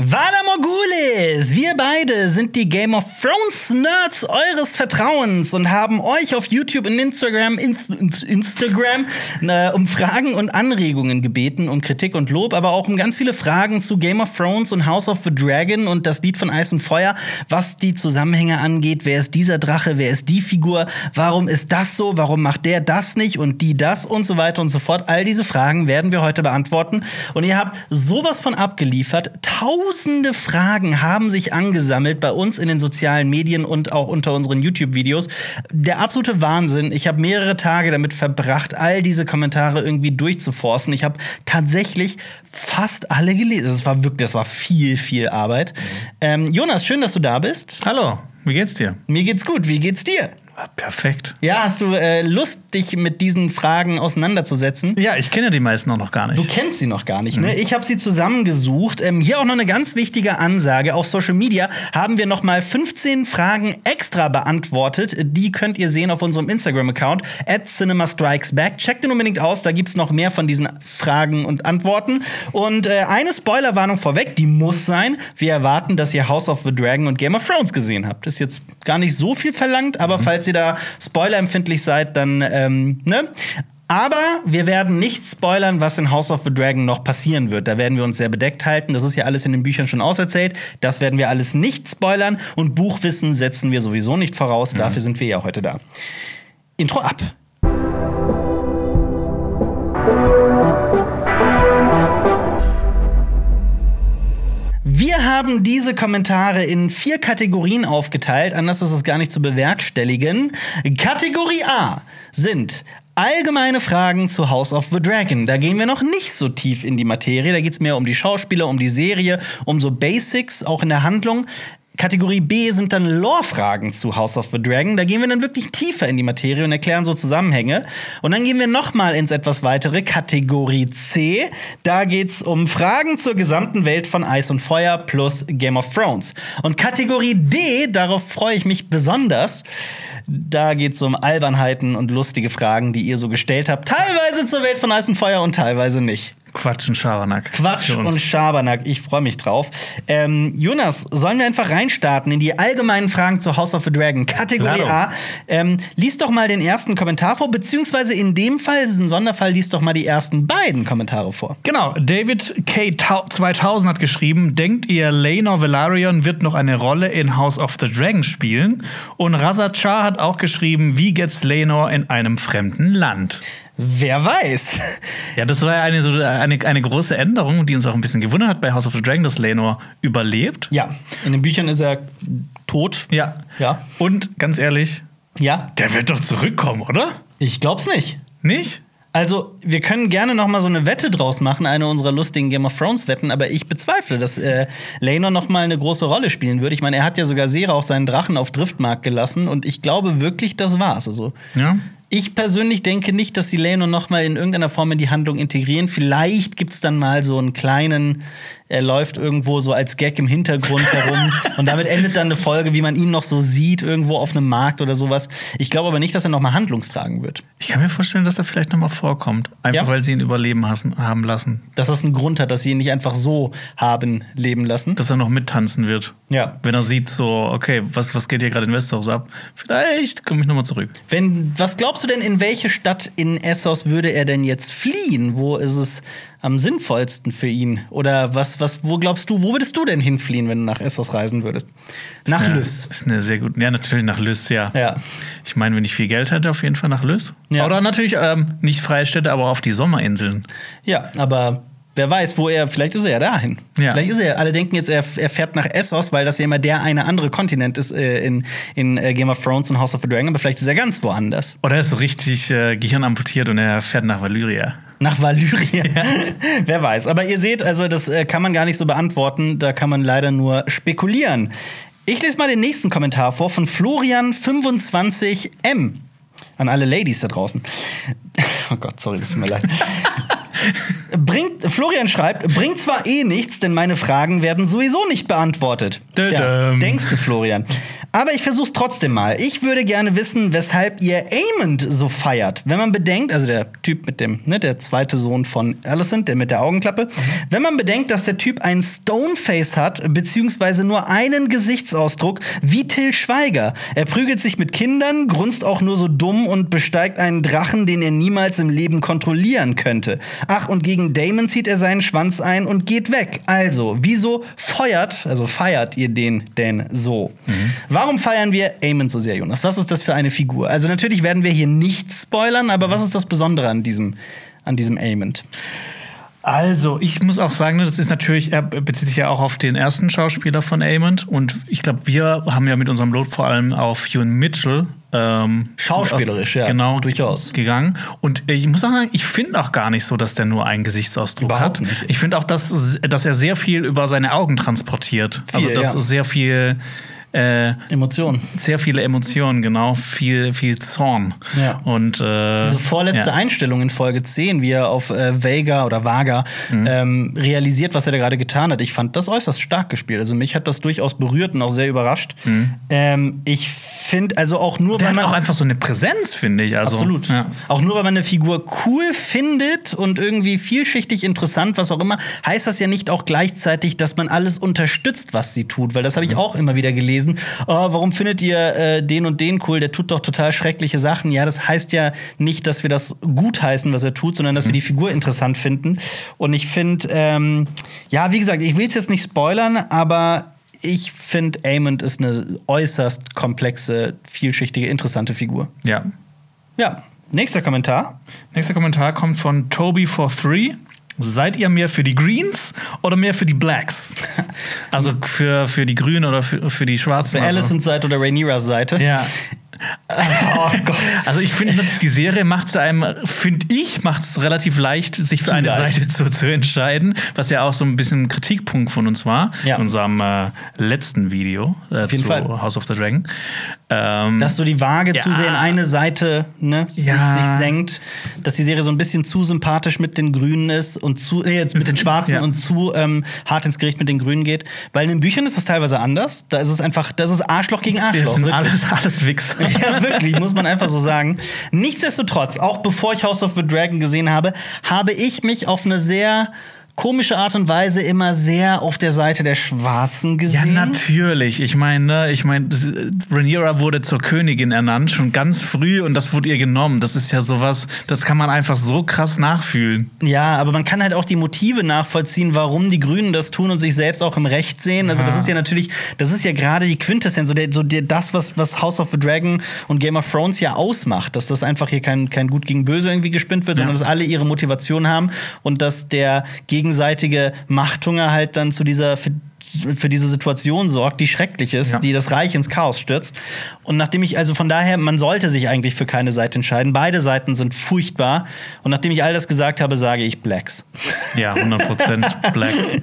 Vala Morgulis! Wir beide sind die Game of Thrones Nerds eures Vertrauens und haben euch auf YouTube und Instagram, in, Instagram äh, um Fragen und Anregungen gebeten und Kritik und Lob, aber auch um ganz viele Fragen zu Game of Thrones und House of the Dragon und das Lied von Eis und Feuer, was die Zusammenhänge angeht. Wer ist dieser Drache? Wer ist die Figur? Warum ist das so? Warum macht der das nicht und die das und so weiter und so fort? All diese Fragen werden wir heute beantworten und ihr habt sowas von abgeliefert. Tausende Fragen haben sich angesammelt bei uns in den sozialen Medien und auch unter unseren YouTube-Videos. Der absolute Wahnsinn. Ich habe mehrere Tage damit verbracht, all diese Kommentare irgendwie durchzuforsten. Ich habe tatsächlich fast alle gelesen. Das war wirklich, das war viel, viel Arbeit. Mhm. Ähm, Jonas, schön, dass du da bist. Hallo, wie geht's dir? Mir geht's gut. Wie geht's dir? Ah, perfekt. Ja, hast du äh, Lust, dich mit diesen Fragen auseinanderzusetzen? Ja, ich kenne die meisten auch noch gar nicht. Du kennst sie noch gar nicht, ne? Mhm. Ich habe sie zusammengesucht. Ähm, hier auch noch eine ganz wichtige Ansage. Auf Social Media haben wir noch mal 15 Fragen extra beantwortet. Die könnt ihr sehen auf unserem Instagram-Account at CinemaStrikesBack. Checkt den unbedingt aus, da gibt's noch mehr von diesen Fragen und Antworten. Und äh, eine Spoilerwarnung vorweg, die muss sein. Wir erwarten, dass ihr House of the Dragon und Game of Thrones gesehen habt. Ist jetzt gar nicht so viel verlangt, aber mhm. falls ihr da spoilerempfindlich seid, dann, ähm, ne? Aber wir werden nicht spoilern, was in House of the Dragon noch passieren wird. Da werden wir uns sehr bedeckt halten. Das ist ja alles in den Büchern schon auserzählt. Das werden wir alles nicht spoilern. Und Buchwissen setzen wir sowieso nicht voraus. Mhm. Dafür sind wir ja heute da. Intro ab. Wir haben diese Kommentare in vier Kategorien aufgeteilt, anders ist es gar nicht zu bewerkstelligen. Kategorie A sind allgemeine Fragen zu House of the Dragon. Da gehen wir noch nicht so tief in die Materie. Da geht es mehr um die Schauspieler, um die Serie, um so Basics, auch in der Handlung. Kategorie B sind dann Lore-Fragen zu House of the Dragon. Da gehen wir dann wirklich tiefer in die Materie und erklären so Zusammenhänge. Und dann gehen wir noch mal ins etwas weitere. Kategorie C. Da geht's um Fragen zur gesamten Welt von Eis und Feuer plus Game of Thrones. Und Kategorie D, darauf freue ich mich besonders. Da geht es um Albernheiten und lustige Fragen, die ihr so gestellt habt. Teilweise zur Welt von Eis und Feuer und teilweise nicht. Quatsch und Schabernack. Quatsch und Schabernack. Ich freue mich drauf. Ähm, Jonas, sollen wir einfach reinstarten in die allgemeinen Fragen zu House of the Dragon? Kategorie Claro. A. Ähm, lies doch mal den ersten Kommentar vor, beziehungsweise in dem Fall, es ist ein Sonderfall, lies doch mal die ersten beiden Kommentare vor. Genau, David K. 2000 hat geschrieben, denkt ihr, Laenor Velaryon wird noch eine Rolle in House of the Dragon spielen? Und Razachar hat auch geschrieben, wie geht's Laenor in einem fremden Land? Wer weiß? Ja, das war ja eine, so eine, eine große Änderung, die uns auch ein bisschen gewundert hat bei House of the Dragon, dass Lenor überlebt. Ja, in den Büchern ist er tot. Ja. Ja. Und ganz ehrlich, ja. Der wird doch zurückkommen, oder? Ich glaub's nicht. Nicht? Also, wir können gerne noch mal so eine Wette draus machen, eine unserer lustigen Game of Thrones Wetten, aber ich bezweifle, dass äh, Laenor noch mal eine große Rolle spielen würde. Ich meine, er hat ja sogar Sera auch seinen Drachen auf Driftmark gelassen und ich glaube wirklich, das war's. Also, ja. Ich persönlich denke nicht, dass sie Leno noch mal in irgendeiner Form in die Handlung integrieren. Vielleicht gibt es dann mal so einen kleinen er läuft irgendwo so als Gag im Hintergrund herum und damit endet dann eine Folge, wie man ihn noch so sieht, irgendwo auf einem Markt oder sowas. Ich glaube aber nicht, dass er noch mal handlungstragen wird. Ich kann mir vorstellen, dass er vielleicht noch mal vorkommt. Einfach ja? weil sie ihn überleben hassen, haben lassen. Dass das einen Grund hat, dass sie ihn nicht einfach so haben leben lassen. Dass er noch mittanzen wird. Ja. Wenn er sieht, so, okay, was, was geht hier gerade in Westeros ab? Vielleicht komme ich noch mal zurück. Wenn, was glaubst du denn, in welche Stadt in Essos würde er denn jetzt fliehen? Wo ist es am sinnvollsten für ihn? Oder was, was, wo glaubst du, wo würdest du denn hinfliehen, wenn du nach Essos reisen würdest? Nach ist Lys. Ist eine sehr gute, ja, natürlich nach Lys, ja. ja. Ich meine, wenn ich viel Geld hätte, auf jeden Fall nach Lys. Ja. Oder natürlich ähm, nicht freie Städte, aber auf die Sommerinseln. Ja, aber Wer weiß, wo er, vielleicht ist er ja dahin. Ja. Vielleicht ist er, alle denken jetzt, er, er, fährt nach Essos, weil das ja immer der eine andere Kontinent ist äh, in, in äh, Game of Thrones und House of the Dragon, aber vielleicht ist er ganz woanders. Oder er ist so richtig äh, Gehirn amputiert und er fährt nach Valyria. Nach Valyria. Ja. Wer weiß. Aber ihr seht, also das äh, kann man gar nicht so beantworten. Da kann man leider nur spekulieren. Ich lese mal den nächsten Kommentar vor von Florian25M. An alle Ladies da draußen. Oh Gott, sorry, das tut mir leid. Bringt, Florian schreibt, bringt zwar eh nichts, denn meine Fragen werden sowieso nicht beantwortet. Tja, denkst du, Florian. Aber ich versuch's trotzdem mal. Ich würde gerne wissen, weshalb ihr Amond so feiert. Wenn man bedenkt, also der Typ mit dem, ne, der zweite Sohn von Alicent, der mit der Augenklappe, mhm. wenn man bedenkt, dass der Typ ein Stoneface hat, beziehungsweise nur einen Gesichtsausdruck, wie Till Schweiger. Er prügelt sich mit Kindern, grunzt auch nur so dumm und besteigt einen Drachen, den er niemals im Leben kontrollieren könnte. Ach, und gegen Damon zieht er seinen Schwanz ein und geht weg. Also, wieso feuert, also feiert ihr den denn so? Mhm. Warum feiern wir Amon so sehr, Jonas? Was ist das für eine Figur? Also, natürlich werden wir hier nicht spoilern, aber was ist das Besondere an diesem, an diesem Amond? Also, ich muss auch sagen, ne, das ist natürlich, er bezieht sich ja auch auf den ersten Schauspieler von Amond. Und ich glaube, wir haben ja mit unserem Load vor allem auf Ewan Mitchell ähm, Schauspielerisch, ja. Genau, durchaus. Gegangen. Und ich muss auch sagen, ich finde auch gar nicht so, dass der nur einen Gesichtsausdruck Überhaupt hat. Nicht. Ich finde auch, dass, dass er sehr viel über seine Augen transportiert. Viel, also, dass ja. sehr viel äh, Emotionen. Sehr viele Emotionen, genau. Viel, viel Zorn. Ja. Und, äh, Diese vorletzte ja. Einstellung in Folge 10, wie er auf äh, Vega oder Vaga mhm. ähm, realisiert, was er da gerade getan hat. Ich fand das äußerst stark gespielt. Also mich hat das durchaus berührt und auch sehr überrascht. Mhm. Ähm, ich finde, also auch nur, Der weil man. auch einfach so eine Präsenz, finde ich. Also, Absolut. Ja. Auch nur, weil man eine Figur cool findet und irgendwie vielschichtig interessant, was auch immer, heißt das ja nicht auch gleichzeitig, dass man alles unterstützt, was sie tut. Weil das habe ich Mhm. auch immer wieder gelesen. Oh, warum findet ihr äh, den und den cool? Der tut doch total schreckliche Sachen. Ja, das heißt ja nicht, dass wir das gut heißen, was er tut, sondern dass wir die Figur interessant finden. Und ich finde, ähm, ja, wie gesagt, ich will es jetzt nicht spoilern, aber ich finde, Amond ist eine äußerst komplexe, vielschichtige, interessante Figur. ja. Ja, nächster Kommentar. Nächster Kommentar kommt von Toby43. Seid ihr mehr für die Greens oder mehr für die Blacks? Also für, für die Grünen oder für, für die Schwarzen? Bei also. Alicents Seite oder Rhaenyras Seite. Ja. Oh Gott. Also ich finde, die Serie macht es einem, finde ich, macht es relativ leicht, sich für eine leicht. Seite zu, zu entscheiden, was ja auch so ein bisschen ein Kritikpunkt von uns war, Ja. in unserem äh, letzten Video äh, zu Fall. House of the Dragon. Ähm, Dass so die Waage Ja. zu sehr in eine Seite ne, Ja. sich, sich senkt, dass die Serie so ein bisschen zu sympathisch mit den Grünen ist und zu, nee, jetzt mit den Schwarzen Ja. und zu ähm, hart ins Gericht mit den Grünen geht. Weil in den Büchern ist das teilweise anders. Da ist es einfach, das ist Arschloch gegen Arschloch. sind wirklich. alles, alles Wichser. Ja, wirklich, muss man einfach so sagen. Nichtsdestotrotz, auch bevor ich House of the Dragon gesehen habe, habe ich mich auf eine sehr komische Art und Weise immer sehr auf der Seite der Schwarzen Ja, gesehen. natürlich. Ich meine, ne, ich meine, das- Rhaenyra wurde zur Königin ernannt, schon ganz früh und das wurde ihr genommen. Das ist ja sowas, das kann man einfach so krass nachfühlen. Ja, aber man kann halt auch die Motive nachvollziehen, warum die Grünen das tun und sich selbst auch im Recht sehen. Also das Ja. ist ja natürlich, das ist ja gerade die Quintessenz, so, der, so der, das, was, was House of the Dragon und Game of Thrones ja ausmacht, dass das einfach hier kein, kein Gut gegen Böse irgendwie gespinnt wird, sondern Ja. dass alle ihre Motivation haben und dass der gegenseitige Machthunger halt dann zu dieser für diese Situation sorgt, die schrecklich ist, Ja. die das Reich ins Chaos stürzt. Und nachdem ich, also von daher, man sollte sich eigentlich für keine Seite entscheiden. Beide Seiten sind furchtbar. Und nachdem ich all das gesagt habe, sage ich Blacks. Ja, 100% Blacks.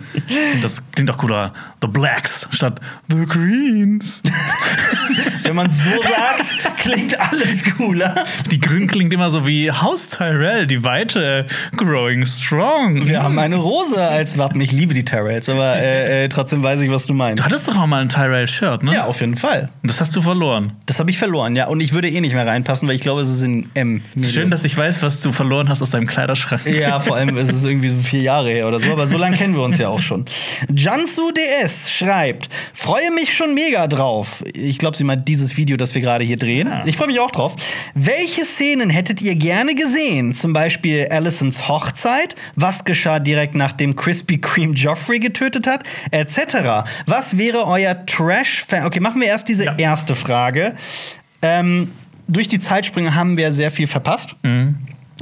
Das klingt auch cooler. The Blacks statt The Greens. Wenn man so sagt, klingt alles cooler. Die Grün klingt immer so wie Haus Tyrell, die Weite, growing strong. Wir haben eine Rose als Wappen. Ich liebe die Tyrells, aber äh, äh, trotzdem weiß ich, was du meinst. Du hattest doch auch mal ein Tyrell-Shirt, ne? Ja, auf jeden Fall. Und das hast du verloren. Das habe ich verloren, ja. Und ich würde eh nicht mehr reinpassen, weil ich glaube, es ist in M. Ist schön, dass ich weiß, was du verloren hast aus deinem Kleiderschrank. Ja, vor allem ist es irgendwie so vier Jahre her oder so, aber so lange kennen wir uns ja auch schon. Jansu DS schreibt: Freue mich schon mega drauf. Ich glaube, sie meint dieses Video, das wir gerade hier drehen. Ich freue mich auch drauf. Welche Szenen hättet ihr gerne gesehen? Zum Beispiel Alicents Hochzeit, was geschah direkt nachdem Krispy Kreme Joffrey getötet hat, etc. Was wäre euer Trash? Okay, machen wir erst diese Ja. erste Frage. Ähm, durch die Zeitsprünge haben wir sehr viel verpasst.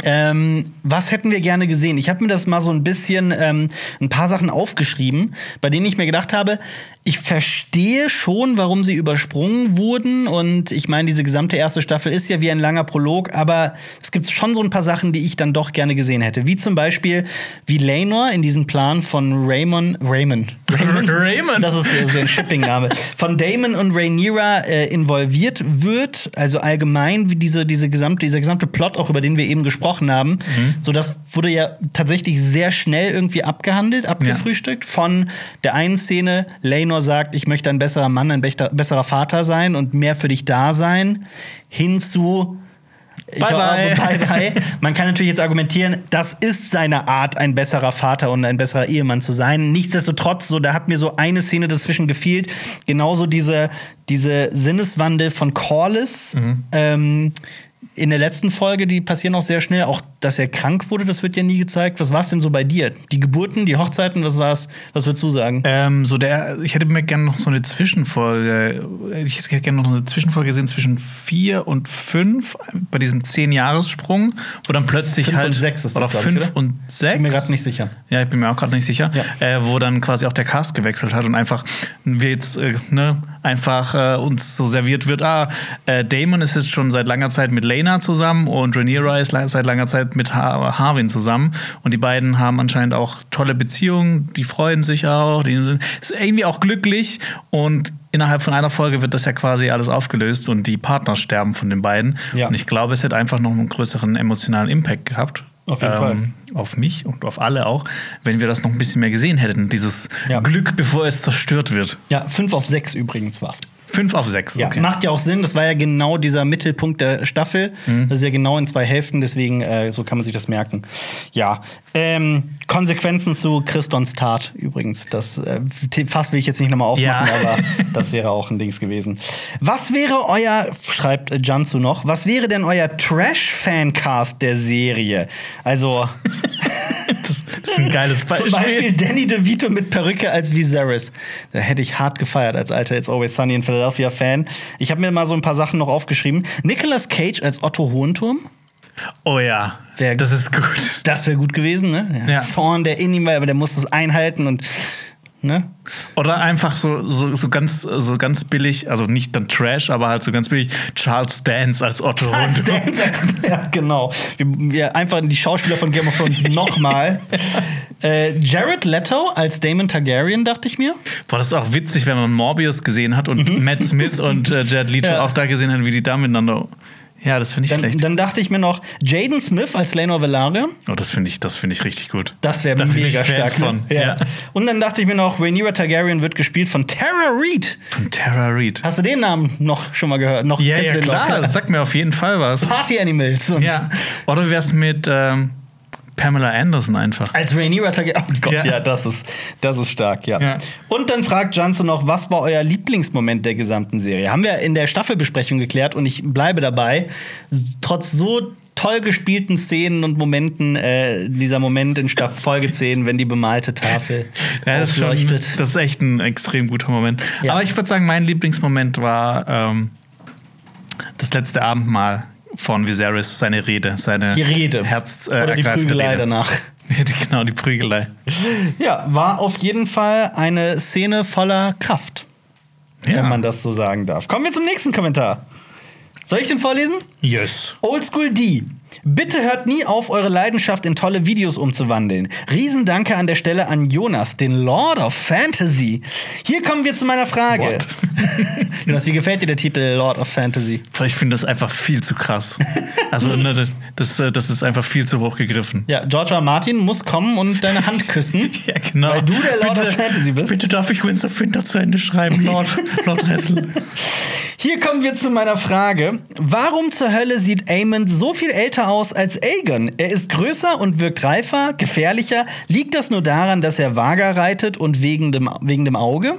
Ähm, was hätten wir gerne gesehen? Ich habe mir das mal so ein bisschen, ähm, ein paar Sachen aufgeschrieben, bei denen ich mir gedacht habe, ich verstehe schon, warum sie übersprungen wurden. Und ich meine, diese gesamte erste Staffel ist ja wie ein langer Prolog, aber es gibt schon so ein paar Sachen, die ich dann doch gerne gesehen hätte. Wie zum Beispiel, wie Lenor in diesem Plan von Raymond, Raymond, Raymond. das ist so ein Shipping-Name, von Damon und Rhaenyra äh, involviert wird. Also allgemein, wie diese, diese gesamte, dieser gesamte Plot, auch über den wir eben gesprochen haben. So, das wurde ja tatsächlich sehr schnell irgendwie abgehandelt, abgefrühstückt. Von der einen Szene, Lenor sagt, ich möchte ein besserer Mann, ein besserer Vater sein und mehr für dich da sein, hin zu Bye, bye. bye, bye. Man kann natürlich jetzt argumentieren, das ist seine Art, ein besserer Vater und ein besserer Ehemann zu sein. Nichtsdestotrotz, so, da hat mir so eine Szene dazwischen gefehlt. Genauso diese, diese Sinneswandel von Corliss. Mhm. Ähm, in der letzten Folge, die passieren auch sehr schnell. Auch, dass er krank wurde, das wird ja nie gezeigt. Was war es denn so bei dir? Die Geburten, die Hochzeiten, was war's? Was würdest du sagen? Ähm, so der, ich hätte mir gerne noch so eine Zwischenfolge, ich hätte gerne noch eine Zwischenfolge gesehen zwischen vier und fünf bei diesem zehn Jahressprung, wo dann plötzlich Fünf halt und sechs ist das, oder ich, fünf oder? und sechs. Bin mir grad nicht sicher. Ja, ich bin mir auch gerade nicht sicher, Ja. äh, wo dann quasi auch der Cast gewechselt hat und einfach wir jetzt äh, ne einfach äh, uns so serviert wird. Ah, äh, Damon ist jetzt schon seit langer Zeit mit Lena zusammen und Rhaenyra ist seit langer Zeit mit ha Harwin zusammen und die beiden haben anscheinend auch tolle Beziehungen. Die freuen sich auch, die sind irgendwie auch glücklich und innerhalb von einer Folge wird das ja quasi alles aufgelöst und die Partner sterben von den beiden. Ja. Und ich glaube, es hätte einfach noch einen größeren emotionalen Impact gehabt. Auf jeden Fall. Auf mich und auf alle auch, wenn wir das noch ein bisschen mehr gesehen hätten. Dieses Ja. Glück, bevor es zerstört wird. Ja, fünf auf sechs übrigens war's. Fünf auf sechs. Ja, okay. macht ja auch Sinn. Das war ja genau dieser Mittelpunkt der Staffel. Mhm. Das ist ja genau in zwei Hälften, deswegen äh, so kann man sich das merken. Ja, ähm, Konsequenzen zu Christons Tat übrigens. Das äh, fast will ich jetzt nicht nochmal aufmachen, Ja. aber das wäre auch ein Dings gewesen. Was wäre euer, schreibt Jansu noch, was wäre denn euer Trash-Fancast der Serie? Also Das ist ein geiles zum Beispiel. Beispiel Danny DeVito mit Perücke als Viserys. Da hätte ich hart gefeiert als alter It's Always Sunny in Philadelphia Fan. Ich habe mir mal so ein paar Sachen noch aufgeschrieben. Nicolas Cage als Otto Hohenturm. Oh ja, Wer- das ist gut. Das wäre gut gewesen, ne? Ja. Zorn, der in ihm war, aber der muss das einhalten und ne? Oder einfach so, so, so, ganz, so ganz billig, also nicht dann Trash, aber halt so ganz billig Charles Dance als Otto. Und Dance als- ja, genau. Wir, wir einfach die Schauspieler von Game of Thrones nochmal. äh, Jared Leto als Damon Targaryen, dachte ich mir. Boah, das ist auch witzig, wenn man Morbius gesehen hat und Matt Smith und äh, Jared Leto Mhm. Ja. auch da gesehen hat, wie die da miteinander. Ja, das finde ich Dann, schlecht. dann dachte ich mir noch Jaden Smith als Lenor Velaryon. oh, das finde ich, das finde ich richtig gut. Das wäre Da mega stark. von. Ne? Ja. Und dann dachte ich mir noch, Rhaenyra Targaryen wird gespielt von Tara Reid. Von Tara Reid. Hast du den Namen noch schon mal gehört? Noch, Ja, ja, klar, Noch? sag mir auf jeden Fall was. Party Animals. Ja. Oder wär's mit ähm, Pamela Anderson einfach. Als Rhaenyra Targaryen. Oh Gott, ja, Ja. das, ist, das ist stark, ja. Ja. Und dann fragt Johnson noch, was war euer Lieblingsmoment der gesamten Serie? Haben wir in der Staffelbesprechung geklärt und ich bleibe dabei. Trotz so toll gespielten Szenen und Momenten, äh, dieser Moment in Staffel Folge 10, wenn die bemalte Tafel Ja, das, ist schon, aufleuchtet. das ist echt ein extrem guter Moment. Ja. Aber ich würde sagen, mein Lieblingsmoment war ähm, das letzte Abendmahl von Viserys, seine Rede, seine Die Rede. Herz äh, Oder die Prügelei Rede. danach. Genau, die Prügelei. Ja, war auf jeden Fall eine Szene voller Kraft, Ja. wenn man das so sagen darf. Kommen wir zum nächsten Kommentar. Soll ich den vorlesen? Yes. Oldschool D. Bitte hört nie auf, eure Leidenschaft in tolle Videos umzuwandeln. Riesendanke an der Stelle an Jonas, den Lord of Fantasy. Hier kommen wir zu meiner Frage. Jonas, wie gefällt dir der Titel Lord of Fantasy? Ich finde das einfach viel zu krass. Also, ne, das, das, äh, ist einfach viel zu hoch gegriffen. Ja, George R. R. Martin muss kommen und deine Hand küssen. Ja, genau. Weil du der Lord bitte, of Fantasy bist. Bitte darf ich Winds of Winter zu Ende schreiben, Lord, Lord Ressel. Hier kommen wir zu meiner Frage. Warum zur Hölle sieht Aemond so viel älter aus als Aegon? Er ist größer und wirkt reifer, gefährlicher. Liegt das nur daran, dass er Vaga reitet und wegen dem, wegen dem Auge?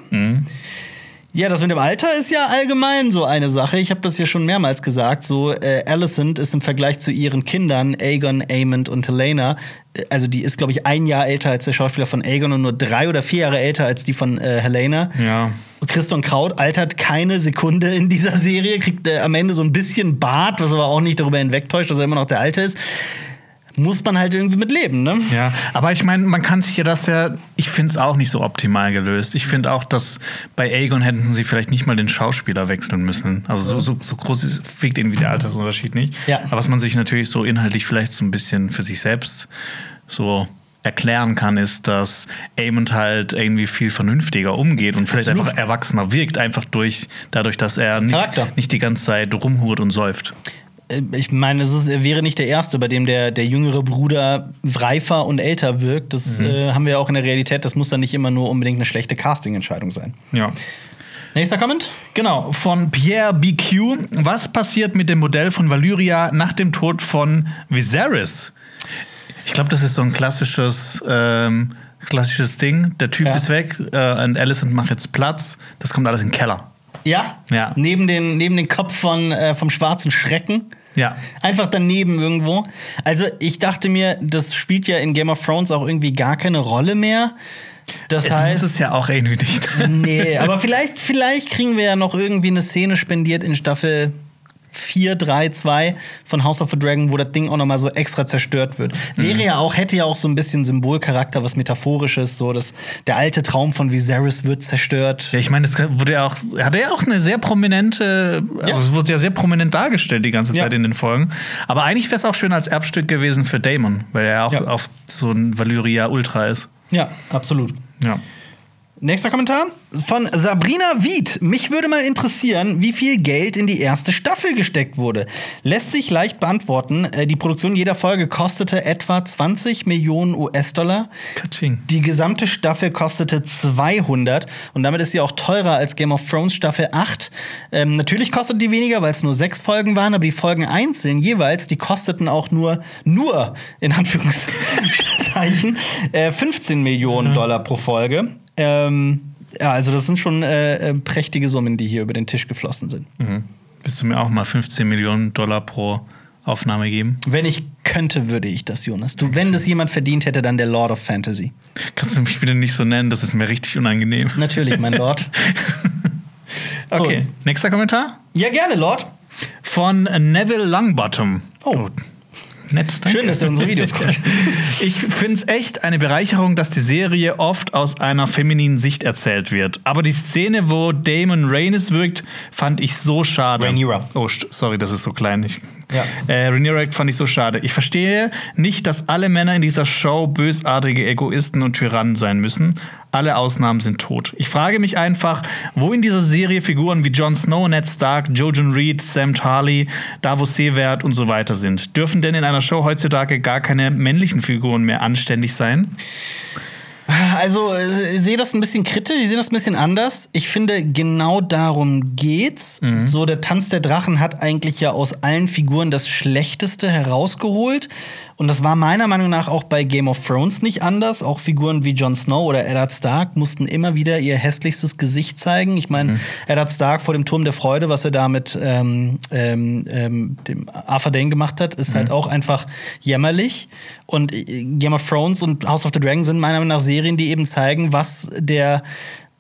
Ja, das mit dem Alter ist ja allgemein so eine Sache. Ich habe das ja schon mehrmals gesagt. So, äh, Alicent ist im Vergleich zu ihren Kindern, Aegon, Aemond und Helena, äh, also die ist, glaube ich, ein Jahr älter als der Schauspieler von Aegon und nur drei oder vier Jahre älter als die von äh, Helena. Ja. Christian Kraut altert keine Sekunde in dieser Serie, kriegt äh, am Ende so ein bisschen Bart, was aber auch nicht darüber hinwegtäuscht, dass er immer noch der Alte ist. Muss man halt irgendwie mit leben, ne? Ja, aber ich meine, man kann sich ja das ja, ich finde es auch nicht so optimal gelöst. Ich finde auch, dass bei Aegon hätten sie vielleicht nicht mal den Schauspieler wechseln müssen. Also so, so, so groß ist, wiegt irgendwie der Altersunterschied nicht. Ja. Aber was man sich natürlich so inhaltlich vielleicht so ein bisschen für sich selbst so erklären kann, ist, dass Aemond halt irgendwie viel vernünftiger umgeht und vielleicht Absolut. einfach erwachsener wirkt, einfach durch, dadurch, dass er nicht, Charakter. nicht die ganze Zeit rumhurt und säuft. Äh, ich meine, es ist, wäre nicht der Erste, bei dem der, der jüngere Bruder reifer und älter wirkt. Das Mhm. äh, haben wir auch in der Realität. Das muss dann nicht immer nur unbedingt eine schlechte Casting-Entscheidung sein. Ja. Nächster Comment? Genau, von Pierre BQ. Was passiert mit dem Modell von Valyria nach dem Tod von Viserys? Ich glaube, das ist so ein klassisches, ähm, klassisches Ding. Der Typ Ja. ist weg äh, und Alicent macht jetzt Platz. Das kommt alles in den Keller. Ja. Ja. Neben den, neben den Kopf von, äh, vom schwarzen Schrecken. Ja. Einfach daneben irgendwo. Also, ich dachte mir, das spielt ja in Game of Thrones auch irgendwie gar keine Rolle mehr. Das Es heißt. muss es ja auch irgendwie nicht. Nee, aber vielleicht, vielleicht kriegen wir ja noch irgendwie eine Szene spendiert in Staffel 4, 3, 2 von House of the Dragon, wo das Ding auch noch mal so extra zerstört wird. Wäre ja auch, hätte ja auch so ein bisschen Symbolcharakter, was Metaphorisches, so dass der alte Traum von Viserys wird zerstört. Ja, ich meine, das wurde ja auch, hat er ja auch eine sehr prominente, also es wurde ja sehr prominent dargestellt die ganze Ja. Zeit in den Folgen. Aber eigentlich wäre es auch schön als Erbstück gewesen für Damon, weil er auch Ja. auf so ein Valyria Ultra ist. Ja, absolut. Ja. Nächster Kommentar von Sabrina Wied. Mich würde mal interessieren, wie viel Geld in die erste Staffel gesteckt wurde. Lässt sich leicht beantworten. Äh, Die Produktion jeder Folge kostete etwa 20 Millionen US-Dollar. Die gesamte Staffel kostete 200 und damit ist sie auch teurer als Game of Thrones Staffel 8. Ähm, natürlich kostet die weniger, weil es nur sechs Folgen waren, aber die Folgen einzeln jeweils, die kosteten auch nur, nur in Anführungszeichen, äh, 15 Millionen Dollar pro Folge. Ähm, ja, also das sind schon äh, äh, prächtige Summen, die hier über den Tisch geflossen sind. Willst du mir auch mal 15 Millionen Dollar pro Aufnahme geben? Wenn ich könnte, würde ich das, Jonas. Du, wenn das jemand verdient hätte, dann der Lord of Fantasy. Kannst du mich bitte nicht so nennen? Das ist mir richtig unangenehm. Natürlich, mein Lord. Okay, nächster Kommentar Ja, gerne, Lord. von Neville Longbottom. Oh. Nett, danke. Schön, dass du unsere Videos guckst. Ich finde es echt eine Bereicherung, dass die Serie oft aus einer femininen Sicht erzählt wird. Aber die Szene, wo Damon Rhaenys wirkt, fand ich so schade. Rhaenyra. Oh, sorry, das ist so klein. Ich, Ja. äh, Rhaenyra fand ich so schade. Ich verstehe nicht, dass alle Männer in dieser Show bösartige Egoisten und Tyrannen sein müssen. Alle Ausnahmen sind tot. Ich frage mich einfach, wo in dieser Serie Figuren wie Jon Snow, Ned Stark, Jojen Reed, Sam Tarly, Davos Seewert und so weiter sind. Dürfen denn in einer Show heutzutage gar keine männlichen Figuren mehr anständig sein? Also, äh, ich sehe das ein bisschen kritisch, ich sehe das ein bisschen anders. Ich finde, genau darum geht's. So, der Tanz der Drachen hat eigentlich ja aus allen Figuren das Schlechteste herausgeholt. Und das war meiner Meinung nach auch bei Game of Thrones nicht anders. Auch Figuren wie Jon Snow oder Eddard Stark mussten immer wieder ihr hässlichstes Gesicht zeigen. Ich meine, Eddard Stark vor dem Turm der Freude, was er da mit ähm, ähm, ähm, dem Arthur Dane gemacht hat, ist halt auch einfach jämmerlich. Und äh, Game of Thrones und House of the Dragon sind meiner Meinung nach Serien, die eben zeigen, was der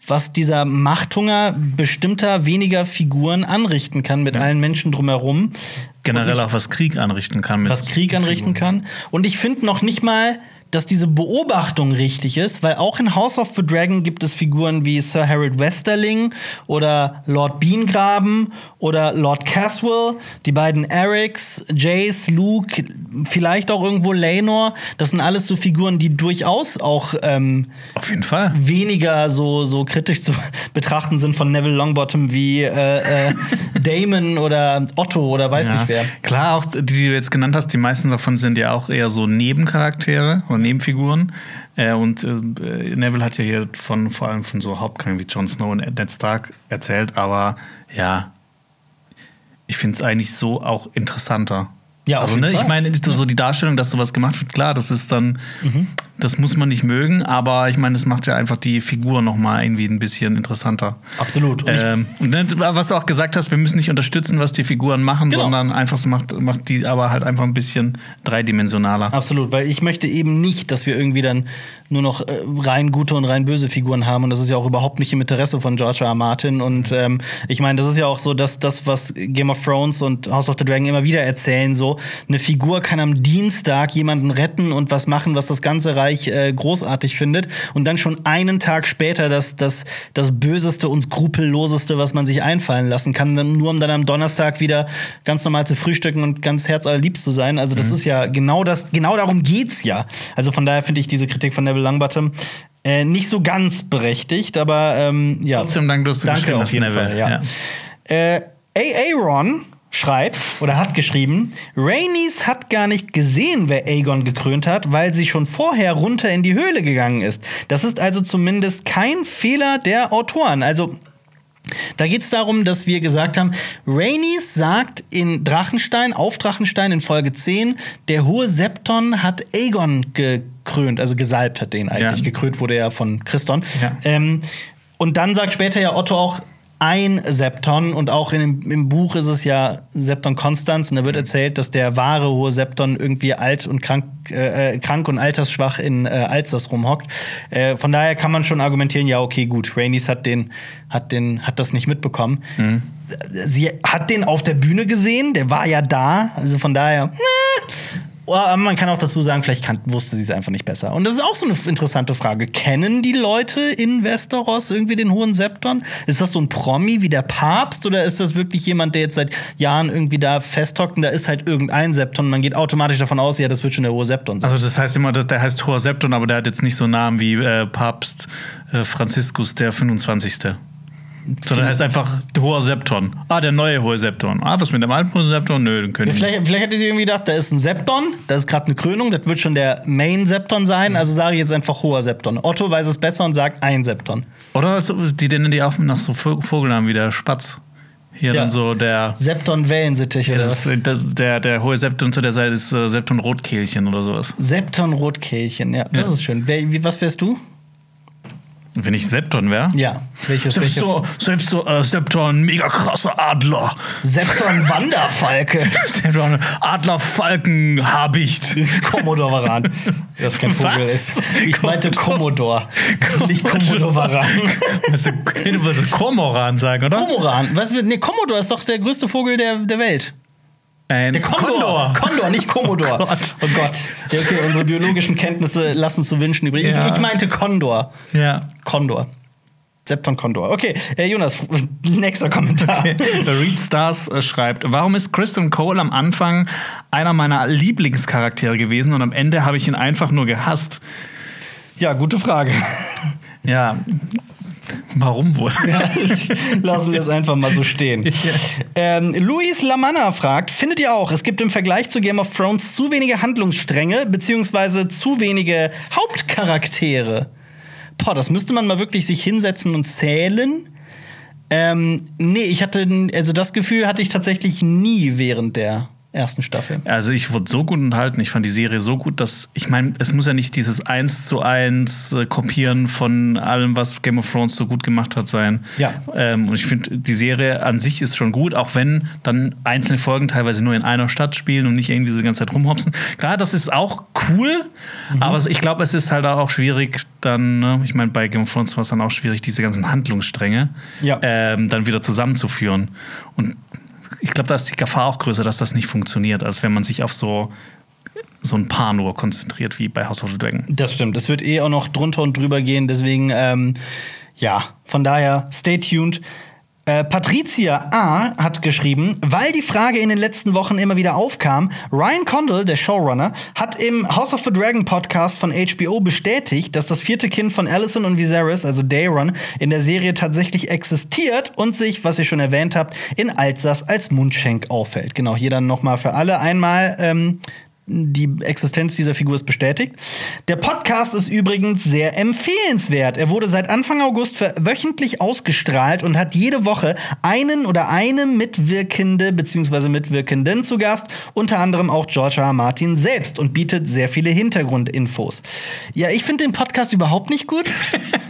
was dieser Machthunger bestimmter weniger Figuren anrichten kann mit allen Menschen drumherum. Generell Und auch was Krieg anrichten kann. Mit was Krieg anrichten kann. Und ich finde noch nicht mal, dass diese Beobachtung richtig ist, weil auch in House of the Dragon gibt es Figuren wie Sir Harold Westerling oder Lord Beangraben oder Lord Caswell, die beiden Erics, Jace, Luke, vielleicht auch irgendwo Laenor. Das sind alles so Figuren, die durchaus auch ähm, Auf jeden Fall. weniger so, so kritisch zu betrachten sind von Neville Longbottom wie äh, äh, Damon oder Otto oder weiß Ja. nicht wer. Klar, auch die, die du jetzt genannt hast, die meisten davon sind ja auch eher so Nebencharaktere oder Nebenfiguren. Äh, und äh, Neville hat ja hier von vor allem von so Hauptcharakteren wie Jon Snow und Ned Stark erzählt, aber ja, ich finde es eigentlich so auch interessanter. Ja, also, ne, ich Fall. meine, so so die Darstellung, dass sowas gemacht wird, klar, das ist dann, Mhm. Das muss man nicht mögen, aber ich meine, das macht ja einfach die Figur noch mal irgendwie ein bisschen interessanter. Absolut. Und Ähm, und ne, was du auch gesagt hast, wir müssen nicht unterstützen, was die Figuren machen, Genau. sondern einfach so macht, macht die aber halt einfach ein bisschen dreidimensionaler. Absolut, weil ich möchte eben nicht, dass wir irgendwie dann nur noch äh, rein gute und rein böse Figuren haben. Und das ist ja auch überhaupt nicht im Interesse von George R. R. Martin. Und ähm, ich meine, das ist ja auch so, dass das, was Game of Thrones und House of the Dragon immer wieder erzählen, so eine Figur kann am Dienstag jemanden retten und was machen, was das ganze Reich äh, großartig findet. Und dann schon einen Tag später das, das, das Böseste und Skrupelloseste, was man sich einfallen lassen kann, nur um dann am Donnerstag wieder ganz normal zu frühstücken und ganz herzallerliebst zu sein. Also das ist ja genau das, genau darum geht's ja. Also von daher finde ich diese Kritik von Neville Longbottom äh, nicht so ganz berechtigt, aber ähm, ja. Trotzdem danke, dass du Danke auf jeden Neville. Fall, ja. Äh, Aaron schreibt oder hat geschrieben, Rhaenys hat gar nicht gesehen, wer Aegon gekrönt hat, weil sie schon vorher runter in die Höhle gegangen ist. Das ist also zumindest kein Fehler der Autoren. Also da geht es darum, dass wir gesagt haben, Rhaenys sagt in Drachenstein, auf Drachenstein in Folge 10, der hohe Septon hat Aegon gekrönt, also gesalbt hat den eigentlich. Ja. Gekrönt wurde er von Christon. Ja. Ähm, und dann sagt später ja Otto auch ein Septon und auch in im Buch ist es ja Septon Konstanz und da wird erzählt, dass der wahre hohe Septon irgendwie alt und krank, äh, äh, krank und altersschwach in äh, Alsace rumhockt. Äh, von daher kann man schon argumentieren, ja okay gut, Rhaenys hat den, hat den, hat das nicht mitbekommen. Sie hat den auf der Bühne gesehen, der war ja da, also von daher. Äh, aber man kann auch dazu sagen, vielleicht kann, wusste sie es einfach nicht besser. Und das ist auch so eine interessante Frage. Kennen die Leute in Westeros irgendwie den hohen Septon? Ist das so ein Promi wie der Papst oder ist das wirklich jemand, der jetzt seit Jahren irgendwie da festhockt und da ist halt irgendein Septon man geht automatisch davon aus, ja, das wird schon der hohe Septon sein. Also das heißt immer, der heißt Hoher Septon, aber der hat jetzt nicht so einen Namen wie äh, Papst äh, Franziskus der 25. Sondern er heißt einfach Hoher Septon. Ah, der neue Hohe Septon. Ah, was mit dem alten Hohen Septon? Nö, den können Ja, vielleicht, vielleicht hätte sie irgendwie gedacht, da ist ein Septon, das ist gerade eine Krönung, das wird schon der Main-Septon sein, also sage ich jetzt einfach hoher Septon. Otto weiß es besser und sagt ein Septon. Oder die nennen die auch nach so Vogelnamen wie der Spatz. Hier Ja. dann so der. Septon Wellensittich oder Das das, der, der hohe Septon zu der Seite ist äh, Septon Rotkehlchen oder sowas. Septon Rotkehlchen, ja, das Ja. ist schön. Wer, wie, was wärst du? Wenn ich Septon wäre? Ja, welches? Selbst welche? so, selbst so äh, Septon, mega krasser Adler. Septon Wanderfalke. Septon, Adlerfalkenhabicht. Commodore Varan. Das kein Vogel Was? ist. Ich meinte Commodore. Nicht Commodore Varan. Musst du, du Kormoran sagen, oder? Komoran. Was, nee, Commodore ist doch der größte Vogel der, der Welt. Ein Der Kondor. Kondor, nicht Commodore. Oh Gott. Oh Gott. Okay, unsere biologischen Kenntnisse lassen zu wünschen übrig. Ja. Ich, ich meinte Kondor. Ja. Kondor. Septon Kondor. Okay, äh, Jonas, nächster Kommentar. Reed Stars äh, schreibt, warum ist Kristen Cole am Anfang einer meiner Lieblingscharaktere gewesen und am Ende habe ich ihn einfach nur gehasst? ja, gute Frage. Ja, warum wohl? Lassen wir es einfach mal so stehen. Ähm, Luis Lamanna fragt: Findet ihr auch, es gibt im Vergleich zu Game of Thrones zu wenige Handlungsstränge, beziehungsweise zu wenige Hauptcharaktere? Boah, das müsste man mal wirklich sich hinsetzen und zählen. Ähm, nee, ich hatte, also das Gefühl hatte ich tatsächlich nie während der ersten Staffel. Also ich wurde so gut unterhalten, ich fand die Serie so gut, dass ich meine, es muss ja nicht dieses eins zu eins äh, Kopieren von allem, was Game of Thrones so gut gemacht hat, sein. Ja. Ähm, und ich finde, die Serie an sich ist schon gut, auch wenn dann einzelne Folgen teilweise nur in einer Stadt spielen und nicht irgendwie so die ganze Zeit rumhopsen. Klar, das ist auch cool, aber es- ich glaube, es ist halt auch schwierig, dann, ne, ich meine, bei Game of Thrones war es dann auch schwierig, diese ganzen Handlungsstränge Ja. ähm, dann wieder zusammenzuführen. Und ich glaube, da ist die Gefahr auch größer, dass das nicht funktioniert, als wenn man sich auf so, so ein Paar nur konzentriert, wie bei House of the Dragon. Das stimmt. Es wird eh auch noch drunter und drüber gehen. Deswegen, ähm, ja, von daher, stay tuned. Äh, Patricia A. hat geschrieben, weil die Frage in den letzten Wochen immer wieder aufkam, Ryan Condal, der Showrunner, hat im House of the Dragon Podcast von HBO bestätigt, dass das vierte Kind von Alicent und Viserys, also Daeron, in der Serie tatsächlich existiert und sich, was ihr schon erwähnt habt, in Alsace als Mundschenk auffällt. Genau, hier dann nochmal für alle einmal ähm, die Existenz dieser Figur ist bestätigt. Der Podcast ist übrigens sehr empfehlenswert. Er wurde seit Anfang August wöchentlich ausgestrahlt und hat jede Woche einen oder eine Mitwirkende bzw. Mitwirkenden zu Gast, unter anderem auch George R. R. Martin selbst und bietet sehr viele Hintergrundinfos. Ja, ich finde den Podcast überhaupt nicht gut.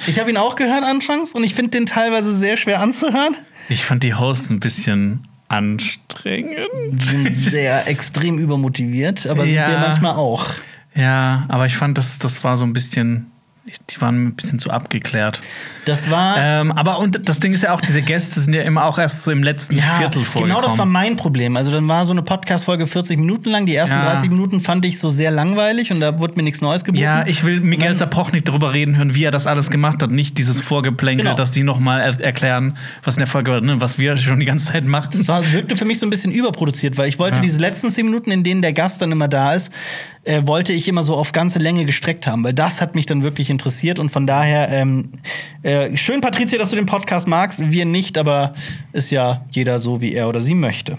Ich habe ihn auch gehört anfangs und ich finde den teilweise sehr schwer anzuhören. Ich fand die Hosts ein bisschen anstrengend. Die sind sehr extrem übermotiviert, aber Ja. sind wir manchmal auch. Ja, aber ich fand, das, das war so ein bisschen, die waren ein bisschen zu abgeklärt. Das war. Ähm, aber und das Ding ist ja auch, diese Gäste sind ja immer auch erst so im letzten Viertel vorgekommen. genau das war mein Problem. Also dann war so eine Podcast-Folge 40 Minuten lang. Die ersten Ja. 30 Minuten fand ich so sehr langweilig und da wurde mir nichts Neues geboten. Ja, ich will Miguel Zapoch nicht darüber reden hören, wie er das alles gemacht hat. Nicht dieses Vorgeplänkel, Genau. dass die nochmal er erklären, was in der Folge war, ne? was wir schon die ganze Zeit machen. Es war, wirkte für mich so ein bisschen überproduziert, weil ich wollte Ja. diese letzten 10 Minuten, in denen der Gast dann immer da ist, äh, wollte ich immer so auf ganze Länge gestreckt haben, weil das hat mich dann wirklich interessiert und von daher ähm, äh, schön, Patricia, dass du den Podcast magst. Wir nicht, aber ist ja jeder so, wie er oder sie möchte.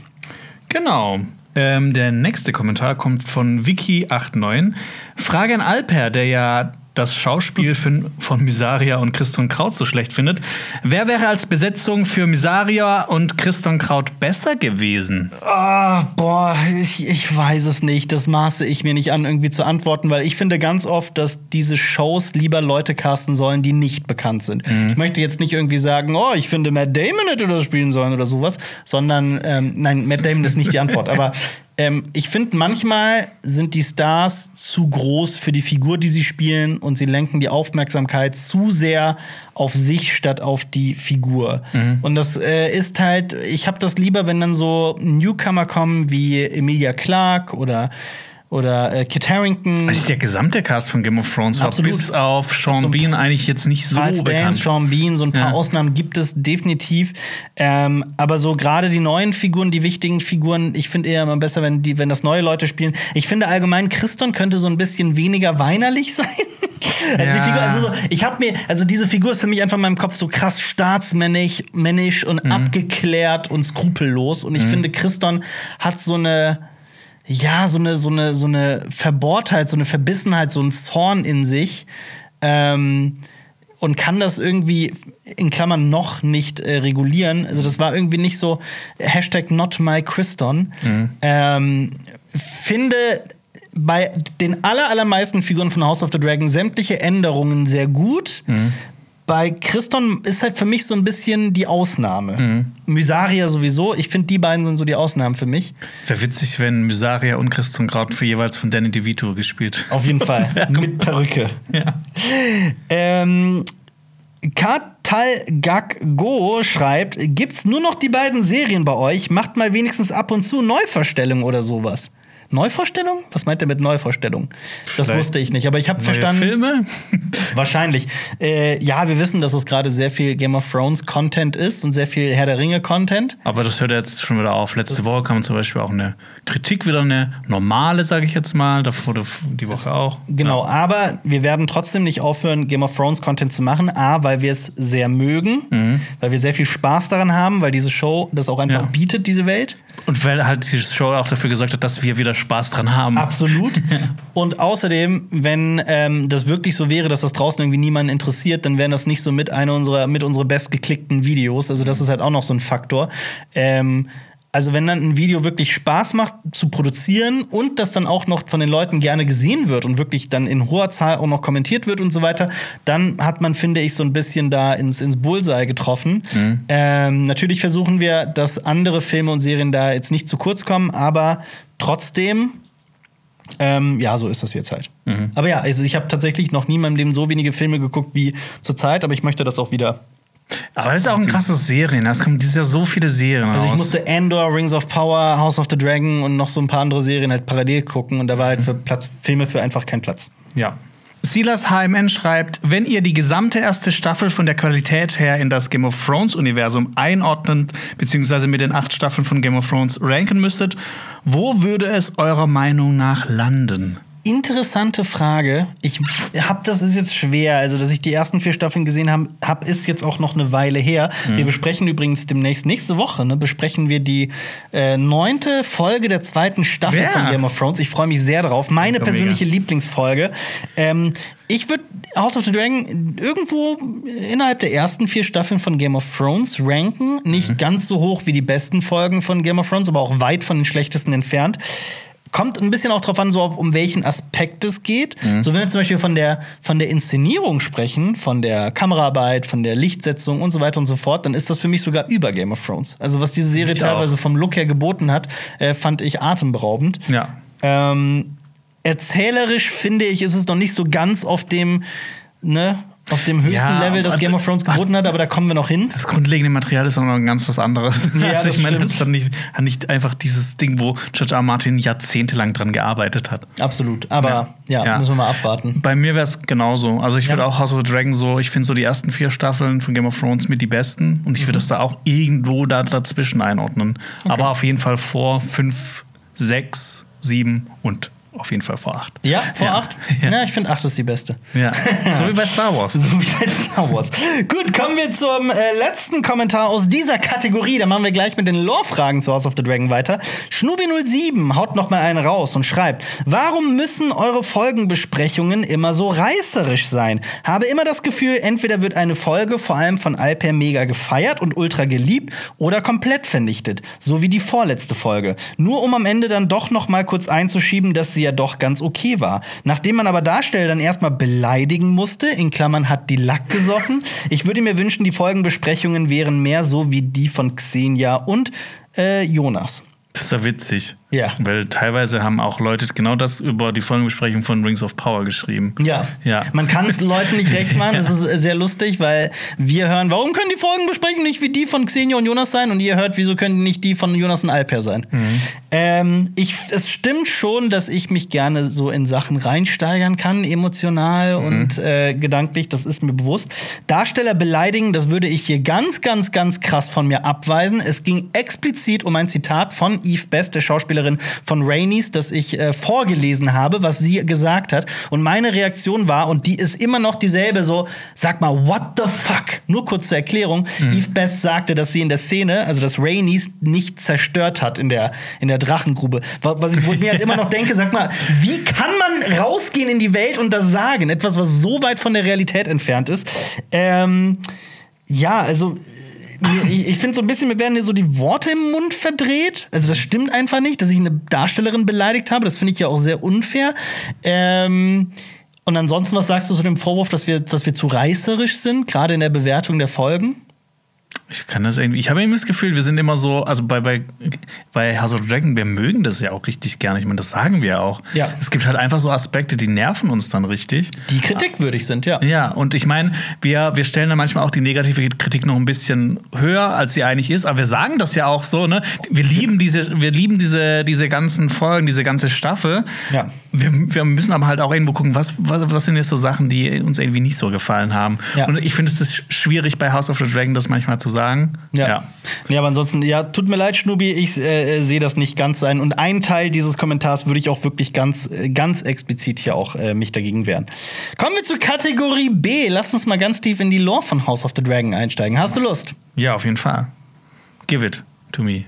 Genau. Ähm, der nächste Kommentar kommt von Vicky89. Frage an Alper, der ja das Schauspiel von, Misaria und Christian Kraut so schlecht findet. Wer wäre als Besetzung für Misaria und Christian Kraut besser gewesen? Ah, boah, ich, ich weiß es nicht. Das maße ich mir nicht an, irgendwie zu antworten, weil ich finde ganz oft, dass diese Shows lieber Leute casten sollen, die nicht bekannt sind. Ich möchte jetzt nicht irgendwie sagen, oh, ich finde, Matt Damon hätte das spielen sollen oder sowas, sondern, ähm, nein, Matt Damon ist nicht die Antwort, aber ähm, ich finde, manchmal sind die Stars zu groß für die Figur, die sie spielen, und sie lenken die Aufmerksamkeit zu sehr auf sich statt auf die Figur. Und das äh, ist halt, ich habe das lieber, wenn dann so Newcomer kommen wie Emilia Clarke oder oder äh, Kit Harington. Also der gesamte Cast von Game of Thrones war Absolut. bis auf Sean So Bean eigentlich jetzt nicht so Charles bekannt. Dance, Sean Bean, so ein paar Ja. Ausnahmen gibt es definitiv. Ähm, aber so gerade die neuen Figuren, die wichtigen Figuren, ich finde eher immer besser, wenn, die, wenn das neue Leute spielen. Ich finde allgemein, Christon könnte so ein bisschen weniger weinerlich sein. Also, die Ja. Figur, also so, ich habe mir, also diese Figur ist für mich einfach in meinem Kopf so krass staatsmännisch männisch und Mhm. abgeklärt und skrupellos. Und ich finde, Christon hat so eine, ja, so eine, so eine, so eine Verbohrtheit, so eine Verbissenheit, so ein Zorn in sich. Ähm, und kann das irgendwie in Klammern noch nicht äh, regulieren. Also das war irgendwie nicht so Hashtag not my Christon. Ähm, finde bei den aller, allermeisten Figuren von House of the Dragon sämtliche Änderungen sehr gut. Bei Christon ist halt für mich so ein bisschen die Ausnahme. Mysaria sowieso. Ich finde, die beiden sind so die Ausnahmen für mich. Wäre witzig, wenn Mysaria und Christian Kraut für jeweils von Danny DeVito gespielt. Auf jeden Fall. Mit Perücke. Ja. Ähm, Katal Gag Go schreibt: Gibt's nur noch die beiden Serien bei euch? Macht mal wenigstens ab und zu Neuvorstellungen oder sowas. Neuvorstellung? Was meint er mit Neuvorstellung? Das Vielleicht wusste ich nicht, aber ich habe verstanden. Filme? Wahrscheinlich. Äh, ja, wir wissen, dass es gerade sehr viel Game of Thrones Content ist und sehr viel Herr der Ringe Content. Aber das hört jetzt schon wieder auf. Letzte Woche kam zum Beispiel auch eine Kritik, wieder eine normale, sage ich jetzt mal. Davor die Woche auch. Genau, aber wir werden trotzdem nicht aufhören, Game of Thrones Content zu machen. A, weil wir es sehr mögen, weil wir sehr viel Spaß daran haben, weil diese Show das auch einfach Ja. bietet, diese Welt. Und weil halt diese Show auch dafür gesorgt hat, dass wir wieder Spaß dran haben. Absolut. Und außerdem, wenn ähm, das wirklich so wäre, dass das draußen irgendwie niemanden interessiert, dann wären das nicht so mit einer unserer, mit unsere bestgeklickten Videos. Also das ist halt auch noch so ein Faktor. Ähm, also wenn dann ein Video wirklich Spaß macht zu produzieren und das dann auch noch von den Leuten gerne gesehen wird und wirklich dann in hoher Zahl auch noch kommentiert wird und so weiter, dann hat man, finde ich, so ein bisschen da ins, ins Bullseye getroffen. Ähm, natürlich versuchen wir, dass andere Filme und Serien da jetzt nicht zu kurz kommen, aber trotzdem ähm, ja, so ist das jetzt halt. Aber ja, also ich habe tatsächlich noch nie in meinem Leben so wenige Filme geguckt wie zurzeit, aber ich möchte das auch wieder. Aber das ist auch ein krasses Serien. Es kommen dieses Jahr so viele Serien Also ich raus. musste Andor, Rings of Power, House of the Dragon und noch so ein paar andere Serien halt parallel gucken und da war halt für Platz, Filme für einfach kein Platz. Ja. Silas HMN schreibt, wenn ihr die gesamte erste Staffel von der Qualität her in das Game of Thrones Universum einordnen, beziehungsweise mit den acht Staffeln von Game of Thrones ranken müsstet, wo würde es eurer Meinung nach landen? Interessante Frage. Ich habe das ist jetzt schwer. Also, dass ich die ersten vier Staffeln gesehen habe, hab, ist jetzt auch noch eine Weile her. Wir besprechen übrigens demnächst nächste Woche ne, besprechen wir die äh, neunte Folge der zweiten Staffel Ja. von Game of Thrones. Ich freue mich sehr drauf. Meine persönliche Lieblingsfolge. Ähm, ich würde House of the Dragon irgendwo innerhalb der ersten vier Staffeln von Game of Thrones ranken. Nicht ganz so hoch wie die besten Folgen von Game of Thrones, aber auch weit von den schlechtesten entfernt. Kommt ein bisschen auch drauf an, so auf, um welchen Aspekt es geht. So, wenn wir zum Beispiel von der, von der Inszenierung sprechen, von der Kameraarbeit, von der Lichtsetzung und so weiter und so fort, dann ist das für mich sogar über Game of Thrones. Also, was diese Serie Ich auch. teilweise vom Look her geboten hat, äh, fand ich atemberaubend. Ja. Ähm, erzählerisch finde ich, ist es noch nicht so ganz auf dem, ne, auf dem höchsten Ja, Level, das Game of Thrones geboten hat, aber da kommen wir noch hin. Das grundlegende Material ist auch noch ein ganz was anderes. Ja, also ich meine, das hat nicht, hat nicht einfach dieses Ding, wo George R. R. Martin jahrzehntelang dran gearbeitet hat. Absolut. Aber ja, Ja. müssen wir mal abwarten. Bei mir wäre es genauso. Also ich Ja. würde auch House of the Dragon so, ich finde so die ersten vier Staffeln von Game of Thrones mit die besten und ich Mhm. würde das da auch irgendwo da dazwischen einordnen. Aber auf jeden Fall vor fünf, sechs, sieben und auf jeden Fall vor 8. Ja, vor Ja. 8? Ja. Ja, ich finde 8 ist die beste. Ja. so wie bei Star Wars. So wie bei Star Wars. Gut, kommen wir zum äh, letzten Kommentar aus dieser Kategorie. Da machen wir gleich mit den Lore-Fragen zu House of the Dragon weiter. Schnubi07 haut noch mal einen raus und schreibt: Warum müssen eure Folgenbesprechungen immer so reißerisch sein? Habe immer das Gefühl, entweder wird eine Folge vor allem von Alper mega gefeiert und ultra geliebt oder komplett vernichtet, so wie die vorletzte Folge. Nur um am Ende dann doch noch mal kurz einzuschieben, dass sie ja doch ganz okay war. Nachdem man aber Darsteller dann erstmal beleidigen musste, in Klammern hat die Lack gesoffen. Ich würde mir wünschen, die Folgenbesprechungen wären mehr so wie die von Xenia und äh, Jonas. Das ist ja witzig. Ja. Weil teilweise haben auch Leute genau das über die Folgenbesprechung von Rings of Power geschrieben. Ja. Ja. Man kann es Leuten nicht recht machen. Es ist äh, sehr lustig, weil wir hören, warum können die Folgenbesprechungen nicht wie die von Xenia und Jonas sein? Und ihr hört, wieso können nicht die von Jonas und Alper sein? Ähm, ich, es stimmt schon, dass ich mich gerne so in Sachen reinsteigern kann, emotional und äh, gedanklich. Das ist mir bewusst. Darsteller beleidigen, das würde ich hier ganz, ganz, ganz krass von mir abweisen. Es ging explizit um ein Zitat von Eve Best, der Schauspielerin von Rainies, das ich äh, vorgelesen habe, was sie gesagt hat. Und meine Reaktion war, und die ist immer noch dieselbe, so, sag mal, what the fuck? Nur kurz zur Erklärung. Eve Best sagte, dass sie in der Szene, also dass Rainies nicht zerstört hat in der, in der Drachengrube. Wa- Was ich wo ich mir halt immer noch denke, sag mal, wie kann man rausgehen in die Welt und das sagen? Etwas, was so weit von der Realität entfernt ist. Ähm, ja, also ich, ich finde so ein bisschen, mir werden mir so die Worte im Mund verdreht. Also das stimmt einfach nicht, dass ich eine Darstellerin beleidigt habe. Das finde ich ja auch sehr unfair. Ähm, und ansonsten, was sagst du zu dem Vorwurf, dass wir, dass wir zu reißerisch sind, gerade in der Bewertung der Folgen? Ich kann das irgendwie. Ich habe irgendwie das Gefühl, wir sind immer so, also bei, bei, bei House of the Dragon, wir mögen das ja auch richtig gerne. Ich meine, das sagen wir auch. Ja. Es gibt halt einfach so Aspekte, die nerven uns dann richtig. Die kritikwürdig sind, ja. Ja, und ich meine, wir, wir stellen dann manchmal auch die negative Kritik noch ein bisschen höher, als sie eigentlich ist, aber wir sagen das ja auch so, ne? Wir lieben diese, wir lieben diese, diese ganzen Folgen, diese ganze Staffel. Ja. Wir, wir müssen aber halt auch irgendwo gucken, was, was, was sind jetzt so Sachen, die uns irgendwie nicht so gefallen haben. Ja. Und ich finde es ist schwierig bei House of the Dragon, das manchmal zu sagen. Ja. ja. aber ansonsten, ja, tut mir leid, Schnubi, ich äh, sehe das nicht ganz sein. Und ein Teil dieses Kommentars würde ich auch wirklich ganz, äh, ganz explizit hier auch äh, mich dagegen wehren. Kommen wir zur Kategorie B. Lass uns mal ganz tief in die Lore von House of the Dragon einsteigen. Hast du Lust? Ja, auf jeden Fall. Give it to me,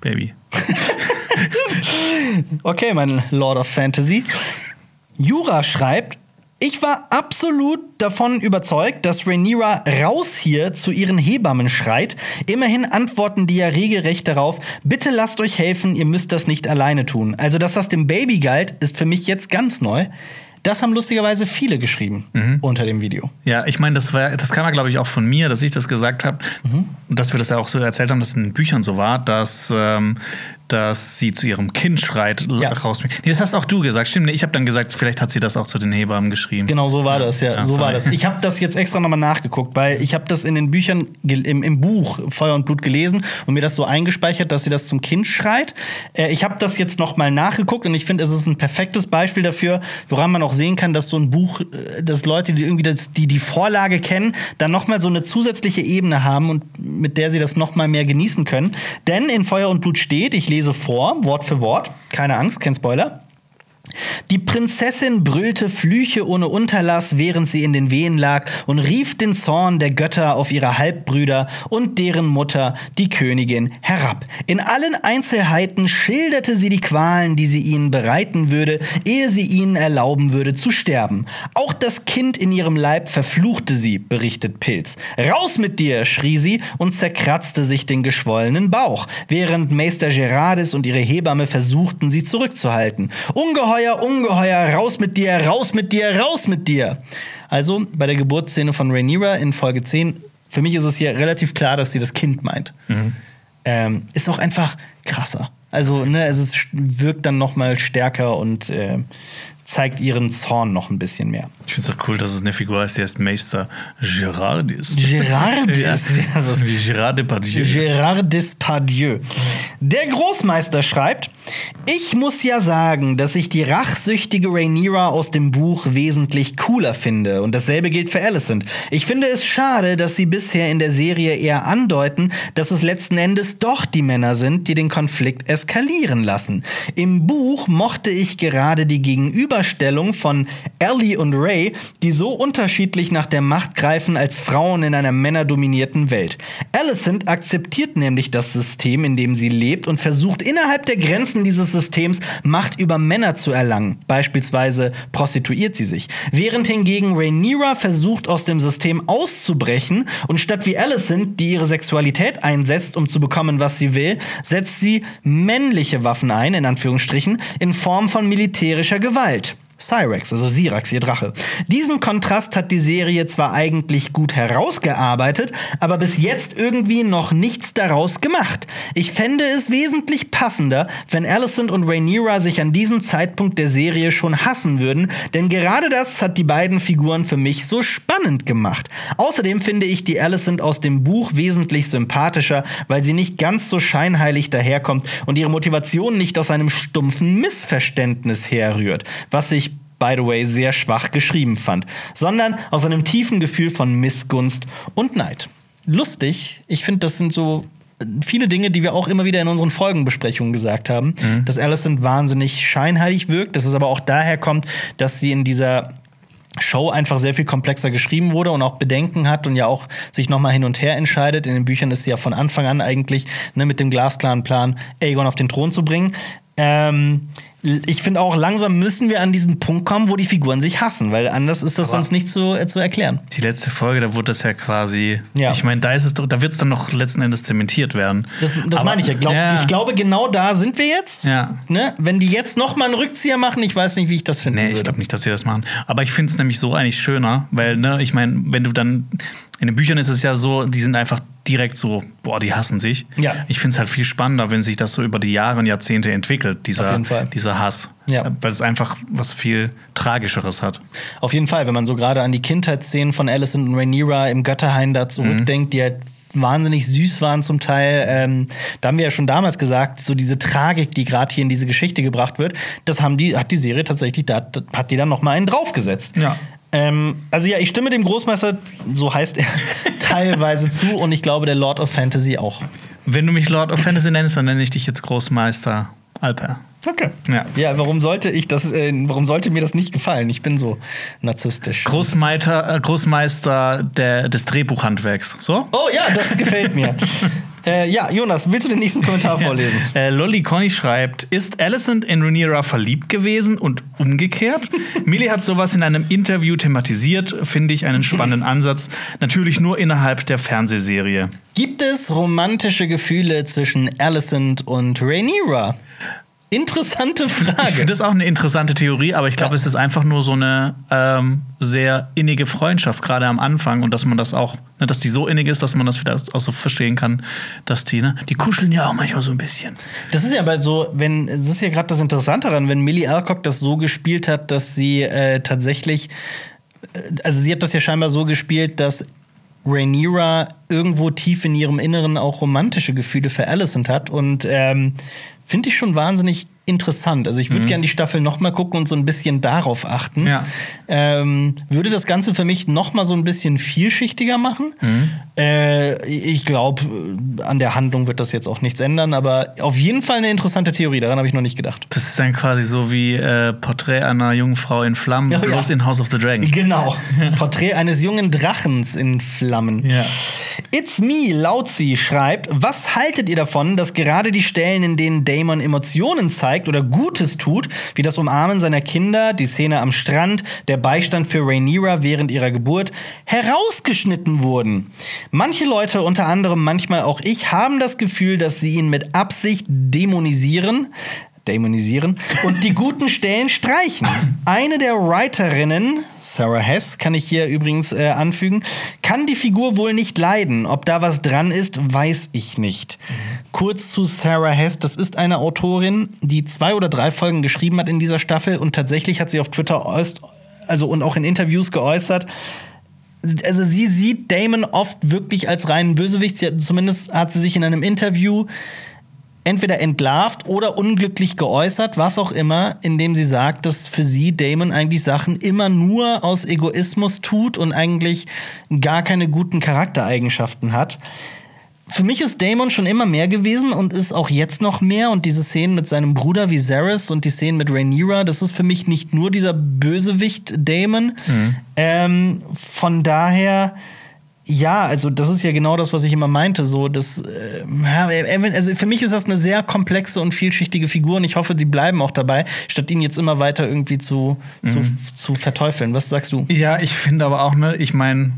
baby. Okay, mein Lord of Fantasy. Jura schreibt, ich war absolut davon überzeugt, dass Rhaenyra raus hier zu ihren Hebammen schreit. Immerhin antworten die ja regelrecht darauf, bitte lasst euch helfen, ihr müsst das nicht alleine tun. Also, dass das dem Baby galt, ist für mich jetzt ganz neu. Das haben lustigerweise viele geschrieben unter dem Video. Ja, ich meine, das, war- das kam ja, glaube ich, auch von mir, dass ich das gesagt habe. Und dass wir das ja auch so erzählt haben, dass es in den Büchern so war, dass, ähm, dass sie zu ihrem Kind schreit, Ja. raus. Nee, das hast auch du gesagt, stimmt. Nee, ich habe dann gesagt, vielleicht hat sie das auch zu den Hebammen geschrieben. Genau so war das, ja. Ja, so war sorry. das. Ich habe das jetzt extra nochmal nachgeguckt, weil ich habe das in den Büchern, im, im Buch Feuer und Blut gelesen und mir das so eingespeichert, dass sie das zum Kind schreit. Äh, ich habe das jetzt nochmal nachgeguckt und ich finde, es ist ein perfektes Beispiel dafür, woran man auch sehen kann, dass so ein Buch, äh, dass Leute, die irgendwie das, die, die Vorlage kennen, dann nochmal so eine zusätzliche Ebene haben und mit der sie das nochmal mehr genießen können. Denn in Feuer und Blut steht, ich lese vor, Wort für Wort, keine Angst, kein Spoiler. Die Prinzessin brüllte Flüche ohne Unterlass, während sie in den Wehen lag, und rief den Zorn der Götter auf ihre Halbbrüder und deren Mutter, die Königin, herab. In allen Einzelheiten schilderte sie die Qualen, die sie ihnen bereiten würde, ehe sie ihnen erlauben würde zu sterben. Auch das Kind in ihrem Leib verfluchte sie, berichtet Pilz. Raus mit dir, schrie sie und zerkratzte sich den geschwollenen Bauch, während Meister Gerardis und ihre Hebamme versuchten, sie zurückzuhalten. Ungeheuer, ungeheuer, raus mit dir, raus mit dir, raus mit dir. Also bei der Geburtsszene von Rhaenyra in Folge 10, für mich ist es hier relativ klar, dass sie das Kind meint. Ähm, ist auch einfach krasser. Also, ne, es ist, wirkt dann noch mal stärker und äh, zeigt ihren Zorn noch ein bisschen mehr. Ich finde es auch cool, dass es eine Figur heißt, die heißt Meister Gerardis. Gerardis. Ja, Also- wie Gerard Depardieu. Gérard Depardieu. Der Großmeister schreibt, ich muss ja sagen, dass ich die rachsüchtige Rhaenyra aus dem Buch wesentlich cooler finde. Und dasselbe gilt für Alicent. Ich finde es schade, dass sie bisher in der Serie eher andeuten, dass es letzten Endes doch die Männer sind, die den Konflikt eskalieren lassen. Im Buch mochte ich gerade die Gegenüberstellung von Ellie und Ray, die so unterschiedlich nach der Macht greifen als Frauen in einer männerdominierten Welt. Alicent akzeptiert nämlich das System, in dem sie lebt und versucht innerhalb der Grenzen dieses Systems Macht über Männer zu erlangen. Beispielsweise prostituiert sie sich. Während hingegen Rhaenyra versucht aus dem System auszubrechen und statt wie Alicent, die ihre Sexualität einsetzt, um zu bekommen, was sie will, setzt sie männliche Waffen ein, in Anführungsstrichen, in Form von militärischer Gewalt. Cyrex, also Sirax, ihr Drache. Diesen Kontrast hat die Serie zwar eigentlich gut herausgearbeitet, aber bis jetzt irgendwie noch nichts daraus gemacht. Ich fände es wesentlich passender, wenn Alicent und Rhaenyra sich an diesem Zeitpunkt der Serie schon hassen würden, denn gerade das hat die beiden Figuren für mich so spannend gemacht. Außerdem finde ich die Alicent aus dem Buch wesentlich sympathischer, weil sie nicht ganz so scheinheilig daherkommt und ihre Motivation nicht aus einem stumpfen Missverständnis herrührt, was sich by the way, sehr schwach geschrieben fand, sondern aus einem tiefen Gefühl von Missgunst und Neid. Lustig, ich finde, das sind so viele Dinge, die wir auch immer wieder in unseren Folgenbesprechungen gesagt haben, mhm. dass Alicent wahnsinnig scheinheilig wirkt, dass es aber auch daher kommt, dass sie in dieser Show einfach sehr viel komplexer geschrieben wurde und auch Bedenken hat und ja auch sich nochmal hin und her entscheidet. In den Büchern ist sie ja von Anfang an eigentlich ne, mit dem glasklaren Plan, Aegon auf den Thron zu bringen. Ähm, ich finde auch, langsam müssen wir an diesen Punkt kommen, wo die Figuren sich hassen, weil anders ist das Aber sonst nicht zu, äh, zu erklären. Die letzte Folge, da wurde das ja quasi. Ja. Ich meine, da ist es da wird es dann noch letzten Endes zementiert werden. Das, das meine ich ja. Glaub, ja. Ich glaube, genau da sind wir jetzt. Ja. Ne? Wenn die jetzt noch mal einen Rückzieher machen, ich weiß nicht, wie ich das finde. Nee, ich glaube nicht, dass die das machen. Aber ich finde es nämlich so eigentlich schöner, weil, ne, ich meine, wenn du dann in den Büchern ist es ja so, die sind einfach direkt so, boah, die hassen sich. Ja. Ich finde es halt viel spannender, wenn sich das so über die Jahre und Jahrzehnte entwickelt, dieser, dieser Hass. Ja. Weil es einfach was viel Tragischeres hat. Auf jeden Fall, wenn man so gerade an die Kindheitsszenen von Alicent und Rhaenyra im Götterhain da zurückdenkt, mhm. die halt wahnsinnig süß waren zum Teil. Ähm, da haben wir ja schon damals gesagt, so diese Tragik, die gerade hier in diese Geschichte gebracht wird, das haben die, hat die Serie tatsächlich, da hat die dann noch mal einen draufgesetzt. Ja. Ähm, also ja, ich stimme dem Großmeister, so heißt er, teilweise zu und ich glaube der Lord of Fantasy auch. Wenn du mich Lord of Fantasy nennst, dann nenne ich dich jetzt Großmeister Alper. Okay. Ja. ja, warum sollte ich das, äh, warum sollte mir das nicht gefallen? Ich bin so narzisstisch. Großmeister, äh, Großmeister der, des Drehbuchhandwerks. So? Oh ja, das gefällt mir. Äh, ja, Jonas, willst du den nächsten Kommentar vorlesen? äh, Lolly Conny schreibt: Ist Alicent in Rhaenyra verliebt gewesen und umgekehrt? Millie hat sowas in einem Interview thematisiert, finde ich einen spannenden Ansatz. Natürlich nur innerhalb der Fernsehserie. Gibt es romantische Gefühle zwischen Alicent und Rhaenyra? Interessante Frage. Ich finde das auch eine interessante Theorie, aber ich glaube, ja. es ist einfach nur so eine ähm, sehr innige Freundschaft, gerade am Anfang. Und dass man das auch, ne, dass die so innig ist, dass man das wieder auch so verstehen kann, dass die, ne, die kuscheln ja auch manchmal so ein bisschen. Das ist ja aber so, wenn, es ist ja gerade das Interessante daran, wenn Millie Alcock das so gespielt hat, dass sie äh, tatsächlich, äh, also sie hat das ja scheinbar so gespielt, dass Rhaenyra irgendwo tief in ihrem Inneren auch romantische Gefühle für Alicent hat und ähm, finde ich schon wahnsinnig interessant. Also ich würde mhm. gerne die Staffel noch mal gucken und so ein bisschen darauf achten. Ja. Ähm, würde das Ganze für mich noch mal so ein bisschen vielschichtiger machen. Mhm. Äh, ich glaube, an der Handlung wird das jetzt auch nichts ändern, aber auf jeden Fall eine interessante Theorie. Daran habe ich noch nicht gedacht. Das ist dann quasi so wie äh, Porträt einer jungen Frau in Flammen, ja, bloß ja. in House of the Dragon. Genau. Porträt eines jungen Drachens in Flammen. Ja. It's me, Lautzi schreibt, was haltet ihr davon, dass gerade die Stellen, in denen Damon Emotionen zeigt oder Gutes tut, wie das Umarmen seiner Kinder, die Szene am Strand, der Beistand für Rhaenyra während ihrer Geburt, herausgeschnitten wurden? Manche Leute, unter anderem manchmal auch ich, haben das Gefühl, dass sie ihn mit Absicht dämonisieren, dämonisieren und die guten Stellen streichen. Eine der Writerinnen, Sarah Hess, kann ich hier übrigens äh, anfügen, kann die Figur wohl nicht leiden. Ob da was dran ist, weiß ich nicht. Mhm. Kurz zu Sarah Hess, das ist eine Autorin, die zwei oder drei Folgen geschrieben hat in dieser Staffel und tatsächlich hat sie auf Twitter also und auch in Interviews geäußert, also sie sieht Damon oft wirklich als reinen Bösewicht. Hat, zumindest hat sie sich in einem Interview entweder entlarvt oder unglücklich geäußert, was auch immer, indem sie sagt, dass für sie Damon eigentlich Sachen immer nur aus Egoismus tut und eigentlich gar keine guten Charaktereigenschaften hat. Für mich ist Damon schon immer mehr gewesen und ist auch jetzt noch mehr. Und diese Szenen mit seinem Bruder Viserys und die Szenen mit Rhaenyra, das ist für mich nicht nur dieser Bösewicht Damon. Mhm. Ähm, von daher ja, also das ist ja genau das, was ich immer meinte. So, das, äh, also für mich ist das eine sehr komplexe und vielschichtige Figur und ich hoffe, sie bleiben auch dabei, statt ihn jetzt immer weiter irgendwie zu, mhm. zu, zu verteufeln. Was sagst du? Ja, ich finde aber auch, ne, ich meine,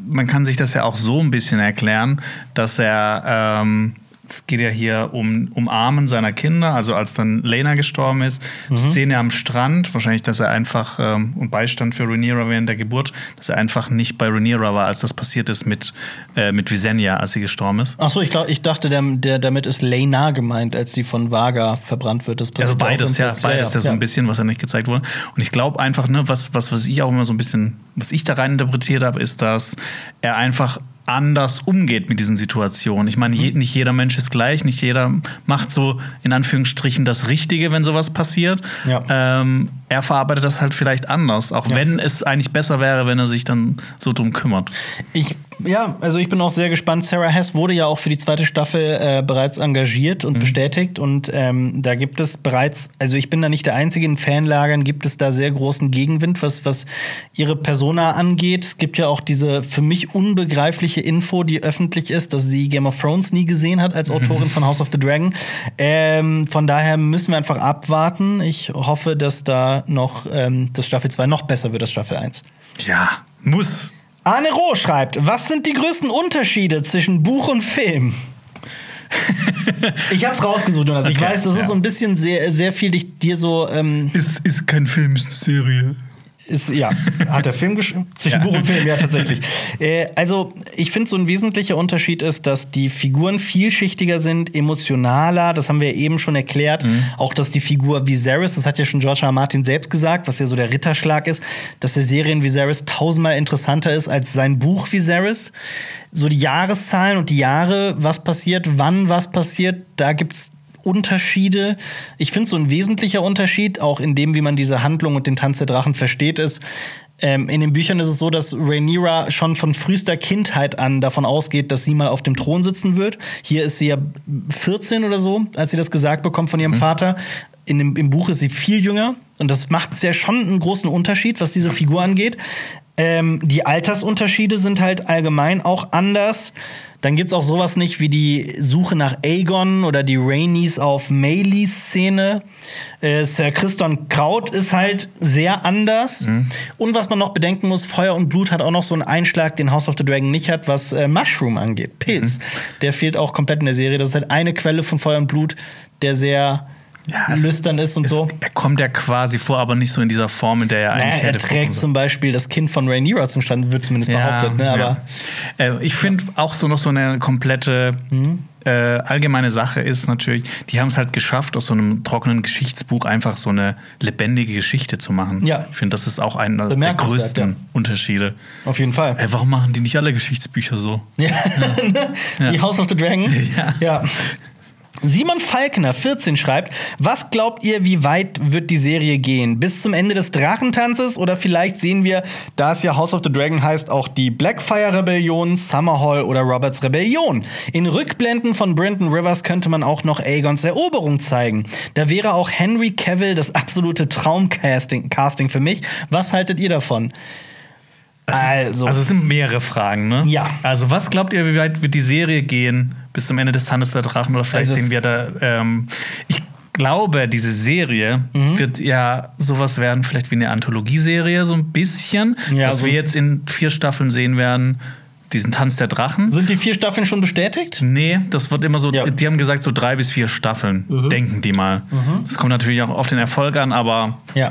man kann sich das ja auch so ein bisschen erklären, dass er ähm, es geht ja hier um Umarmen seiner Kinder, also als dann Lena gestorben ist. Mhm. Szene am Strand, wahrscheinlich, dass er einfach, ähm, und Beistand für Rhaenyra während der Geburt, dass er einfach nicht bei Rhaenyra war, als das passiert ist mit, äh, mit Visenya, als sie gestorben ist. Achso, ich, glaub, ich dachte, der, der, damit ist Lena gemeint, als sie von Vaga verbrannt wird. Das also beides, ja, beides ja, ja, ja so ein bisschen, was ja nicht gezeigt wurde. Und ich glaube einfach, ne, was, was, was ich auch immer so ein bisschen, was ich da rein interpretiert habe, ist, dass er einfach anders umgeht mit diesen Situationen. Ich meine, je, nicht jeder Mensch ist gleich, nicht jeder macht so in Anführungsstrichen das Richtige, wenn sowas passiert. Ja. Ähm, er verarbeitet das halt vielleicht anders, auch ja. wenn es eigentlich besser wäre, wenn er sich dann so drum kümmert. Ich ja, also ich bin auch sehr gespannt. Sarah Hess wurde ja auch für die zweite Staffel äh, bereits engagiert und mhm. bestätigt. Und ähm, da gibt es bereits, also ich bin da nicht der Einzige, in Fanlagern gibt es da sehr großen Gegenwind, was, was ihre Persona angeht. Es gibt ja auch diese für mich unbegreifliche Info, die öffentlich ist, dass sie Game of Thrones nie gesehen hat als mhm. Autorin von House of the Dragon. Ähm, von daher müssen wir einfach abwarten. Ich hoffe, dass da noch ähm, das Staffel 2 noch besser wird als Staffel 1. Ja, muss. Arne Roh schreibt, was sind die größten Unterschiede zwischen Buch und Film? ich hab's rausgesucht, Jonas. Ich okay, weiß, das ja. ist so ein bisschen sehr, sehr viel dir so. Ähm ist, ist kein Film, ist eine Serie. Ist, ja, hat der Film geschrieben? Zwischen ja. Buch und Film, ja, tatsächlich. Äh, also, ich finde, so ein wesentlicher Unterschied ist, dass die Figuren vielschichtiger sind, emotionaler. Das haben wir eben schon erklärt. Mhm. Auch, dass die Figur Viserys, das hat ja schon George R. Martin selbst gesagt, was ja so der Ritterschlag ist, dass der Serien Viserys tausendmal interessanter ist als sein Buch Viserys. So die Jahreszahlen und die Jahre, was passiert, wann was passiert, da gibt's Unterschiede. Ich finde so ein wesentlicher Unterschied, auch in dem, wie man diese Handlung und den Tanz der Drachen versteht, ist, ähm, in den Büchern ist es so, dass Rhaenyra schon von frühester Kindheit an davon ausgeht, dass sie mal auf dem Thron sitzen wird. Hier ist sie ja 14 oder so, als sie das gesagt bekommt von ihrem mhm. Vater. In dem, Im Buch ist sie viel jünger und das macht ja schon einen großen Unterschied, was diese Figur angeht. Ähm, die Altersunterschiede sind halt allgemein auch anders. Dann gibt es auch sowas nicht wie die Suche nach Aegon oder die Rainies auf Mayleys Szene. Äh, Sir Christon Kraut ist halt sehr anders. Mhm. Und was man noch bedenken muss, Feuer und Blut hat auch noch so einen Einschlag, den House of the Dragon nicht hat, was äh, Mushroom angeht. Pilz. Mhm. Der fehlt auch komplett in der Serie. Das ist halt eine Quelle von Feuer und Blut, der sehr ja, lüstern ist und so. Er kommt ja quasi vor, aber nicht so in dieser Form, in der er eigentlich naja, hätte. Er trägt zum Beispiel das Kind von Rhaenyra zum Stand, wird zumindest ja, behauptet. Ne? Aber ja. äh, ich finde auch so noch so eine komplette mhm. äh, allgemeine Sache ist natürlich, die haben es halt geschafft, aus so einem trockenen Geschichtsbuch einfach so eine lebendige Geschichte zu machen. Ja. Ich finde, das ist auch einer der größten Unterschiede. Auf jeden Fall. Äh, warum machen die nicht alle Geschichtsbücher so? Ja. Wie House of the Dragon? Ja. Simon Falkner, 14, schreibt, was glaubt ihr, wie weit wird die Serie gehen? Bis zum Ende des Drachentanzes oder vielleicht sehen wir, da es ja House of the Dragon heißt, auch die Blackfire-Rebellion, Summerhall oder Roberts Rebellion. In Rückblenden von Brenton Rivers könnte man auch noch Aegons Eroberung zeigen. Da wäre auch Henry Cavill das absolute Traumcasting Casting für mich. Was haltet ihr davon? Also, also es sind mehrere Fragen, ne? Ja. Also was glaubt ihr, wie weit wird die Serie gehen bis zum Ende des Tandes der Drachen oder vielleicht also sehen wir da. Ähm, ich glaube, diese Serie mhm. wird ja sowas werden, vielleicht wie eine Anthologieserie so ein bisschen, ja, dass so wir jetzt in vier Staffeln sehen werden. Diesen Tanz der Drachen. Sind die vier Staffeln schon bestätigt? Nee, das wird immer so, ja. die haben gesagt, so drei bis vier Staffeln, mhm. denken die mal. Mhm. Das kommt natürlich auch auf den Erfolg an, aber ja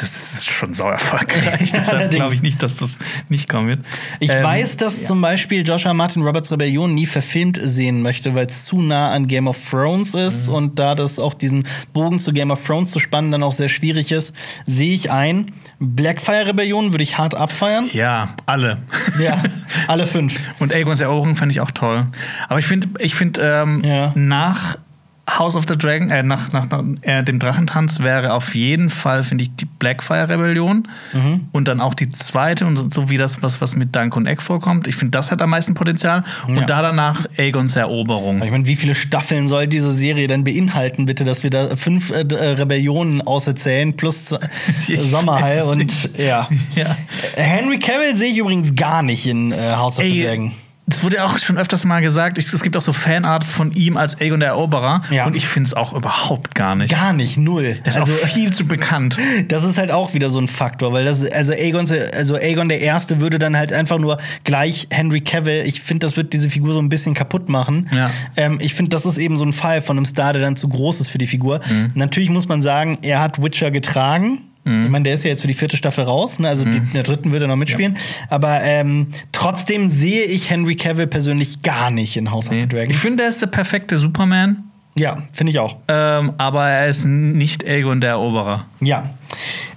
Das ist schon sau erfolgreich. Deshalb glaube ich nicht, dass das nicht kommen wird. Ich Ähm, weiß, dass zum Beispiel Joshua Martin Roberts Rebellion nie verfilmt sehen möchte, weil es zu nah an Game of Thrones ist Mhm. und da das auch diesen Bogen zu Game of Thrones zu spannen dann auch sehr schwierig ist, sehe ich ein. Blackfire Rebellion würde ich hart abfeiern. Ja, alle. Ja, alle fünf. Und Aegons Eroberung fand ich auch toll. Aber ich finde, ich find, ähm, Ja. nach House of the Dragon, äh, nach, nach, nach äh, dem Drachentanz wäre auf jeden Fall, finde ich, die Blackfire-Rebellion. Mhm. Und dann auch die zweite und so, so wie das, was, was mit Dunk und Egg vorkommt. Ich finde, das hat am meisten Potenzial. Ja. Und da danach Aegons Eroberung. Ich meine, wie viele Staffeln soll diese Serie denn beinhalten, bitte, dass wir da fünf äh, äh, Rebellionen auserzählen plus äh, Sommerhai und ja. Ja. Henry Cavill sehe ich übrigens gar nicht in äh, House of the Ey, Dragon. Es wurde ja auch schon öfters mal gesagt, es gibt auch so Fanart von ihm als Aegon der Eroberer. Ja. Und ich finde es auch überhaupt gar nicht. Gar nicht, null. Das ist also, auch viel zu bekannt. das ist halt auch wieder so ein Faktor, weil das, also Aegon, also Aegon der Erste würde dann halt einfach nur gleich Henry Cavill. Ich finde, das wird diese Figur so ein bisschen kaputt machen. Ja. Ähm, ich finde, das ist eben so ein Fall von einem Star, der dann zu groß ist für die Figur. Mhm. Natürlich muss man sagen, er hat Witcher getragen. Mhm. Ich meine, der ist ja jetzt für die vierte Staffel raus, ne? also die, in der dritten wird er noch mitspielen. Aber ähm, trotzdem sehe ich Henry Cavill persönlich gar nicht in House of the Dragon. Ich finde, er ist der perfekte Superman. Ja, finde ich auch. Ähm, aber er ist nicht Aegon der Eroberer. Ja.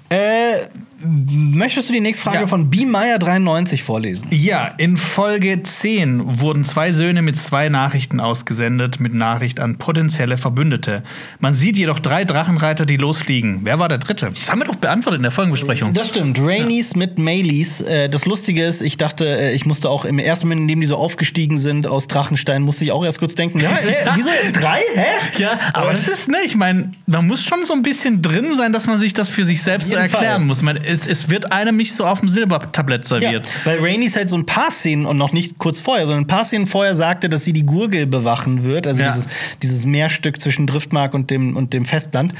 Äh, möchtest du die nächste Frage Ja. von B. Meyer 93 vorlesen? Ja, in Folge 10 wurden zwei Söhne mit zwei Nachrichten ausgesendet, mit Nachricht an potenzielle Verbündete. Man sieht jedoch drei Drachenreiter, die losfliegen. Wer war der dritte? Das haben wir doch beantwortet in der Folgenbesprechung. Das stimmt. Rainies mit Maylies. Äh, das Lustige ist, ich dachte, äh, ich musste auch im ersten Moment, in dem die so aufgestiegen sind aus Drachenstein, musste ich auch erst kurz denken, ja, wieso jetzt drei? Hä? Ja, aber das ist, ne, ich meine, man muss schon so ein bisschen drin sein, dass man sich das für sich selbst so erklären Fall. muss. Man, es, es wird einem nicht so auf dem Silbertablett Ja, serviert. weil Rainies halt so ein paar Szenen und noch nicht kurz vorher, sondern ein paar Szenen vorher sagte, dass sie die Gurgel bewachen wird, also Ja. dieses, dieses Meerstück zwischen Driftmark und dem, und dem Festland.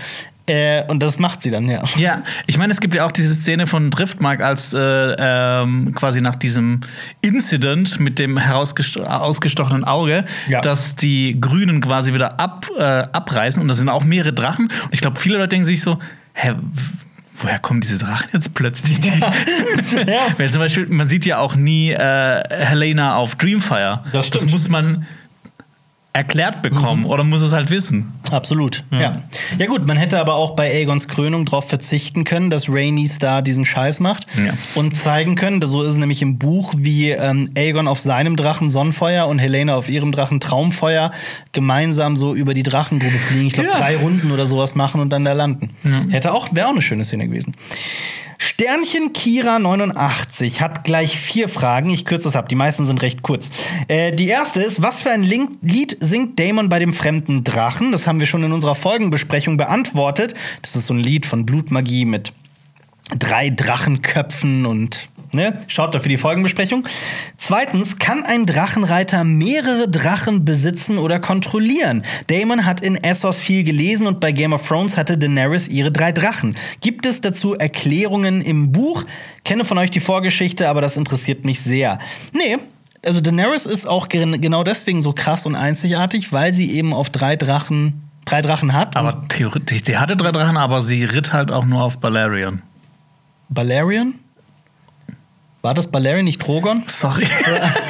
Äh, und das macht sie dann, ja. Ja, ich meine, es gibt ja auch diese Szene von Driftmark, als äh, ähm, quasi nach diesem Incident mit dem ausgestochenen Auge, Ja. dass die Grünen quasi wieder ab, äh, abreißen und da sind auch mehrere Drachen. Und ich glaube, viele Leute denken sich so, hä, woher kommen diese Drachen jetzt plötzlich? Die Ja. Weil zum Beispiel, man sieht ja auch nie äh, Helena auf Dreamfire. Das stimmt. muss man erklärt bekommen oder muss es halt wissen. Absolut, ja. ja. gut, man hätte aber auch bei Aegons Krönung darauf verzichten können, dass Rhaenys da diesen Scheiß macht Ja. und zeigen können, so ist es nämlich im Buch, wie ähm, Aegon auf seinem Drachen Sonnenfeuer und Helena auf ihrem Drachen Traumfeuer gemeinsam so über die Drachengrube fliegen. Ich glaube, Ja. drei Runden oder sowas machen und dann da landen. Hätte auch, wäre auch eine schöne Szene gewesen. Sternchen Kira 89 hat gleich vier Fragen. Ich kürze das ab. Die meisten sind recht kurz. Äh, die erste ist: Was für ein Link Lied singt Damon bei dem fremden Drachen? Das haben wir schon in unserer Folgenbesprechung beantwortet. Das ist so ein Lied von Blutmagie mit drei Drachenköpfen und ne, schaut dafür die Folgenbesprechung. Zweitens, kann ein Drachenreiter mehrere Drachen besitzen oder kontrollieren? Damon hat in Essos viel gelesen und bei Game of Thrones hatte Daenerys ihre drei Drachen. Gibt es dazu Erklärungen im Buch? Kenne von euch die Vorgeschichte, aber das interessiert mich sehr. Nee, also Daenerys ist auch gen- genau deswegen so krass und einzigartig, weil sie eben auf drei Drachen drei Drachen hat. Aber theoretisch, sie hatte drei Drachen, aber sie ritt halt auch nur auf Balerion. Balerion? War das Balerion, nicht Drogon? Sorry.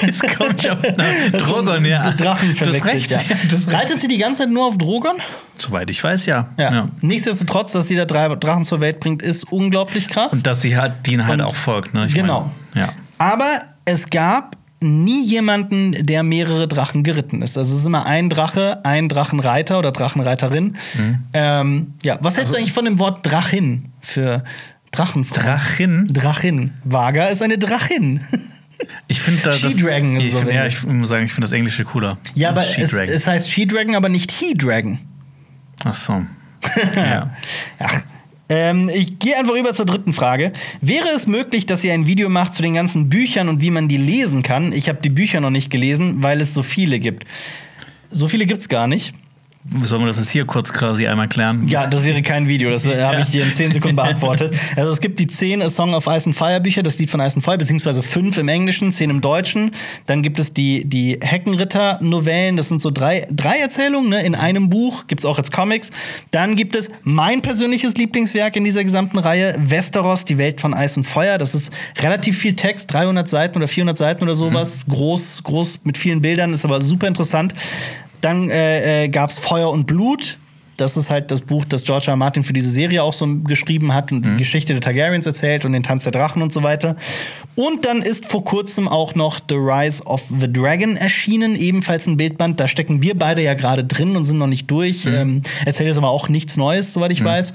Jetzt kommt schon. Drogon, ja. Drachen verwechselt, recht. ja. ja. Reitet sie die ganze Zeit nur auf Drogon? Soweit ich weiß, ja. Ja. Nichtsdestotrotz, dass sie da drei Drachen zur Welt bringt, ist unglaublich krass. Und dass sie halt, denen halt Und- auch folgt. Ne? Ich genau. Meine, ja. Aber es gab nie jemanden, der mehrere Drachen geritten ist. Also es ist immer ein Drache, ein Drachenreiter oder Drachenreiterin. Mhm. Ähm, ja, was Also hältst du eigentlich von dem Wort Drachin für Drachenfrau? Drachin. Drachin. Vaga ist eine Drachin. Ich finde da das. She-Dragon ist ich so find, Ja, ich muss sagen, ich finde das Englische cooler. ja, aber es, es heißt She-Dragon, aber nicht He-Dragon. Ach so. ja. Ach, ähm, ich gehe einfach über zur dritten Frage. Wäre es möglich, dass ihr ein Video macht zu den ganzen Büchern und wie man die lesen kann? Ich habe die Bücher noch nicht gelesen, weil es so viele gibt. So viele gibt es gar nicht. Sollen wir das jetzt hier kurz quasi einmal klären? Ja, das wäre kein Video, das äh, habe ich dir in 10 Sekunden beantwortet. Also es gibt die 10 A Song of Ice and Fire Bücher, das Lied von Ice and Fire, beziehungsweise 5 im Englischen, 10 im Deutschen. Dann gibt es die, die Heckenritter-Novellen, das sind so drei, drei Erzählungen ne, in einem Buch, gibt es auch als Comics. Dann gibt es mein persönliches Lieblingswerk in dieser gesamten Reihe, Westeros, die Welt von Eis und Feuer. Das ist relativ viel Text, 300 Seiten oder 400 Seiten oder sowas, mhm. groß, groß mit vielen Bildern, ist aber super interessant. Dann äh, äh, gab es Feuer und Blut. Das ist halt das Buch, das George R. Martin für diese Serie auch so geschrieben hat und mhm. die Geschichte der Targaryens erzählt und den Tanz der Drachen und so weiter. Und dann ist vor kurzem auch noch The Rise of the Dragon erschienen, ebenfalls ein Bildband. Da stecken wir beide ja gerade drin und sind noch nicht durch. Mhm. Ähm, erzählt jetzt aber auch nichts Neues, soweit ich mhm. weiß.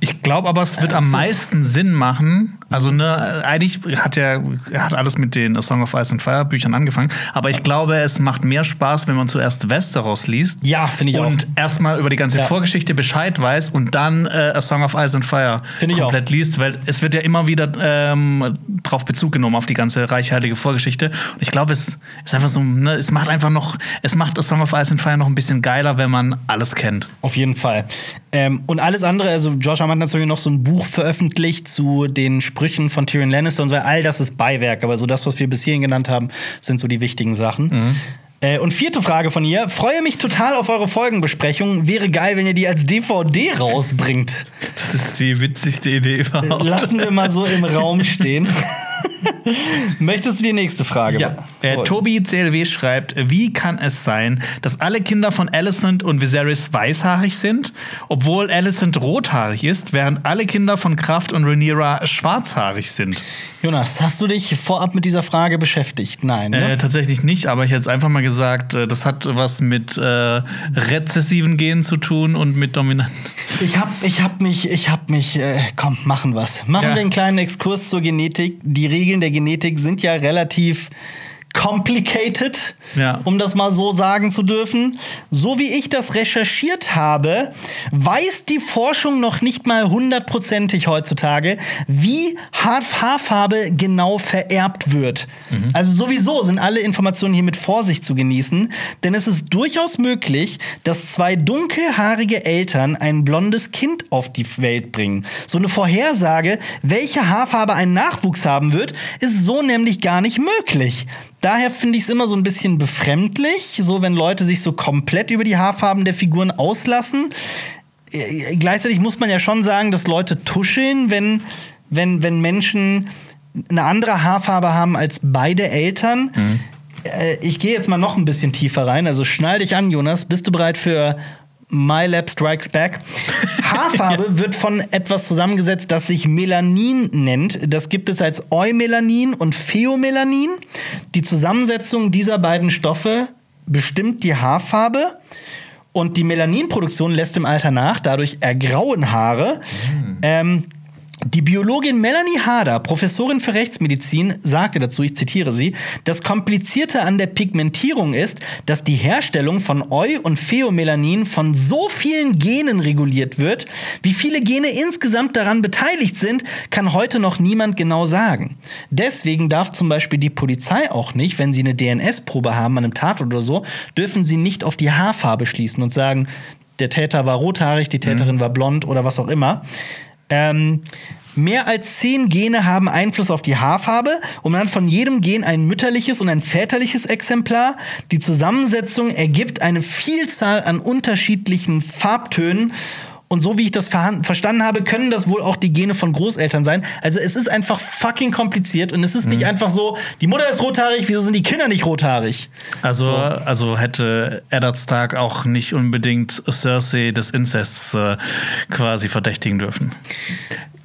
Ich glaube aber, es wird also, am meisten Sinn machen. Also, ne, eigentlich hat er hat alles mit den A Song of Ice and Fire Büchern angefangen. Aber ich glaube, es macht mehr Spaß, wenn man zuerst Westeros liest. Ja, finde ich und auch. Und erstmal über die ganze ja. Vorgeschichte Bescheid weiß und dann äh, A Song of Ice and Fire komplett auch. liest. Weil es wird ja immer wieder ähm, drauf Bezug genommen auf die ganze reichhaltige Vorgeschichte. Und ich glaube, es ist einfach so, ne, es macht einfach noch, es macht A Song of Ice and Fire noch ein bisschen geiler, wenn man alles kennt. Auf jeden Fall. Ähm, und alles andere, also George R. hat natürlich noch so ein Buch veröffentlicht zu den Sprüchen von Tyrion Lannister und so. All das ist Beiwerk, aber so das, was wir bis hierhin genannt haben, sind so die wichtigen Sachen. Mhm. Äh, und vierte Frage von ihr. Freue mich total auf eure Folgenbesprechung. Wäre geil, wenn ihr die als DVD rausbringt. Das ist die witzigste Idee überhaupt. Lassen wir mal so im Raum stehen. Möchtest du die nächste Frage? Ja. Äh, Tobi CLW schreibt: Wie kann es sein, dass alle Kinder von Alicent und Viserys weißhaarig sind, obwohl Alicent rothaarig ist, während alle Kinder von Kraft und Rhaenyra schwarzhaarig sind? Jonas, hast du dich vorab mit dieser Frage beschäftigt? Nein. Ne? Äh, tatsächlich nicht, aber ich hätte es einfach mal gesagt, äh, das hat was mit äh, rezessiven Genen zu tun und mit dominanten. Ich hab, ich hab mich, ich hab mich, äh, komm, machen was. Machen ja. wir einen kleinen Exkurs zur Genetik. Die Regeln der Genetik sind ja relativ complicated, ja. um das mal so sagen zu dürfen. So wie ich das recherchiert habe, weiß die Forschung noch nicht mal hundertprozentig heutzutage, wie Haarfarbe genau vererbt wird. Mhm. Also sowieso sind alle Informationen hier mit Vorsicht zu genießen, denn es ist durchaus möglich, dass zwei dunkelhaarige Eltern ein blondes Kind auf die Welt bringen. So eine Vorhersage, welche Haarfarbe ein Nachwuchs haben wird, ist so nämlich gar nicht möglich. Daher finde ich es immer so ein bisschen befremdlich, so wenn Leute sich so komplett über die Haarfarben der Figuren auslassen. Äh, gleichzeitig muss man ja schon sagen, dass Leute tuscheln, wenn, wenn, wenn Menschen eine andere Haarfarbe haben als beide Eltern. Mhm. Äh, ich gehe jetzt mal noch ein bisschen tiefer rein. Also schnall dich an, Jonas. Bist du bereit für My Lab Strikes Back. Haarfarbe ja. wird von etwas zusammengesetzt, das sich Melanin nennt. Das gibt es als Eumelanin und Pheomelanin. Die Zusammensetzung dieser beiden Stoffe bestimmt die Haarfarbe. Und die Melaninproduktion lässt im Alter nach, dadurch ergrauen Haare. Mhm. Ähm, die Biologin Melanie Harder, Professorin für Rechtsmedizin, sagte dazu, ich zitiere sie, das Komplizierte an der Pigmentierung ist, dass die Herstellung von Eu- und Pheomelanin von so vielen Genen reguliert wird. Wie viele Gene insgesamt daran beteiligt sind, kann heute noch niemand genau sagen. Deswegen darf zum Beispiel die Polizei auch nicht, wenn sie eine DNS-Probe haben an einem Tatort oder so, dürfen sie nicht auf die Haarfarbe schließen und sagen, der Täter war rothaarig, die Täterin mhm. war blond oder was auch immer. Ähm, Mehr als zehn Gene haben Einfluss auf die Haarfarbe und man hat von jedem Gen ein mütterliches und ein väterliches Exemplar. Die Zusammensetzung ergibt eine Vielzahl an unterschiedlichen Farbtönen. Und so wie ich das verstanden habe, können das wohl auch die Gene von Großeltern sein. Also es ist einfach fucking kompliziert und es ist mhm. nicht einfach so, die Mutter ist rothaarig, wieso sind die Kinder nicht rothaarig? Also, so. also hätte Eddard Stark auch nicht unbedingt Cersei des Incests äh, quasi verdächtigen dürfen.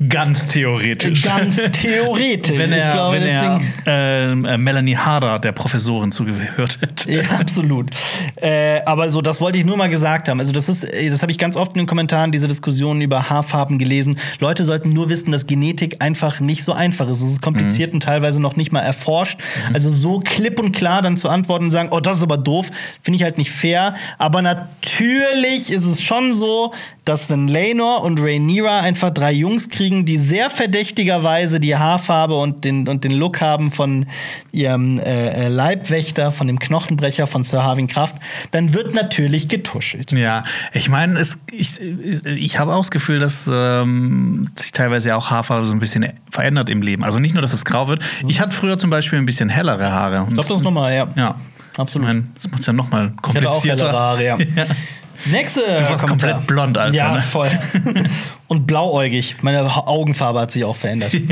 Ganz theoretisch. Ganz theoretisch. wenn er, glaube, wenn er ähm, äh, Melanie Harder, der Professorin, zugehört hätte. Ja, absolut. Äh, aber so, das wollte ich nur mal gesagt haben. Also, das ist, das habe ich ganz oft in den Kommentaren, diese Diskussionen über Haarfarben gelesen. Leute sollten nur wissen, dass Genetik einfach nicht so einfach ist. Es ist kompliziert mhm. und teilweise noch nicht mal erforscht. Mhm. Also, so klipp und klar dann zu antworten und sagen, oh, das ist aber doof, finde ich halt nicht fair. Aber natürlich ist es schon so, dass wenn Laenor und Rhaenyra einfach drei Jungs kriegen, die sehr verdächtigerweise die Haarfarbe und den, und den Look haben von ihrem äh, äh Leibwächter, von dem Knochenbrecher von Sir Harvin Kraft, dann wird natürlich getuschelt. Ja, ich meine, ich, ich habe auch das Gefühl, dass ähm, sich teilweise auch Haarfarbe so ein bisschen verändert im Leben. Also nicht nur, dass es grau wird. Ich hatte früher zum Beispiel ein bisschen hellere Haare. Ich glaube, das nochmal, ja. Ja. Absolut. Ich mein, das macht es ja nochmal komplizierter. Ich Haare, ja. ja. Nächste. Du warst Kommentar. komplett blond, Alter. Ja, ne? voll. Und blauäugig. Meine Augenfarbe hat sich auch verändert.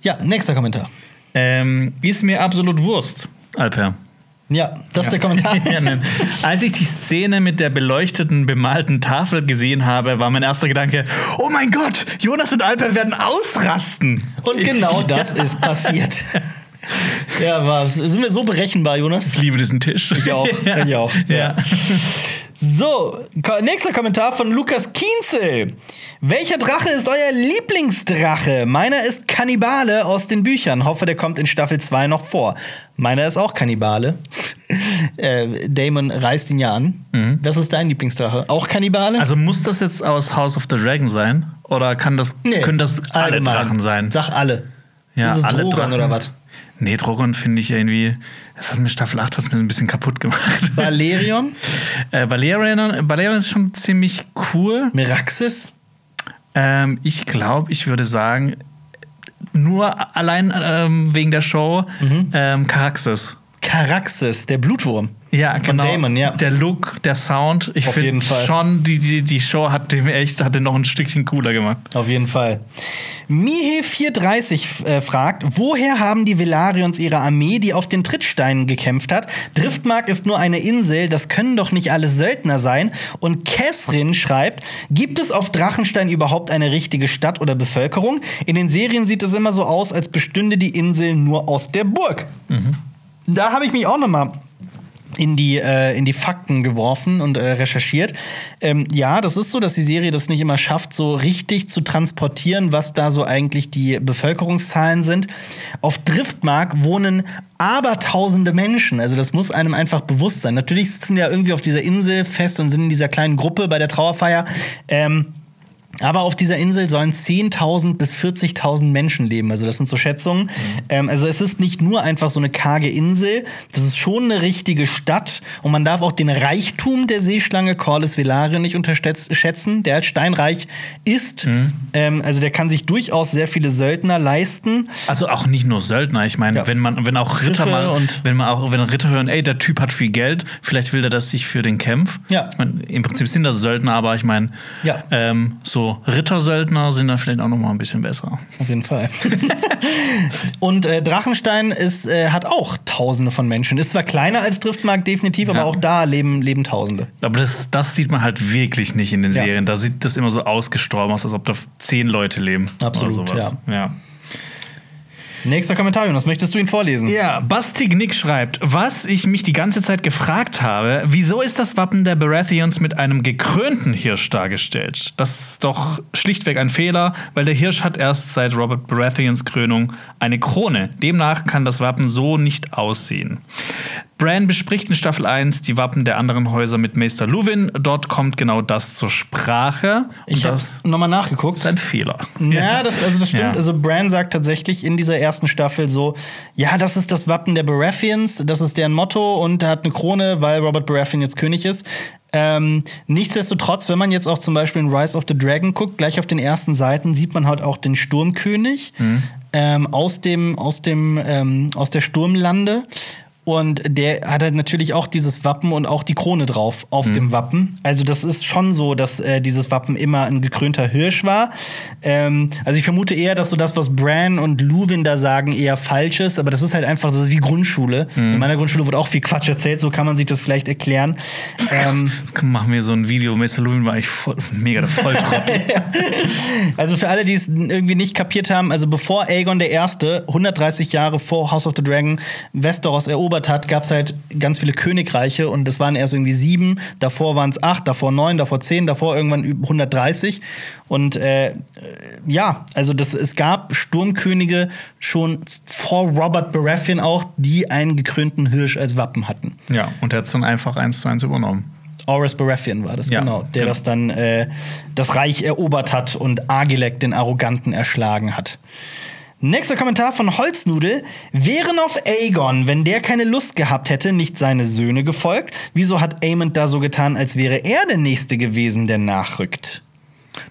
Ja, ja nächster Kommentar. Ähm, ist mir absolut Wurst, Alper. Ja, das ist der Kommentar. ja. Als ich die Szene mit der beleuchteten, bemalten Tafel gesehen habe, war mein erster Gedanke: Oh mein Gott, Jonas und Alper werden ausrasten. Und genau das ist passiert. Ja, war, sind wir so berechenbar, Jonas? Ich liebe diesen Tisch. Ich auch. ja. Ich auch. Ja. So, nächster Kommentar von Lukas Kienzel. Welcher Drache ist euer Lieblingsdrache? Meiner ist Kannibale aus den Büchern. Hoffe, der kommt in Staffel 2 noch vor. Meiner ist auch Kannibale. äh, Damon reißt ihn ja an. Mhm. Was ist dein Lieblingsdrache? Auch Kannibale? Also muss das jetzt aus House of the Dragon sein? Oder kann das, nee, können das alle allgemein. Drachen sein? Sag alle. Ja, ist es alle Drogon Drachen oder was? Nee, Drogon finde ich irgendwie. Das hat mir Staffel 8 hat's mir ein bisschen kaputt gemacht. Valerion? äh, Valerion, Valerion ist schon ziemlich cool. Meraxis? Ähm, ich glaube, ich würde sagen, nur allein ähm, wegen der Show mhm. ähm, Caraxes. Caraxes, der Blutwurm. Ja, Von genau. Damon, ja. Der Look, der Sound. Ich finde schon, die, die, die Show hat dem echt hat den noch ein Stückchen cooler gemacht. Auf jeden Fall. Mihe430 äh, fragt, woher haben die Velarions ihre Armee, die auf den Trittsteinen gekämpft hat? Driftmark ist nur eine Insel, das können doch nicht alle Söldner sein. Und Catherine schreibt, gibt es auf Drachenstein überhaupt eine richtige Stadt oder Bevölkerung? In den Serien sieht es immer so aus, als bestünde die Insel nur aus der Burg. Mhm. Da habe ich mich auch noch mal in die, äh, in die Fakten geworfen und äh, recherchiert. Ähm, ja, das ist so, dass die Serie das nicht immer schafft, so richtig zu transportieren, was da so eigentlich die Bevölkerungszahlen sind. Auf Driftmark wohnen abertausende Menschen. Also das muss einem einfach bewusst sein. Natürlich sitzen ja irgendwie auf dieser Insel fest und sind in dieser kleinen Gruppe bei der Trauerfeier. Ähm, aber auf dieser Insel sollen 10.000 bis 40.000 Menschen leben. Also das sind so Schätzungen. Mhm. Ähm, also es ist nicht nur einfach so eine karge Insel. Das ist schon eine richtige Stadt. Und man darf auch den Reichtum der Seeschlange Corlys Velaryon nicht unterschätzen, der als steinreich ist. Mhm. Ähm, also der kann sich durchaus sehr viele Söldner leisten. Also auch nicht nur Söldner. Ich meine, ja. wenn man, wenn auch Ritter Schiffe mal, und wenn man auch, wenn Ritter hören, ey, der Typ hat viel Geld, vielleicht will der das sich für den Kampf. Ja. Ich mein, im Prinzip sind das Söldner, aber ich meine, ja. ähm, so Rittersöldner sind dann vielleicht auch noch mal ein bisschen besser. Auf jeden Fall. und äh, Drachenstein ist, äh, hat auch Tausende von Menschen. Ist zwar kleiner als Driftmark definitiv, ja. aber auch da leben, leben Tausende. Aber das, das sieht man halt wirklich nicht in den ja. Serien. Da sieht das immer so ausgestorben aus, als ob da zehn Leute leben. Absolut, ja. ja. Nächster Kommentar, Jonas, möchtest du ihn vorlesen? Ja, Bastig Nick schreibt, was ich mich die ganze Zeit gefragt habe, wieso ist das Wappen der Baratheons mit einem gekrönten Hirsch dargestellt? Das ist doch schlichtweg ein Fehler, weil der Hirsch hat erst seit Robert Baratheons Krönung eine Krone. Demnach kann das Wappen so nicht aussehen. Bran bespricht in Staffel 1 die Wappen der anderen Häuser mit Meister Luwin. Dort kommt genau das zur Sprache. ich habe nochmal nachgeguckt. Das ist ein Fehler. Ja, das, also das stimmt. Ja. Also Bran sagt tatsächlich in dieser ersten Staffel so, ja, das ist das Wappen der Baratheons, das ist deren Motto und er hat eine Krone, weil Robert Baratheon jetzt König ist. Ähm, nichtsdestotrotz, wenn man jetzt auch zum Beispiel in Rise of the Dragon guckt, gleich auf den ersten Seiten sieht man halt auch den Sturmkönig mhm. ähm, aus dem aus dem ähm, aus der Sturmlande und der hat halt natürlich auch dieses Wappen und auch die Krone drauf auf mhm. dem Wappen. Also das ist schon so, dass äh, dieses Wappen immer ein gekrönter Hirsch war. Ähm, also ich vermute eher, dass so das, was Bran und Luwin da sagen, eher falsch ist. Aber das ist halt einfach, das ist wie Grundschule. Mhm. In meiner Grundschule wurde auch viel Quatsch erzählt, so kann man sich das vielleicht erklären. Ähm, das machen wir so ein Video. Mr. Luwin war eigentlich voll, mega der Volltrottel. also für alle, die es irgendwie nicht kapiert haben, also bevor Aegon I. 130 Jahre vor House of the Dragon Westeros erobert erobert hat, gab es halt ganz viele Königreiche und das waren erst irgendwie sieben, davor waren es acht, davor neun, davor zehn, davor irgendwann 130. Und äh, ja, also das, es gab Sturmkönige schon vor Robert Baratheon auch, die einen gekrönten Hirsch als Wappen hatten. Ja, und er hat es dann einfach eins zu eins übernommen. Aurus Baratheon war das, Ja, genau. Der genau. das dann äh, das Reich erobert hat und Agilek den Arroganten erschlagen hat. Nächster Kommentar von Holznudel. Wären auf Aegon, wenn der keine Lust gehabt hätte, nicht seine Söhne gefolgt? Wieso hat Aemond da so getan, als wäre er der Nächste gewesen, der nachrückt?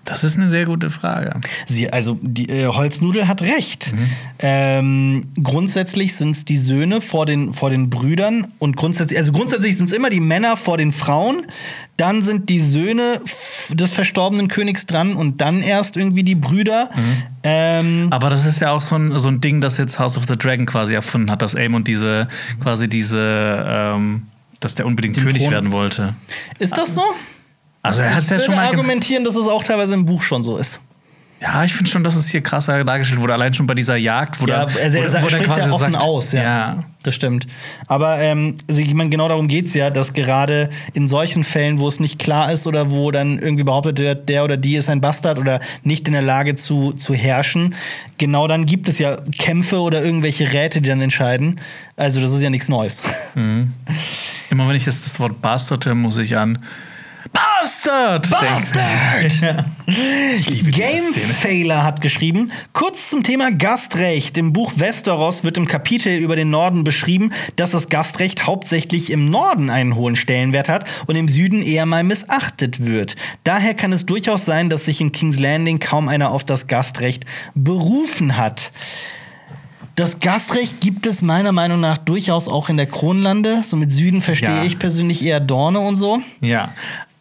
Das ist eine sehr gute Frage. Sie, also die äh, Holznudel hat recht. Ähm, grundsätzlich sind es die Söhne vor den, vor den Brüdern und grundsätzlich, also grundsätzlich sind es immer die Männer vor den Frauen. Dann sind die Söhne des verstorbenen Königs dran und dann erst irgendwie die Brüder. Ähm, Aber das ist ja auch so ein, so ein Ding, das jetzt House of the Dragon quasi erfunden hat, dass Aemon diese, quasi diese, ähm, dass der unbedingt König Thron. werden wollte. ist das so? Also er hat es ja ich schon mal. argumentieren, dass es auch teilweise im Buch schon so ist. Ja, ich finde schon, dass es hier krasser dargestellt wurde, allein schon bei dieser Jagd, wo Ja, der, also wo, er, er wo der spricht ja quasi offen sagt, aus, ja. ja. Das stimmt. Aber ähm, also ich meine, genau darum geht es ja, dass gerade in solchen Fällen, wo es nicht klar ist oder wo dann irgendwie behauptet wird, der oder die ist ein Bastard oder nicht in der Lage zu, zu herrschen, genau dann gibt es ja Kämpfe oder irgendwelche Räte, die dann entscheiden. Also das ist ja nichts Neues. Immer wenn ich jetzt das Wort Bastard höre, muss ich an Bastard! Bastard! liebe diese Game. Failer hat geschrieben, kurz zum Thema Gastrecht. Im Buch Westeros wird im Kapitel über den Norden beschrieben, dass das Gastrecht hauptsächlich im Norden einen hohen Stellenwert hat und im Süden eher mal missachtet wird. Daher kann es durchaus sein, dass sich in King's Landing kaum einer auf das Gastrecht berufen hat. Das Gastrecht gibt es meiner Meinung nach durchaus auch in der Kronlande. So mit Süden verstehe Ja. ich persönlich eher Dorne und so. Ja.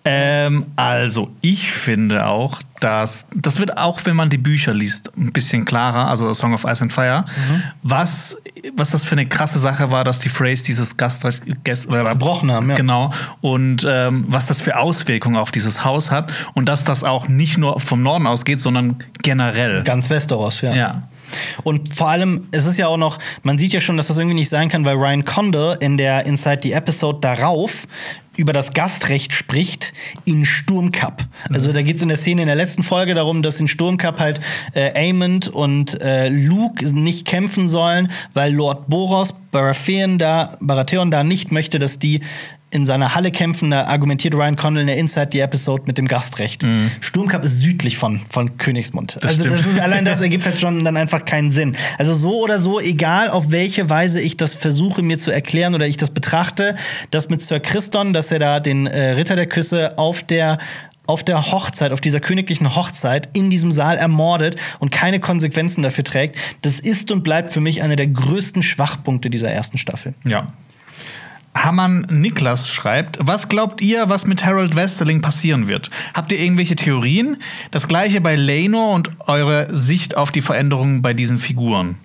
Ähm, also, ich finde auch, dass das wird auch, wenn man die Bücher liest, ein bisschen klarer, also Song of Ice and Fire, Mhm. was, was das für eine krasse Sache war, dass die Phrase dieses Gastrecht Gast, Gebrochen haben, ja. Genau. Und ähm, was das für Auswirkungen auf dieses Haus hat und dass das auch nicht nur vom Norden ausgeht, sondern generell. Ganz Westeros, ja. Ja. Und vor allem, es ist ja auch noch, man sieht ja schon, dass das irgendwie nicht sein kann, weil Ryan Condal in der Inside the Episode darauf über das Gastrecht spricht in Sturmcup. Also da geht es in der Szene in der letzten Folge darum, dass in Sturmcup halt äh, Aemond und äh, Luke nicht kämpfen sollen, weil Lord Boros Baratheon da, Baratheon da nicht möchte, dass die in seiner Halle kämpfen, da argumentiert Ryan Condal in der Inside the Episode mit dem Gastrecht. Sturmcup ist südlich von, von Königsmund. Das also das ist allein das ergibt halt schon dann einfach keinen Sinn. Also so oder so, egal auf welche Weise ich das versuche mir zu erklären oder ich das betrachte, das mit Sir Christon, dass er da den äh, Ritter der Küsse auf der auf der Hochzeit, auf dieser königlichen Hochzeit in diesem Saal ermordet und keine Konsequenzen dafür trägt, das ist und bleibt für mich einer der größten Schwachpunkte dieser ersten Staffel. Ja. Hammann Niklas schreibt, was glaubt ihr, was mit Harold Westerling passieren wird? Habt ihr irgendwelche Theorien? Das gleiche bei Lenor und eure Sicht auf die Veränderungen bei diesen Figuren.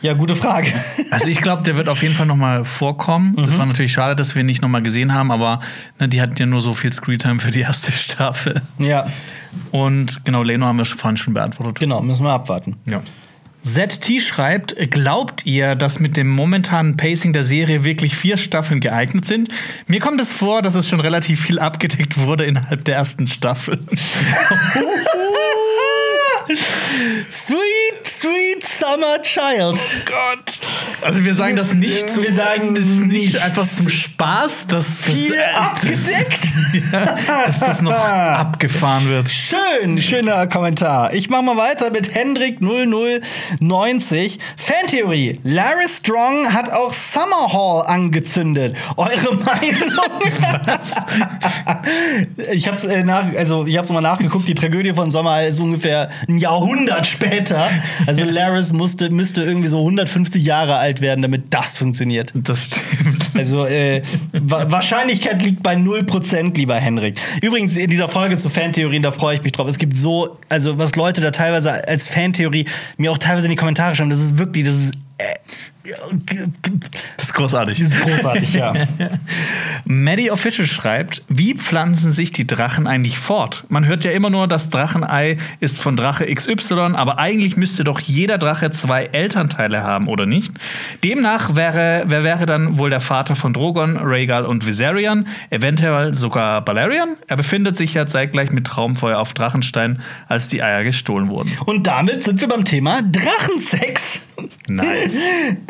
Ja, gute Frage. Also ich glaube, der wird auf jeden Fall noch mal vorkommen. Es war natürlich schade, dass wir ihn nicht noch mal gesehen haben, aber ne, die hat ja nur so viel Screentime für die erste Staffel. ja, Und genau, Lenor haben wir schon- vorhin schon beantwortet. genau, müssen wir abwarten. Ja. ZT schreibt, glaubt ihr, dass mit dem momentanen Pacing der Serie wirklich vier Staffeln geeignet sind? Mir kommt es vor, dass es schon relativ viel abgedeckt wurde innerhalb der ersten Staffel. Sweet, sweet summer child. Gott. Also wir sagen das nicht zum, Wir sagen das nicht einfach zum Spaß, dass das, Viel äh, abgedeckt. ja, dass das noch abgefahren wird. Schön, schöner Kommentar. Ich mach mal weiter mit Hendrik 0090. Fantheorie. Larry Strong hat auch Summer Hall angezündet. Eure Meinung? ich hab's äh, nach, also ich hab's mal nachgeguckt. Die Tragödie von Summer Hall ist ungefähr ein Jahrhundert später. Also Laris musste, müsste irgendwie so 150 Jahre alt werden, damit das funktioniert. Das stimmt. Also äh, Wa Wahrscheinlichkeit liegt bei 0%, lieber Henrik. Übrigens, in dieser Folge zu Fantheorien, da freue ich mich drauf. Es gibt so, also was Leute da teilweise als Fantheorie mir auch teilweise in die Kommentare schreiben, das ist wirklich, das ist. Das ist großartig. das ist großartig, ja. Maddie Official schreibt, wie pflanzen sich die Drachen eigentlich fort? Man hört ja immer nur, das Drachenei ist von Drache XY, aber eigentlich müsste doch jeder Drache zwei Elternteile haben, oder nicht? Demnach wäre, wer wäre dann wohl der Vater von Drogon, Rhaegal und Viserion, eventuell sogar Balerion? Er befindet sich ja zeitgleich mit Traumfeuer auf Drachenstein, als die Eier gestohlen wurden. Und damit sind wir beim Thema Drachensex. Nice.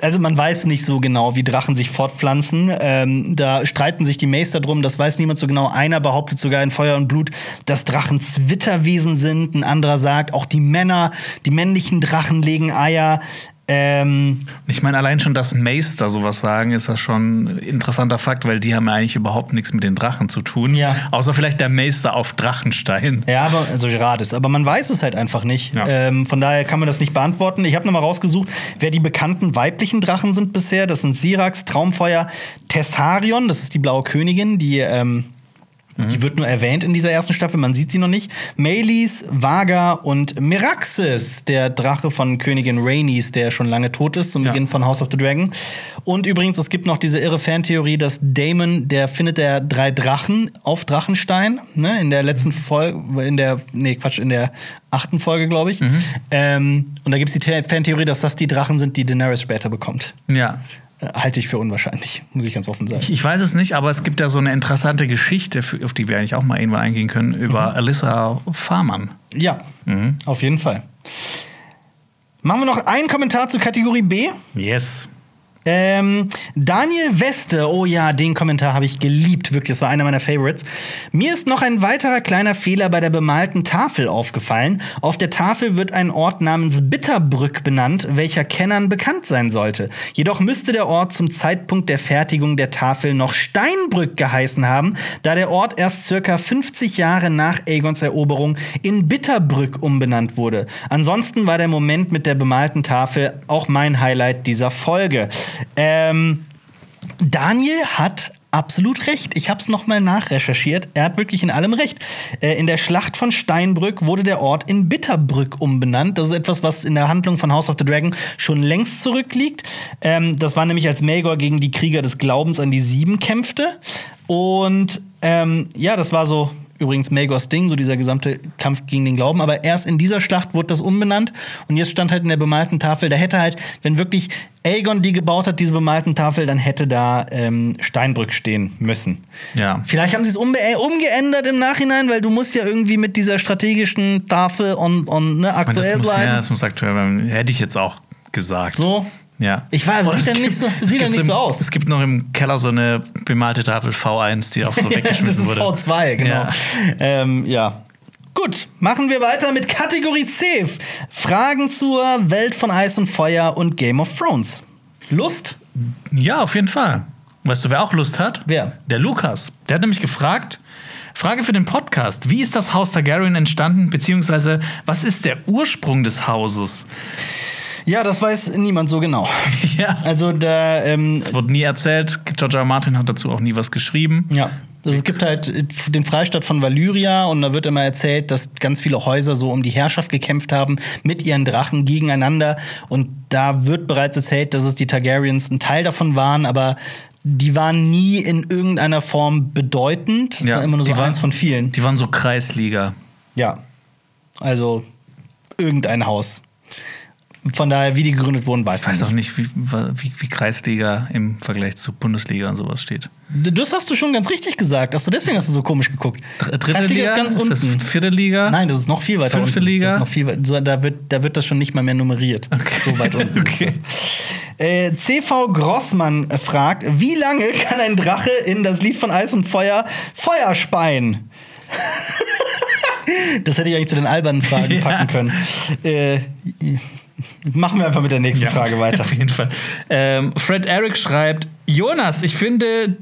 Also man weiß nicht so genau, wie Drachen sich fortpflanzen. Ähm, da streiten sich die Meister drum, das weiß niemand so genau. Einer behauptet sogar in Feuer und Blut, dass Drachen Zwitterwesen sind. Ein anderer sagt, auch die Männer, die männlichen Drachen legen Eier. Ähm, Ich meine, allein schon, dass Meister sowas sagen, ist das schon ein interessanter Fakt, weil die haben ja eigentlich überhaupt nichts mit den Drachen zu tun. Ja. Außer vielleicht der Meister auf Drachenstein. Ja, aber also Gerardis, aber man weiß es halt einfach nicht. Ja. Ähm, von daher kann man das nicht beantworten. Ich habe nochmal rausgesucht, wer die bekannten weiblichen Drachen sind bisher. Das sind Sirax, Traumfeuer, Tessarion, das ist die blaue Königin, die ähm, Die wird nur erwähnt in dieser ersten Staffel, man sieht sie noch nicht. Melis, Vaga und Meraxes, der Drache von Königin Rhaenys, der schon lange tot ist, zum Ja. Beginn von House of the Dragon. Und übrigens, es gibt noch diese irre Fantheorie, dass Damon, der findet der drei Drachen auf Drachenstein, ne, in der letzten Folge, in der, nee, Quatsch, in der achten Folge, glaube ich. Ähm, und da gibt es die The- Fantheorie, dass das die Drachen sind, die Daenerys später bekommt. Ja. Halte ich für unwahrscheinlich, muss ich ganz offen sagen. Ich, weiß es nicht, aber es gibt ja so eine interessante Geschichte, auf die wir eigentlich auch mal irgendwann eingehen können, über Mhm. Alyssa Farman. Ja, auf jeden Fall. Machen wir noch einen Kommentar zu Kategorie B. Yes. Ähm, Daniel Weste, oh ja, den Kommentar habe ich geliebt, wirklich, das war einer meiner Favorites. Mir ist noch ein weiterer kleiner Fehler bei der bemalten Tafel aufgefallen. Auf der Tafel wird ein Ort namens Bitterbrück benannt, welcher Kennern bekannt sein sollte. Jedoch müsste der Ort zum Zeitpunkt der Fertigung der Tafel noch Steinbrück geheißen haben, da der Ort erst circa 50 Jahre nach Aegons Eroberung in Bitterbrück umbenannt wurde. Ansonsten war der Moment mit der bemalten Tafel auch mein Highlight dieser Folge. Ähm, Daniel hat absolut recht. Ich habe es nochmal nachrecherchiert. Er hat wirklich in allem recht. Äh, in der Schlacht von Steinbrück wurde der Ort in Bitterbrück umbenannt. Das ist etwas, was in der Handlung von House of the Dragon schon längst zurückliegt. Ähm, das war nämlich als Maegor gegen die Krieger des Glaubens an die Sieben kämpfte. Und ähm, ja, das war so übrigens Maegors Ding, so dieser gesamte Kampf gegen den Glauben. Aber erst in dieser Schlacht wurde das umbenannt. Und jetzt stand halt in der bemalten Tafel, da hätte halt, wenn wirklich Aegon die gebaut hat, diese bemalten Tafel, dann hätte da ähm, Steinbrück stehen müssen. Ja. Vielleicht haben sie es umbe äh, umgeändert im Nachhinein, weil du musst ja irgendwie mit dieser strategischen Tafel und, und ne, Ich meine, aktuell das muss, bleiben. ja, das muss aktuell bleiben. Hätte ich jetzt auch gesagt. So. Ja. Ich weiß, sieht es ja nicht so- sieht ja gibt nicht so im- aus. Es gibt noch im Keller so eine bemalte Tafel V1, die auch so das weggeschmissen ist wurde. V2, genau. Ja. Ähm, ja. Gut, machen wir weiter mit Kategorie C. Fragen zur Welt von Eis und Feuer und Game of Thrones. Lust? Ja, auf jeden Fall. Weißt du, wer auch Lust hat? Wer? Der Lukas. Der hat nämlich gefragt, Frage für den Podcast, wie ist das Haus Targaryen entstanden, beziehungsweise was ist der Ursprung des Hauses? Ja, das weiß niemand so genau. Ja. Also da, ähm, Es wurde nie erzählt, George R. Martin hat dazu auch nie was geschrieben. ja. Also es gibt halt den Freistaat von Valyria und da wird immer erzählt, dass ganz viele Häuser so um die Herrschaft gekämpft haben mit ihren Drachen gegeneinander. Und da wird bereits erzählt, dass es die Targaryens ein Teil davon waren, aber die waren nie in irgendeiner Form bedeutend. Das Ja, war immer nur so waren- eins von vielen. Die waren so Kreisliga. Ja. Also irgendein Haus. Von daher, wie die gegründet wurden, weiß Ich man weiß auch nicht. nicht, wie, wie, wie Kreisliga im Vergleich zu Bundesliga und sowas steht. Das hast du schon ganz richtig gesagt. Achso, deswegen hast du so komisch geguckt. Dr- Dritte Kreisliga Liga? ist ganz ist das unten. vierte Liga? Nein, das ist noch viel weiter Fünfte unten. Liga? Noch viel so, da, wird, da wird das schon nicht mal mehr nummeriert. So weit unten Okay. Äh, CV Grossmann fragt, wie lange kann ein Drache in das Lied von Eis und Feuer Feuer speien? das hätte ich eigentlich zu den albernen Fragen packen können. Äh, machen wir einfach mit der nächsten Ja, Frage weiter. Auf jeden Fall. Ähm, Fred Eric schreibt: Jonas, ich finde.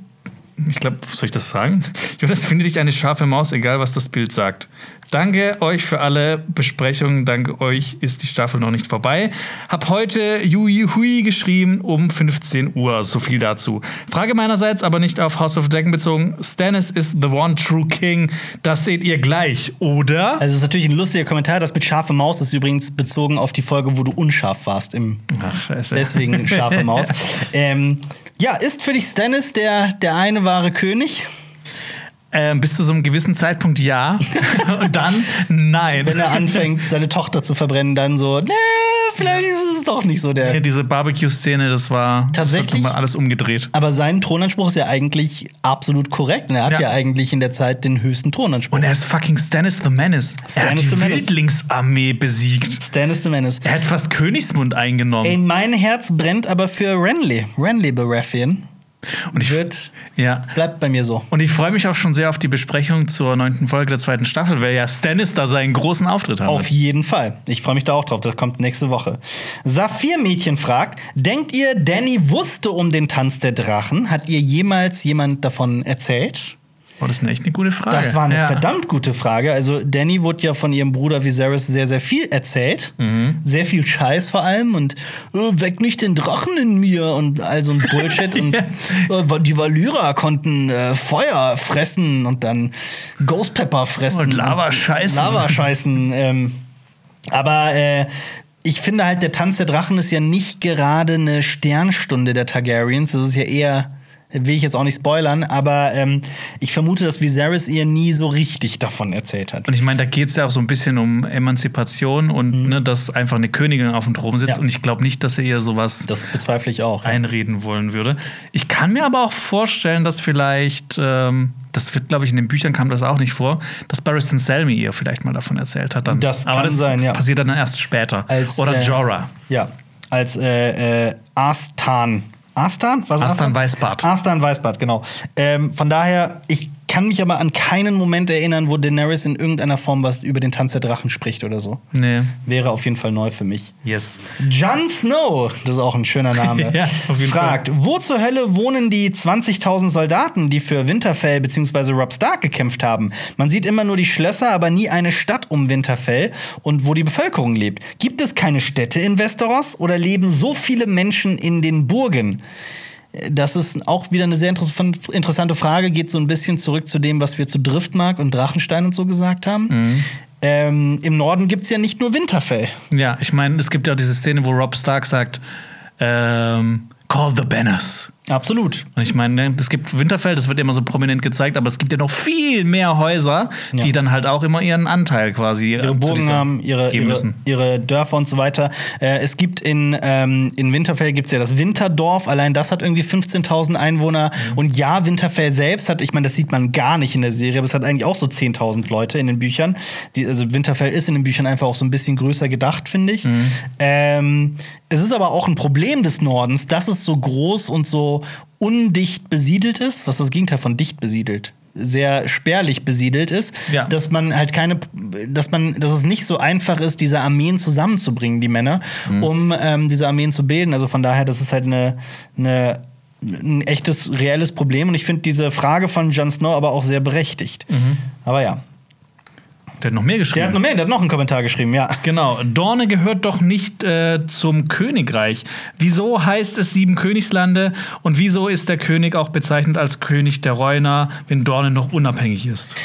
Ich glaube, soll ich das sagen? Jonas, finde dich eine scharfe Maus, egal was das Bild sagt. Danke euch für alle Besprechungen. Danke euch ist die Staffel noch nicht vorbei. Hab heute Yui Hui geschrieben um 15 Uhr. So viel dazu. Frage meinerseits, aber nicht auf House of the Dragon bezogen. Stannis ist the one true king. Das seht ihr gleich, oder? Also, es ist natürlich ein lustiger Kommentar. Das mit scharfe Maus ist übrigens bezogen auf die Folge, wo du unscharf warst. Im Ach, scheiße. Deswegen scharfe Maus. ähm, ja, ist für dich Stannis der, der eine wahre König? Ähm, bis zu so einem gewissen Zeitpunkt ja. Und dann nein. Wenn er anfängt, seine Tochter zu verbrennen, dann so, ne, vielleicht ist es doch nicht so der. Ja, diese Barbecue-Szene, das war Tatsächlich? Das alles umgedreht. Aber sein Thronanspruch ist ja eigentlich absolut korrekt. Und er hat ja. Ja. eigentlich in der Zeit den höchsten Thronanspruch. Und er ist fucking Stannis the Menace. er hat Stannis die. Wildlingsarmee besiegt. Stannis the Menace. Er hat fast Königsmund eingenommen. Ey, mein Herz brennt aber für Renly. Renly Baratheon. Und ich, Wird, ja. bleibt bei mir so. Und ich freue mich auch schon sehr auf die Besprechung zur neunten Folge der zweiten Staffel, weil ja Stannis da seinen großen Auftritt hat. Auf jeden Fall. Ich freue mich da auch drauf. Das kommt nächste Woche. Saphir-Mädchen fragt: Denkt ihr, Danny wusste um den Tanz der Drachen? Hat ihr jemals jemand davon erzählt? Oh, das ist eine echt eine gute Frage. Das war eine ja. verdammt gute Frage. Also, Danny wurde ja von ihrem Bruder Viserys sehr, sehr viel erzählt. Mhm. Sehr viel Scheiß vor allem. Und äh, weck nicht den Drachen in mir und all so ein Bullshit. und äh, die Valyra konnten äh, Feuer fressen und dann Ghost Pepper fressen. Und Lava scheißen. Lava scheißen. Ähm, aber äh, ich finde halt, der Tanz der Drachen ist ja nicht gerade eine Sternstunde der Targaryens. Das ist ja eher, will ich jetzt auch nicht spoilern, aber ähm, ich vermute, dass Viserys ihr nie so richtig davon erzählt hat. Und ich meine, da geht es ja auch so ein bisschen um Emanzipation und ne, dass einfach eine Königin auf dem Thron sitzt. Mhm. Ja. Und ich glaube nicht, dass er ihr sowas Das bezweifle ich auch. einreden wollen würde. Ich kann mir aber auch vorstellen, dass vielleicht, ähm, das wird, glaube ich, in den Büchern kam das auch nicht vor, dass Barristan Selmy ihr vielleicht mal davon erzählt hat. Dann. Das aber kann das sein, ja. passiert dann erst später. Als, Oder äh, Jorah. Ja, als äh, äh, Astan. Astan? Was ist Astan Weißbart. Astan Weißbart, genau. Ähm, von daher, ich kann mich aber an keinen Moment erinnern, wo Daenerys in irgendeiner Form was über den Tanz der Drachen spricht oder so. Nee. Wäre auf jeden Fall neu für mich. Yes. Jon Snow, das ist auch ein schöner Name, Ja, auf jeden fragt, wo zur Hölle wohnen die 20.000 Soldaten, die für Winterfell bzw. Rob Stark gekämpft haben? Man sieht immer nur die Schlösser, aber nie eine Stadt um Winterfell und wo die Bevölkerung lebt. Gibt es keine Städte in Westeros oder leben so viele Menschen in den Burgen? Das ist auch wieder eine sehr interess- interessante Frage, geht so ein bisschen zurück zu dem, was wir zu Driftmark und Drachenstein und so gesagt haben. Mhm. Ähm, Im Norden gibt es ja nicht nur Winterfell. Ja, ich meine, es gibt ja auch diese Szene, wo Rob Stark sagt, ähm, Call the Banners. Absolut. Und ich meine, ne, es gibt Winterfell, das wird immer so prominent gezeigt, aber es gibt ja noch viel mehr Häuser, Ja. die dann halt auch immer ihren Anteil quasi ihre äh, zu Burgen haben, ihre, ihre, ihre Dörfer und so weiter. Äh, es gibt in, ähm, in Winterfell gibt es ja das Winterdorf, allein das hat irgendwie 15.000 Einwohner. Mhm. Und ja, Winterfell selbst hat, ich meine, das sieht man gar nicht in der Serie, aber es hat eigentlich auch so 10.000 Leute in den Büchern. Die, also Winterfell ist in den Büchern einfach auch so ein bisschen größer gedacht, finde ich. Mhm. Ähm, es ist aber auch ein Problem des Nordens, dass es so groß und so undicht besiedelt ist. Was das Gegenteil von dicht besiedelt? Sehr spärlich besiedelt ist, Ja. dass man halt keine, dass man, dass es nicht so einfach ist, diese Armeen zusammenzubringen, die Männer, um ähm, diese Armeen zu bilden. Also von daher, das ist halt eine, eine ein echtes, reelles Problem. Und ich finde diese Frage von Jon Snow aber auch sehr berechtigt. Aber ja. Der hat noch mehr Der geschrieben. hat noch mehr, der hat noch einen Kommentar geschrieben, ja. Genau, Dorne gehört doch nicht äh, zum Königreich. Wieso heißt es sieben Königslande und wieso ist der König auch bezeichnet als König der Reuner, wenn Dorne noch unabhängig ist?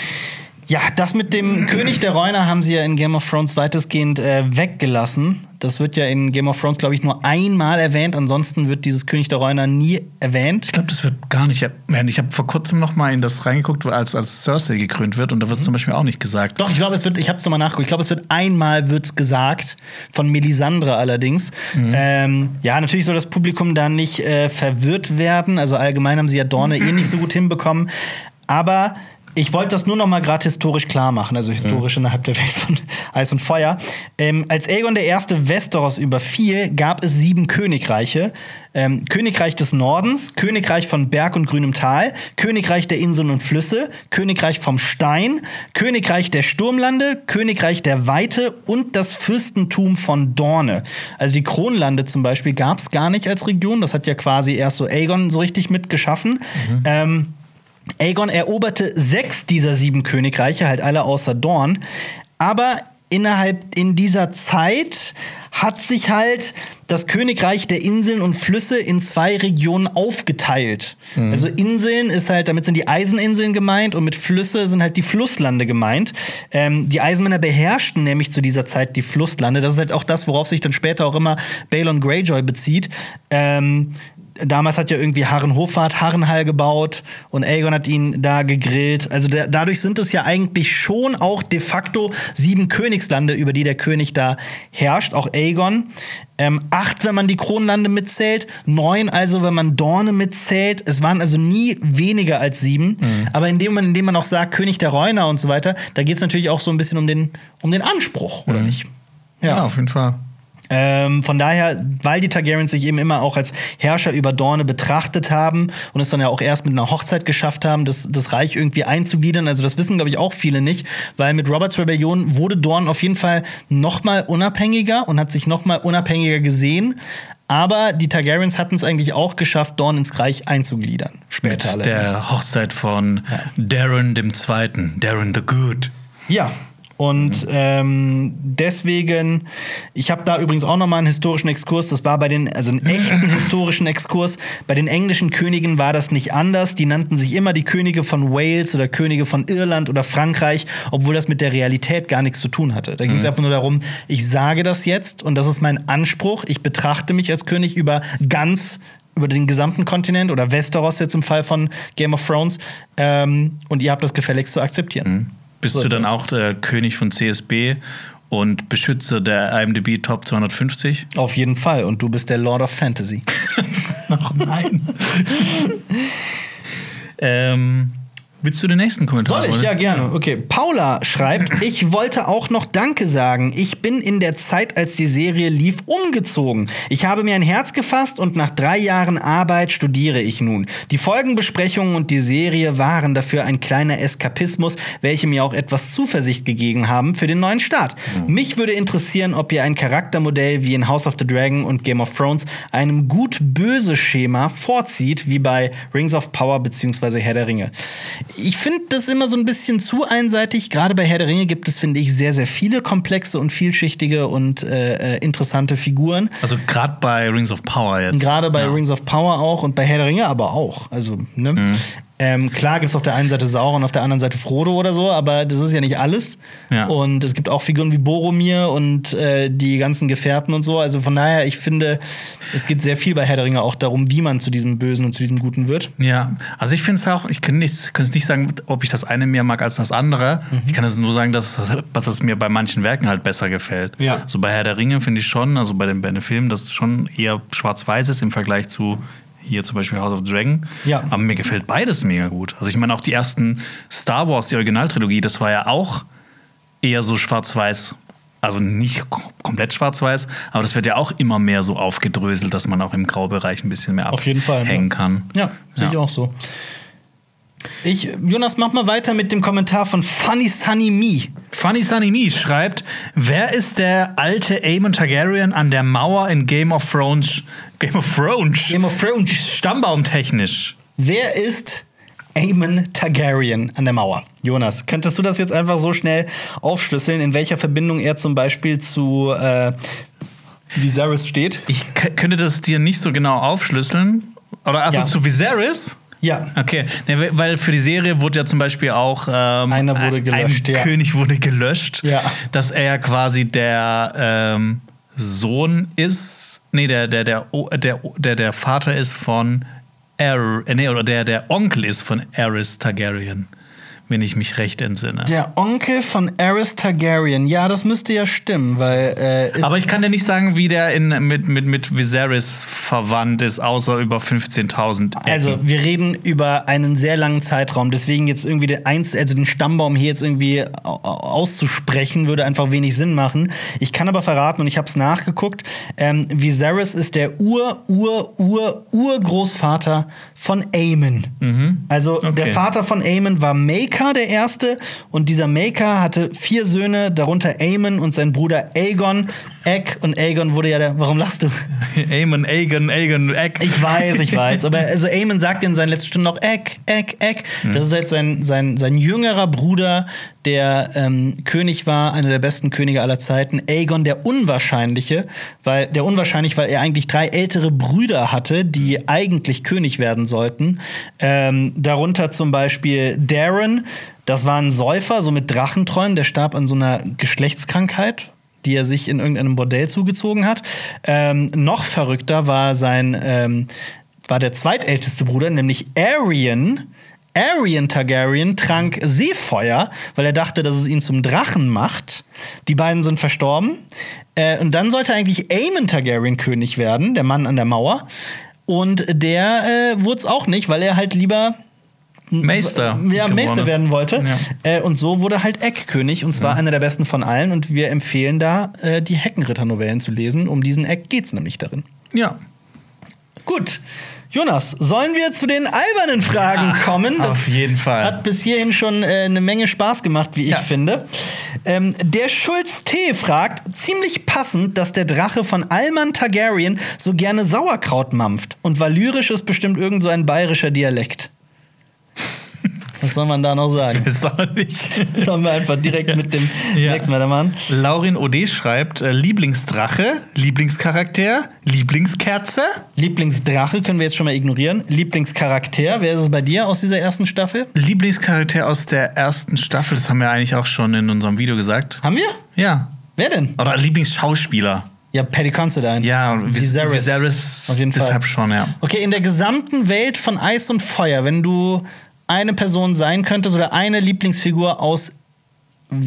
Ja, das mit dem König der Reuner haben sie ja in Game of Thrones weitestgehend äh, weggelassen. Das wird ja in Game of Thrones, glaube ich, nur einmal erwähnt. Ansonsten wird dieses König der Reuner nie erwähnt. Ich glaube, das wird gar nicht erwähnt. Ich habe vor kurzem noch mal in das reingeguckt, als, als Cersei gekrönt wird und da wird es zum Beispiel auch nicht gesagt. Doch, ich glaube, es wird, ich habe es nochmal nachgeguckt, ich glaube, es wird einmal wird's gesagt, von Melisandre allerdings. Ähm, ja, natürlich soll das Publikum da nicht äh, verwirrt werden. Also allgemein haben sie ja Dorne eh nicht so gut hinbekommen. Aber ich wollte das nur noch mal gerade historisch klar machen, also historisch innerhalb der Welt von Eis und Feuer. Ähm, als Aegon der Erste Westeros überfiel, gab es sieben Königreiche. Ähm, Königreich des Nordens, Königreich von Berg und grünem Tal, Königreich der Inseln und Flüsse, Königreich vom Stein, Königreich der Sturmlande, Königreich der Weite und das Fürstentum von Dorne. Also die Kronlande zum Beispiel gab es gar nicht als Region. Das hat ja quasi erst so Aegon so richtig mitgeschaffen. Ähm, Aegon eroberte sechs dieser sieben Königreiche, halt alle außer Dorn. Aber innerhalb in dieser Zeit hat sich halt das Königreich der Inseln und Flüsse in zwei Regionen aufgeteilt. Also Inseln ist halt, damit sind die Eiseninseln gemeint und mit Flüsse sind halt die Flusslande gemeint. Ähm, die Eisenmänner beherrschten nämlich zu dieser Zeit die Flusslande. Das ist halt auch das, worauf sich dann später auch immer Balon Greyjoy bezieht. Ähm, damals hat ja irgendwie Harrenhofart Harrenhall gebaut und Aegon hat ihn da gegrillt. Also da, dadurch sind es ja eigentlich schon auch de facto sieben Königslande, über die der König da herrscht, auch Aegon. Ähm, acht, wenn man die Kronlande mitzählt, neun also, wenn man Dorne mitzählt. Es waren also nie weniger als sieben. Mhm. Aber in dem Moment, in dem man auch sagt, König der Reuner und so weiter, da geht es natürlich auch so ein bisschen um den, um den Anspruch, oder mhm. nicht? Ja. ja, auf jeden Fall. Ähm, von daher, weil die Targaryens sich eben immer auch als Herrscher über Dorne betrachtet haben und es dann ja auch erst mit einer Hochzeit geschafft haben, das, das Reich irgendwie einzugliedern. Also das wissen, glaube ich, auch viele nicht, weil mit Roberts Rebellion wurde Dorne auf jeden Fall noch mal unabhängiger und hat sich noch mal unabhängiger gesehen. Aber die Targaryens hatten es eigentlich auch geschafft, Dorne ins Reich einzugliedern. Später mit der Hochzeit von ja. Darren dem Zweiten, Darren the Good. Ja, und mhm. ähm, deswegen, ich habe da übrigens auch noch mal einen historischen Exkurs. Das war bei den, also einen echten historischen Exkurs. Bei den englischen Königen war das nicht anders. Die nannten sich immer die Könige von Wales oder Könige von Irland oder Frankreich, obwohl das mit der Realität gar nichts zu tun hatte. Da ging es mhm. einfach nur darum, ich sage das jetzt und das ist mein Anspruch. Ich betrachte mich als König über ganz über den gesamten Kontinent oder Westeros jetzt im Fall von Game of Thrones. Ähm, und ihr habt das gefälligst zu akzeptieren. Mhm. Bist so du dann das. auch der König von CSB und Beschützer der IMDb Top 250? Auf jeden Fall. Und du bist der Lord of Fantasy. Ach nein. ähm, Willst du den nächsten Kommentar? Soll ich? Ja, gerne. Okay. Paula schreibt, ich wollte auch noch Danke sagen. Ich bin in der Zeit, als die Serie lief, umgezogen. Ich habe mir ein Herz gefasst und nach drei Jahren Arbeit studiere ich nun. Die Folgenbesprechungen und die Serie waren dafür ein kleiner Eskapismus, welche mir auch etwas Zuversicht gegeben haben für den neuen Start. Mhm. Mich würde interessieren, ob ihr ein Charaktermodell wie in House of the Dragon und Game of Thrones einem gut-böse Schema vorzieht, wie bei Rings of Power bzw. Herr der Ringe ich finde das immer so ein bisschen zu einseitig. Gerade bei Herr der Ringe gibt es, finde ich, sehr, sehr viele komplexe und vielschichtige und äh, äh interessante Figuren. Also gerade bei Rings of Power jetzt. Gerade bei ja. Rings of Power auch und bei Herr der Ringe aber auch. Also, ne? Mhm. Ähm, klar gibt es auf der einen Seite Sauron, auf der anderen Seite Frodo oder so, aber das ist ja nicht alles. Ja. Und es gibt auch Figuren wie Boromir und äh, die ganzen Gefährten und so. Also von daher, ich finde, es geht sehr viel bei Herr der Ringe auch darum, wie man zu diesem Bösen und zu diesem Guten wird. Ja, also ich finde es auch, ich kann es nicht sagen, ob ich das eine mehr mag als das andere. Mhm. Ich kann es nur sagen, dass, dass es mir bei manchen Werken halt besser gefällt. Ja. So bei Herr der Ringe finde ich schon, also bei den, bei den Filmen, dass es schon eher schwarz-weiß ist im Vergleich zu hier zum Beispiel House of Dragon. Ja. Aber mir gefällt beides mega gut. Also ich meine auch die ersten Star Wars, die Originaltrilogie, das war ja auch eher so schwarz-weiß. Also nicht komplett schwarz-weiß, aber das wird ja auch immer mehr so aufgedröselt, dass man auch im Graubereich ein bisschen mehr abhängen kann. Ja, sehe ich auch so. Ich, Jonas, mach mal weiter mit dem Kommentar von Funny Sunny Me. Funny Sunny Me schreibt: Wer ist der alte Aemon Targaryen an der Mauer in Game of Thrones? Game of Thrones? Game of Thrones. Stammbaumtechnisch. Wer ist Aemon Targaryen an der Mauer? Jonas, könntest du das jetzt einfach so schnell aufschlüsseln, in welcher Verbindung er zum Beispiel zu äh, Viserys steht? Ich könnte das dir nicht so genau aufschlüsseln. Oder also ja. zu Viserys? Ja. Okay, nee, weil für die Serie wurde ja zum Beispiel auch ähm, einer wurde gelöscht, ein ja. König wurde gelöscht, ja. dass er quasi der ähm, Sohn ist, nee, der der der der der, der Vater ist von Er, nee, oder der der Onkel ist von Aerys Targaryen wenn ich mich recht entsinne. Der Onkel von Aerys Targaryen. Ja, das müsste ja stimmen, weil. Äh, Aber ich kann dir nicht sagen, wie der in, mit, mit, mit Viserys verwandt ist, außer über 15.000. Also, wir reden über einen sehr langen Zeitraum. Deswegen jetzt irgendwie den, Einz also den Stammbaum hier jetzt irgendwie auszusprechen, würde einfach wenig Sinn machen. Ich kann aber verraten, und ich habe es nachgeguckt: ähm, Viserys ist der Ur, Ur, Ur, Urgroßvater von Aemon. Mhm. Also, okay. der Vater von Aemon war Maker Maker der Erste und dieser Maker hatte vier Söhne, darunter Aemon und sein Bruder Aegon. Egg und Aegon wurde ja der. Warum lachst du? Aemon, Aegon, Aegon, Egg. Ich weiß, ich weiß. Aber also Aemon sagt in seinen letzten Stunden noch Egg, Egg, Egg. Hm. Das ist halt sein, sein, sein jüngerer Bruder, der ähm, König war, einer der besten Könige aller Zeiten. Aegon der Unwahrscheinliche, weil der unwahrscheinlich, weil er eigentlich drei ältere Brüder hatte, die eigentlich König werden sollten. Ähm, darunter zum Beispiel Darren, das war ein Säufer, so mit Drachenträumen, der starb an so einer Geschlechtskrankheit, die er sich in irgendeinem Bordell zugezogen hat. Ähm, noch verrückter war sein ähm, war der zweitälteste Bruder, nämlich Arion. Arion Targaryen trank Seefeuer, weil er dachte, dass es ihn zum Drachen macht. Die beiden sind verstorben. Äh, und dann sollte eigentlich Aemon Targaryen König werden, der Mann an der Mauer. Und der äh, wurde es auch nicht, weil er halt lieber Meister. ja, Meister ist. werden wollte. Ja. Äh, und so wurde halt Eck König und zwar einer der besten von allen. Und wir empfehlen da, äh, die Heckenritter-Novellen zu lesen. Um diesen Eck geht's nämlich darin. Ja. Gut. Jonas, sollen wir zu den albernen Fragen Ja, kommen? auf jeden Fall. Hat bis hierhin schon äh, eine Menge Spaß gemacht, wie ich Ja. finde. Ähm, der Schulz T. fragt, ziemlich passend, dass der Drache von Alman Targaryen so gerne Sauerkraut mampft. Und valyrisch ist bestimmt irgend so ein bayerischer Dialekt. Was soll man da noch sagen? Soll ich? Sollen wir einfach direkt mit dem Ja. nächsten weitermachen? Laurin OD schreibt: äh, Lieblingsdrache, Lieblingscharakter, Lieblingskerze. Lieblingsdrache können wir jetzt schon mal ignorieren. Lieblingscharakter, wer ist es bei dir aus dieser ersten Staffel? Lieblingscharakter aus der ersten Staffel, das haben wir eigentlich auch schon in unserem Video gesagt. Haben wir? Ja. Wer denn? Oder Lieblingsschauspieler. Ja, Paddy Considine. Ja, Vis- Viserys. Viserys. Auf jeden Fall. Deshalb schon, ja. Okay, in der gesamten Welt von Eis und Feuer, wenn du eine Person sein könntest oder eine Lieblingsfigur aus,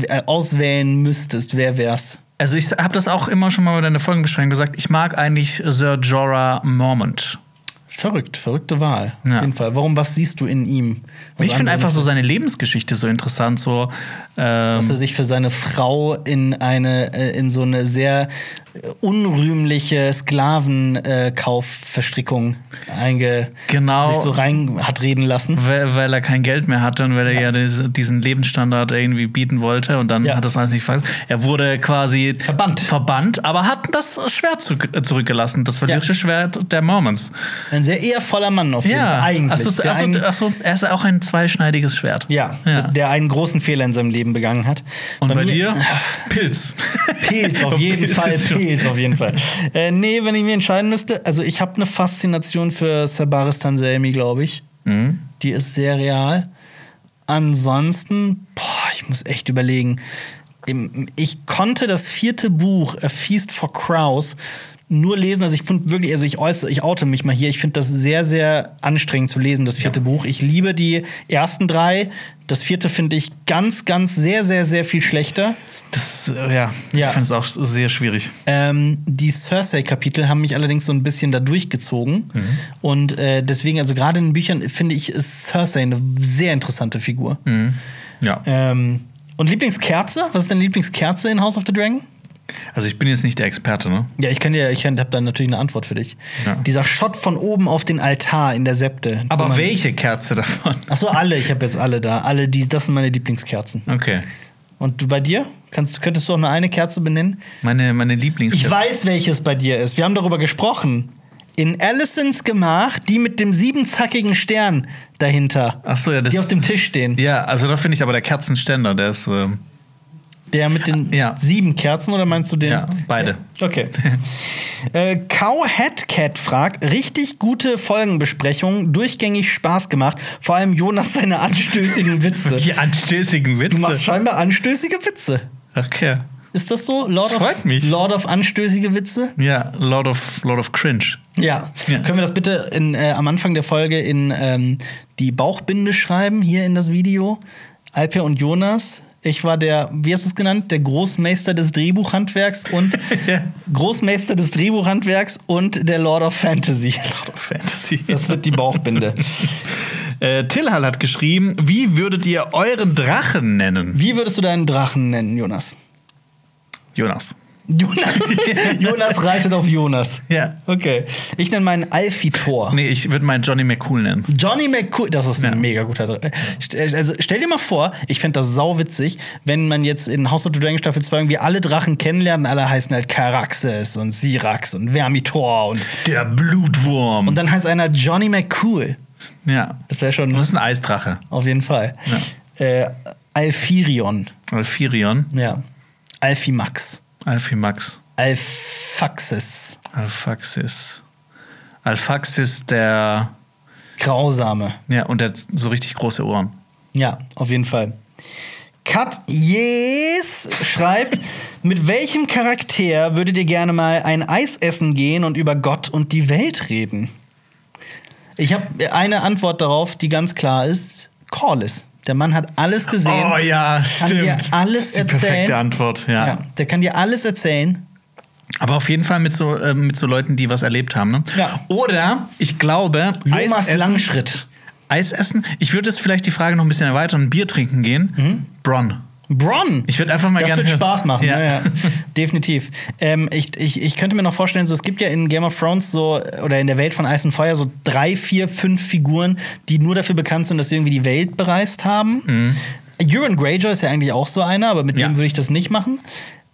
äh, auswählen müsstest, wer wär's? Also ich habe das auch immer schon mal bei deiner Folgenbesprechung gesagt. Ich mag eigentlich Sir Jorah Mormont. Verrückt, verrückte Wahl. Ja. Auf jeden Fall. Warum, was siehst du in ihm? Was ich finde einfach so seine Lebensgeschichte so interessant. So, ähm, dass er sich für seine Frau in eine äh, in so eine sehr unrühmliche Sklavenkaufverstrickung einge Genau. sich so rein hat reden lassen. weil, weil er kein Geld mehr hatte und weil er ja, diese- diesen Lebensstandard irgendwie bieten wollte und dann Ja. hat das alles nicht vergessen. Er wurde quasi Verbannt. verbannt, aber hat das Schwert zu, äh, zurückgelassen, das valyrische Schwert der Mormons. Ein sehr ehrvoller Mann auf jeden Ja, Fall. Eigentlich. Achso, achso, achso, er ist auch ein zweischneidiges Schwert. ja, ja. der einen großen Fehler in seinem Leben begangen hat. Und bei, mir- dir? Pilz. Pilz, auf jeden Pilz Fall, ist Pilz, auf jeden Fall. Äh, nee, wenn ich mir entscheiden müsste, also ich habe eine Faszination für Sabaris Tanselmi, glaube ich. Mhm. Die ist sehr real. Ansonsten, boah, ich muss echt überlegen. Ich konnte das vierte Buch, A Feast for Crows, nur lesen. Also ich finde wirklich, also ich äußere, ich oute mich mal hier. Ich finde das sehr, sehr anstrengend zu lesen, das vierte Buch. Ich liebe die ersten drei. Das vierte finde ich ganz, ganz sehr, sehr, sehr viel schlechter. Das, äh, ja, ich Ja. finde es auch sehr schwierig. Ähm, die Cersei-Kapitel haben mich allerdings so ein bisschen da durchgezogen. Mhm. Und äh, deswegen, also gerade in den Büchern, finde ich, ist Cersei eine sehr interessante Figur. Mhm. Ja. Ähm, und Lieblingskerze? Was ist deine Lieblingskerze in House of the Dragon? Also ich bin jetzt nicht der Experte, ne? Ja, ich kann dir, ich habe da natürlich eine Antwort für dich. Ja. Dieser Shot von oben auf den Altar in der Septe. Aber welche Kerze davon? Ach so, alle. Ich habe jetzt alle da. Alle, die, das sind meine Lieblingskerzen. Okay. Und du bei dir? Kannst, könntest du auch nur eine Kerze benennen? Meine, meine Lieblingskerze. Ich weiß, welches bei dir ist. Wir haben darüber gesprochen. In Allisons Gemach, die mit dem siebenzackigen Stern dahinter. Ach so, ja, das die auf dem Tisch stehen. Ja, also da finde ich aber der Kerzenständer, der ist. Ähm, Der mit den Ja. sieben Kerzen oder meinst du den? Ja, beide. Okay. äh, Cowhead Cat fragt: Richtig gute Folgenbesprechung, durchgängig Spaß gemacht. Vor allem Jonas seine anstößigen Witze. die anstößigen Witze. Du machst scheinbar anstößige Witze. okay. Ist das so? Lord Das of, freut mich. Lord of anstößige Witze? Ja, Lord of, Lord of Cringe. Ja. Ja. Können wir das bitte in, äh, am Anfang der Folge in ähm, die Bauchbinde schreiben, hier in das Video? Alper und Jonas. Ich war der, wie hast du es genannt? Der Großmeister des Drehbuchhandwerks und Ja. Großmeister des Drehbuchhandwerks und der Lord of Fantasy. Lord of Fantasy. Das wird die Bauchbinde. äh, Tillhall hat geschrieben, wie würdet ihr euren Drachen nennen? Wie würdest du deinen Drachen nennen, Jonas? Jonas. Jonas, Jonas reitet auf Jonas. Ja. Okay. Ich nenne meinen Alfitor. Nee, ich würde meinen Johnny McCool nennen. Johnny McCool, das ist ein Ja. mega guter Also stell dir mal vor, ich fände das sauwitzig, wenn man jetzt in House of the Dragon Staffel 2 irgendwie alle Drachen kennenlernt, alle heißen halt Caraxes und Syrax und Vermitor und, Der Blutwurm. und dann heißt einer Johnny McCool. ja. Das wäre schon Das ist ein Eisdrache. auf jeden Fall. Äh, Alfirion, Alfirion. ja. Alfimax, Alfimax. Alfaxis, Alfaxis. Alfaxis, der. Grausame. Ja, und der hat so richtig große Ohren. Ja, auf jeden Fall. Kat Yes schreibt, mit welchem Charakter würdet ihr gerne mal ein Eis essen gehen und über Gott und die Welt reden? Ich habe eine Antwort darauf, die ganz klar ist: Corliss. Der Mann hat alles gesehen. Oh ja, kann stimmt. dir alles das ist die erzählen. perfekte Antwort, ja. Ja, der kann dir alles erzählen. Aber auf jeden Fall mit so, äh, mit so Leuten, die was erlebt haben. Ne? Ja. Oder ich glaube, Eis essen- Langschritt. Eis essen. Ich würde jetzt vielleicht die Frage noch ein bisschen erweitern und Bier trinken gehen. Bronn. Bronn. Ich würd einfach mal das gerne wird hören. Spaß machen. Ja. Ja. Ja, Definitiv. Ähm, ich, ich, ich könnte mir noch vorstellen, so, es gibt ja in Game of Thrones so, oder in der Welt von Eis und Feuer so drei, vier, fünf Figuren, die nur dafür bekannt sind, dass sie irgendwie die Welt bereist haben. Euron Greyjoy ist ja eigentlich auch so einer, aber mit Mhm. Ja. dem würde ich das nicht machen.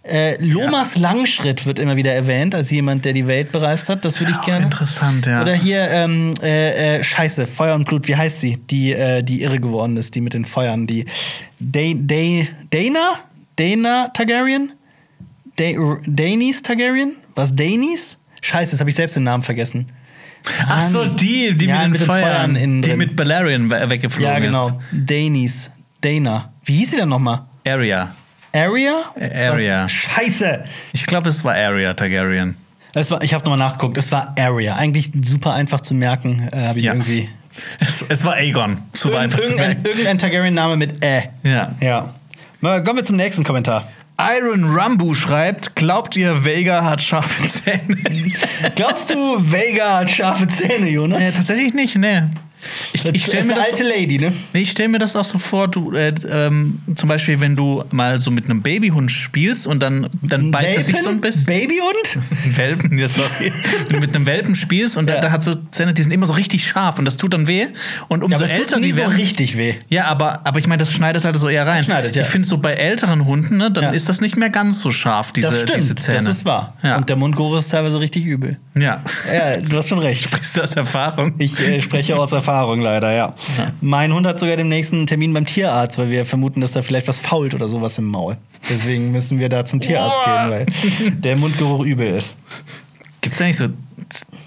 Äh, Lomas Langschritt wird immer wieder erwähnt als jemand, der die Welt bereist hat. Das würde ich gerne. interessant, ja. Oder hier, ähm, äh, äh, Scheiße, Feuer und Blut, wie heißt sie? Die, äh, die irre geworden ist, die mit den Feuern, die Da- Da- Dana? Dana Targaryen? Da- Daenerys Targaryen? Was Daenerys? Scheiße, jetzt habe ich selbst den Namen vergessen. Ach so, die, die Ja, mit den mit den Feuern, Feuern die mit Balerion we- weggeflogen Ja, genau. ist. Daenerys. Dana. Wie hieß sie denn nochmal? Arya. Arya? Arya. Was? Scheiße! Ich glaube, es war Arya Targaryen. Es war, ich habe nochmal nachgeguckt. Es war Arya. Eigentlich super einfach zu merken, äh, habe ich Ja. irgendwie. Es, es war Aegon. So war einfach zu merken. irgendein Targaryen-Name mit Ä. Ja. Ja. Mal, kommen wir zum nächsten Kommentar. Iron Rambu schreibt: Glaubt ihr, Vega hat scharfe Zähne? Glaubst du, Vega hat scharfe Zähne, Jonas? nee, tatsächlich nicht, ne. Ich, das ich stelle mir, das alte so- Lady, ne? Ich stell mir das auch so vor, du, äh, ähm, zum Beispiel, wenn du mal so mit einem Babyhund spielst und dann, dann beißt es sich so ein bisschen. Babyhund? Welpen, ja, sorry. Wenn du mit einem Welpen spielst und Ja. der hat so Zähne, die sind immer so richtig scharf und das tut dann weh. Und umso Ja, älter die so werden. richtig weh. Ja, aber, aber ich meine, das schneidet halt so eher rein. schneidet, ja. Ich finde so bei älteren Hunden, ne, dann Ja. ist das nicht mehr ganz so scharf, diese, das stimmt, diese Zähne. das ist wahr. Ja. Und der Mundgeruch ist teilweise richtig übel. ja. Ja, du hast schon recht. Sprichst du aus Erfahrung? Ich äh, spreche aus Erfahrung leider, ja. Mein Hund hat sogar den nächsten Termin beim Tierarzt, weil wir vermuten, dass da vielleicht was fault oder sowas im Maul. Deswegen müssen wir da zum Tierarzt gehen, weil der Mundgeruch übel ist. Gibt es eigentlich so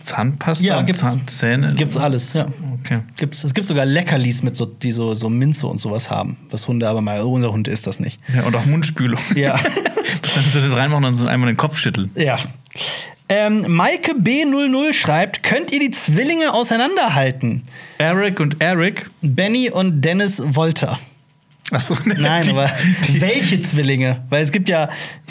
Zahnpasta? Ja, und gibt's. Zahnzähne? Gibt's alles, ja. Okay. Gibt's, es gibt sogar Leckerlis mit so, die so, so Minze und sowas haben. Was Hunde aber mal, oh, unser Hund isst das nicht. Ja, und auch Mundspülung. Ja. Das kannst du das reinmachen und so einmal den Kopf schütteln. Ja. Ähm, Maike B00 schreibt: Könnt ihr die Zwillinge auseinanderhalten? Eric und Eric. Benny und Dennis Wolter. Achso, Nein, die, aber Die, welche Zwillinge? Weil es gibt ja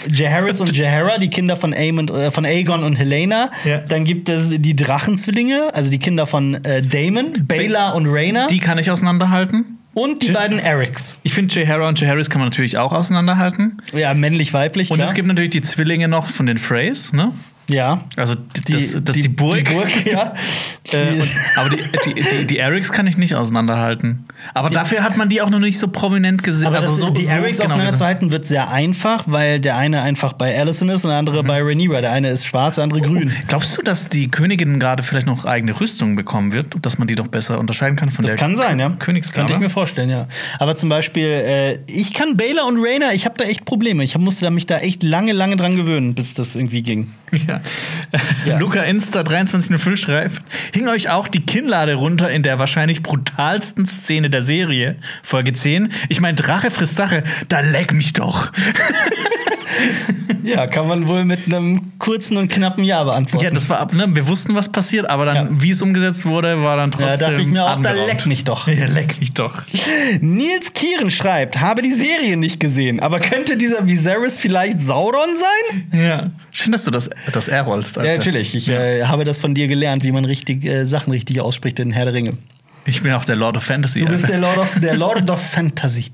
Jaehaerys und Jaehaera, die Kinder von, Aemon, äh, von Aegon und Helena. Ja. Dann gibt es die Drachenzwillinge, also die Kinder von äh, Daemon, Baela und Rhaena. die kann ich auseinanderhalten. und die Ja. beiden Erics. Ich finde, Jahara und Jaharis kann man natürlich auch auseinanderhalten. Ja, männlich-weiblich. Und es gibt natürlich die Zwillinge noch von den Freys, ne? Ja. Also die, das, das, die, Burg. Die Burg, ja. Äh, Die- und, aber die, die, die, die Erics kann ich nicht auseinanderhalten. Aber dafür hat man die auch noch nicht so prominent gesehen. Aber also das, so, die so Erics genau auseinanderzuhalten wird sehr einfach, weil der eine einfach bei Allison ist und der andere bei Rhaenyra. Der eine ist schwarz, der andere grün. Glaubst du, dass die Königin gerade vielleicht noch eigene Rüstung bekommen wird, dass man die doch besser unterscheiden kann von Das der kann sein, ja. Königskammer? Könnte ich mir vorstellen, ja. Aber zum Beispiel, äh, ich kann Baylor und Rhaena, ich habe da echt Probleme. Ich musste da mich da echt lange, lange dran gewöhnen, bis das irgendwie ging. Ja. Ja. Luca Insta 2305 schreibt: Hing euch auch die Kinnlade runter in der wahrscheinlich brutalsten Szene der Serie, Folge 10. Ich meine, Drache frisst Sache, da leck mich doch. Ja, kann man wohl mit einem kurzen und knappen Ja beantworten. ja, das war ab, ne? Wir wussten, was passiert, aber dann, Ja. wie es umgesetzt wurde, war dann trotzdem. Ja, dachte ich mir auch, da atemberaubend. leck mich doch. Ja, leck mich doch. Nils Kieren schreibt, habe die Serie nicht gesehen, aber könnte dieser Viserys vielleicht Sauron sein? Ja. Schön, dass du das, das R rollst. Alter. Ja, natürlich. Ich äh, habe das von dir gelernt, wie man richtig äh, Sachen richtig ausspricht in Herr der Ringe. Ich bin auch der Lord of Fantasy. Du bist der Lord of, der Lord of Fantasy.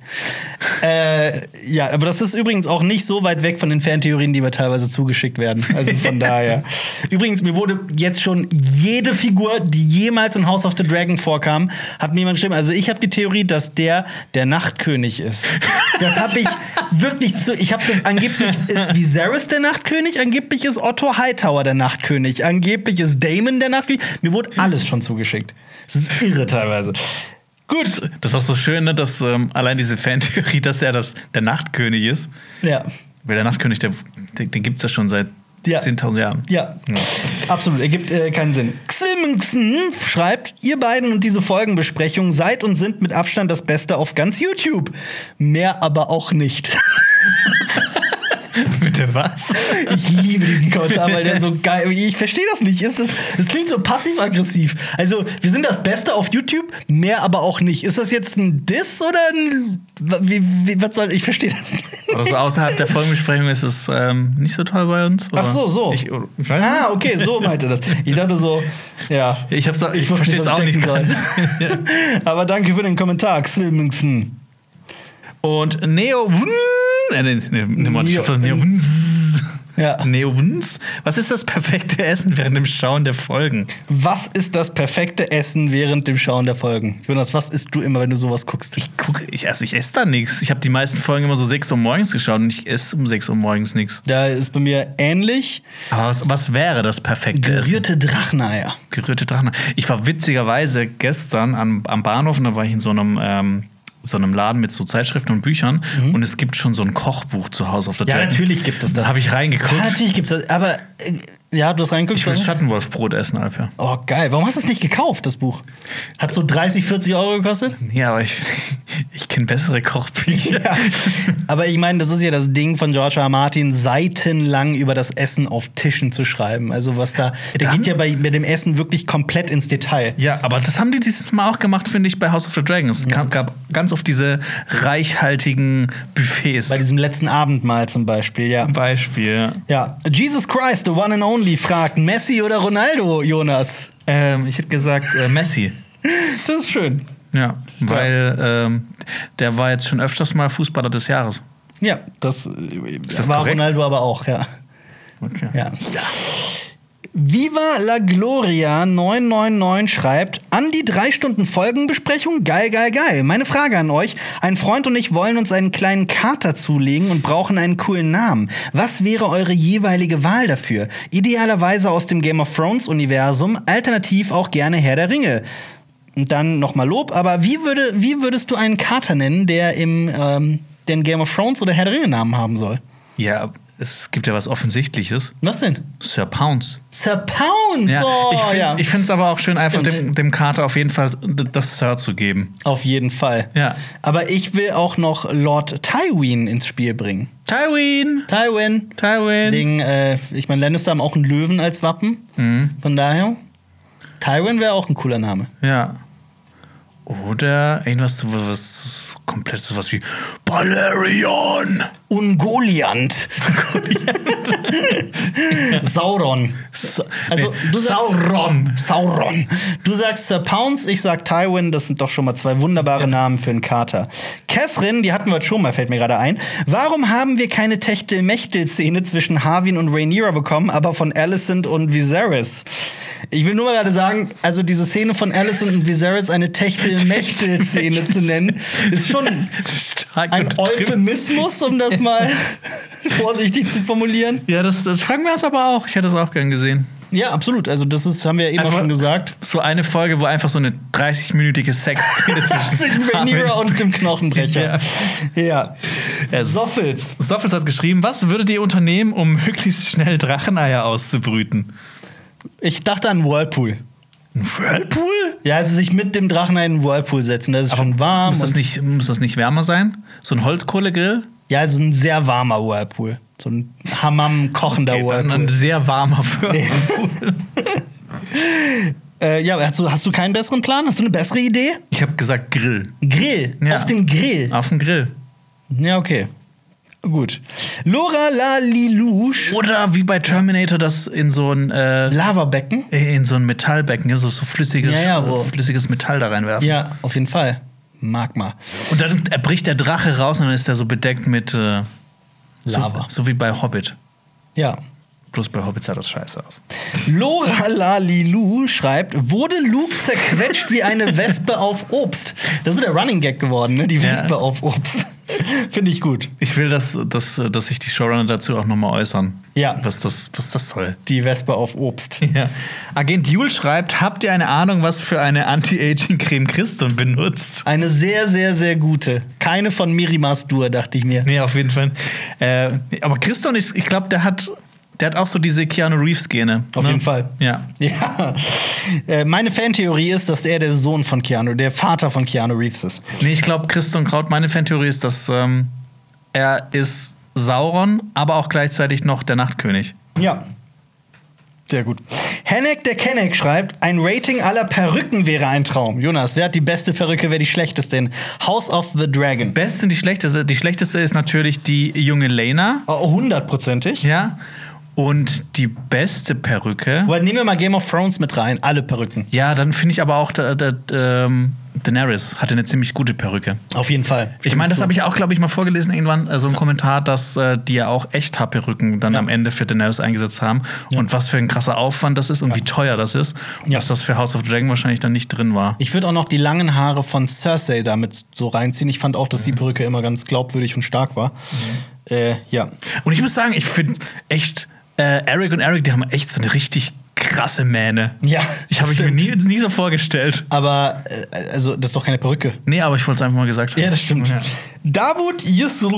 Äh, ja, aber das ist übrigens auch nicht so weit weg von den Fantheorien, die mir teilweise zugeschickt werden. Also von daher. Übrigens, mir wurde jetzt schon jede Figur, die jemals in House of the Dragon vorkam, hat mir jemand geschrieben. Also ich habe die Theorie, dass der der Nachtkönig ist. Das habe ich wirklich zu. Ich habe das angeblich ist Viserys der Nachtkönig, angeblich ist Otto Hightower der Nachtkönig, angeblich ist Damon der Nachtkönig. Mir wurde alles schon zugeschickt. Das ist irre teilweise. Gut, Das ist auch so schön, ne, dass ähm, allein diese Fantheorie, dass er das, der Nachtkönig ist. ja. Weil der Nachtkönig, der, den, den gibt es ja schon seit Ja. 10.000 Jahren. Ja, absolut. Ergibt äh, keinen Sinn. Ximxen schreibt, ihr beiden und diese Folgenbesprechung seid und sind mit Abstand das Beste auf ganz YouTube. Mehr aber auch nicht. Bitte was? Ich liebe diesen Kommentar, weil der so geil. Ich verstehe das nicht. Ist das, das klingt so passiv-aggressiv. Also, wir sind das Beste auf YouTube, mehr aber auch nicht. Ist das jetzt ein Diss oder ein. Wie, wie, was soll. Ich verstehe das nicht. Also außerhalb der Folgenbesprechung ist es ähm, nicht so toll bei uns. Oder? Ach so, so. Ich, ich Ah, okay, so meinte das. Ich dachte so, ja. Ich, ich, Ich verstehe es auch ich nicht ganz. Aber danke für den Kommentar, Xilmingsen. Und Neo. Äh, nee, nee, nee, Neo- Neo. Ja. Neowuns? Was ist das perfekte Essen während dem Schauen der Folgen? Was ist das perfekte Essen während dem Schauen der Folgen? Jonas, was isst du immer, wenn du sowas guckst? Ich gucke, ich, also ich esse da nichts. Ich habe die meisten Folgen immer so 6 Uhr morgens geschaut und ich esse um 6 Uhr morgens nichts. Da ist bei mir ähnlich Aber was, was wäre das perfekte Essen? gerührte Dracheneier. Gerührte Drachen. Ich war witzigerweise gestern am, am Bahnhof und da war ich in so einem, ähm, so einem Laden mit so Zeitschriften und Büchern und es gibt schon so ein Kochbuch zu Hause auf der Mhm. Ja, natürlich gibt es das. Da habe ich reingeguckt. Ja, natürlich gibt's das. Aber äh, ja, du hast reingeguckt. ich will? Schattenwolfbrot essen, Alper. Oh, geil. Warum hast du es nicht gekauft, das Buch? Hat so 30, 40 Euro gekostet? Ja, aber ich, ich kenne bessere Kochbücher. Ja. Aber ich meine, das ist ja das Ding von George R. R. Martin, seitenlang über das Essen auf Tischen zu schreiben. Also was da, der Dann- geht ja bei, bei dem Essen wirklich komplett ins Detail. Ja, aber das haben die dieses Mal auch gemacht, finde ich, bei House of the Dragons. Es gab, gab ganz oft diese reichhaltigen Buffets. Bei diesem letzten Abendmahl zum Beispiel, ja. Zum Beispiel. Ja, Jesus Christ, the one and only, fragt Messi oder Ronaldo, Jonas? Ähm, ich hätte gesagt äh, Messi. Das ist schön. Ja, weil ähm, der war jetzt schon öfters mal Fußballer des Jahres. Ja, das, äh, das war korrekt? Ronaldo aber auch, ja. Okay. ja. Viva la Gloria 999 schreibt, an die drei Stunden Folgenbesprechung, geil, geil, geil. Meine Frage an euch, ein Freund und ich wollen uns einen kleinen Kater zulegen und brauchen einen coolen Namen. Was wäre eure jeweilige Wahl dafür? Idealerweise aus dem Game of Thrones Universum, alternativ auch gerne Herr der Ringe. Und dann nochmal Lob, aber wie, würde, wie würdest du einen Kater nennen, der im ähm, den Game of Thrones oder Herr der Ringe Namen haben soll? Ja, es gibt ja was Offensichtliches. Was denn? Sir Pounce. Sir Pounce! Ja, oh, ich finde es ja. aber auch schön, einfach dem, dem Kater auf jeden Fall das Sir zu geben. Auf jeden Fall. Ja. Aber ich will auch noch Lord Tywin ins Spiel bringen. Tywin! Tywin. Tywin! Wegen, äh, ich meine, Lannister haben auch einen Löwen als Wappen. Mhm. Von daher, Tywin wäre auch ein cooler Name. Ja. Oder irgendwas was komplett sowas wie Balerion. Ungoliant. Sauron. Sa Also, du sagst- Sauron. Sauron. Du sagst Sir Pounce, ich sag Tywin. Das sind doch schon mal zwei wunderbare Namen für einen Kater. Catherine, die hatten wir schon mal, fällt mir gerade ein. Warum haben wir keine Techtel-Mechtel-Szene zwischen Harwin und Rhaenyra bekommen, aber von Alicent und Viserys? Ich will nur mal gerade sagen, also diese Szene von Alicent und Viserys eine Techtel-Mechtel-Szene zu nennen, ist schon ein übertrieben. Euphemismus, um das mal vorsichtig zu formulieren. Ja, das, das fragen wir uns aber auch. Ich hätte das auch gern gesehen. Ja, absolut. Also das ist, haben wir ja eben auch schon gesagt. So eine Folge, wo einfach so eine 30-minütige Sexszene Zwischen Rhaenyra und dem Knochenbrecher. Ja. Ja, Soffels. Soffels hat geschrieben, was würdet ihr unternehmen, um möglichst schnell Dracheneier auszubrüten? Ich dachte an Whirlpool. Ein Whirlpool? Ja, also sich mit dem Drachen in einen Whirlpool setzen. Das ist schon warm. Muss das, nicht, muss das nicht wärmer sein? So ein Holzkohlegrill? ja, also ein sehr warmer Whirlpool. So ein Hammam-kochender Okay, dann Whirlpool. ein sehr warmer Whirlpool. Äh, ja, hast du, hast du keinen besseren Plan? Hast du eine bessere Idee? Ich habe gesagt Grill. Grill. Ja. Auf den Grill. Auf dem Grill. Ja, okay. Gut. Laura Lalilouche. Oder wie bei Terminator, das in so ein, äh, Lavabecken. in so ein Metallbecken, ja, so, so flüssiges, Ja, ja, wo- flüssiges Metall da reinwerfen. Ja, auf jeden Fall. Magma. Und dann bricht der Drache raus und dann ist er so bedeckt mit äh, Lava. So, so wie bei Hobbit. Ja. Bloß bei Hobbit sah das scheiße aus. Laura Lalilu schreibt, wurde Luke zerquetscht wie eine Wespe auf Obst? Das ist der Running Gag geworden, ne? Die Ja. Wespe auf Obst. Finde ich gut. Ich will, dass, dass, dass sich die Showrunner dazu auch nochmal äußern. Ja. Was das, was das soll. Die Wespe auf Obst. Ja. Agent Jule schreibt: Habt ihr eine Ahnung, was für eine Anti-Aging-Creme Christum benutzt? Eine sehr, sehr, sehr gute. Keine von Mirimas Dur, dachte ich mir. Nee, auf jeden Fall. Äh, aber Christon, ist, ich glaube, der hat, der hat auch so diese Keanu Reeves-Gene. Auf ne? jeden Fall. Ja. Ja. Äh, meine Fantheorie ist, dass er der Sohn von Keanu, der Vater von Keanu Reeves ist. Nee, ich glaube, Christon Kraut, meine Fantheorie ist, dass ähm, er ist Sauron, aber auch gleichzeitig noch der Nachtkönig. Ja. Sehr gut. Hennek der Kenneck schreibt, ein Rating aller Perücken wäre ein Traum. Jonas, wer hat die beste Perücke, wer die schlechteste? In House of the Dragon. Beste und die schlechteste. Die schlechteste ist natürlich die junge Lena. Oh, Hundertprozentig. Ja. Und die beste Perücke. Aber nehmen wir mal Game of Thrones mit rein, alle Perücken. Ja, dann finde ich aber auch, da, da, ähm, Daenerys hatte eine ziemlich gute Perücke. Auf jeden Fall. Ich meine, das habe ich auch, glaube ich, mal vorgelesen irgendwann, äh, so ein Kommentar, dass äh, die ja auch Echthaarperücken dann Ja. am Ende für Daenerys eingesetzt haben. Und was für ein krasser Aufwand das ist und wie teuer das ist. Und Ja. dass das für House of Dragon wahrscheinlich dann nicht drin war. Ich würde auch noch die langen Haare von Cersei damit so reinziehen. Ich fand auch, dass die Perücke immer ganz glaubwürdig und stark war. Äh, ja. Und ich muss sagen, ich finde echt, äh, Eric und Eric, die haben echt so eine richtig krasse Mähne. Ja, Ich habe mir nie, nie so vorgestellt. Aber, äh, also, das ist doch keine Perücke. Nee, aber ich wollte es einfach mal gesagt haben. Ja, das stimmt. Ja. Davut Yusl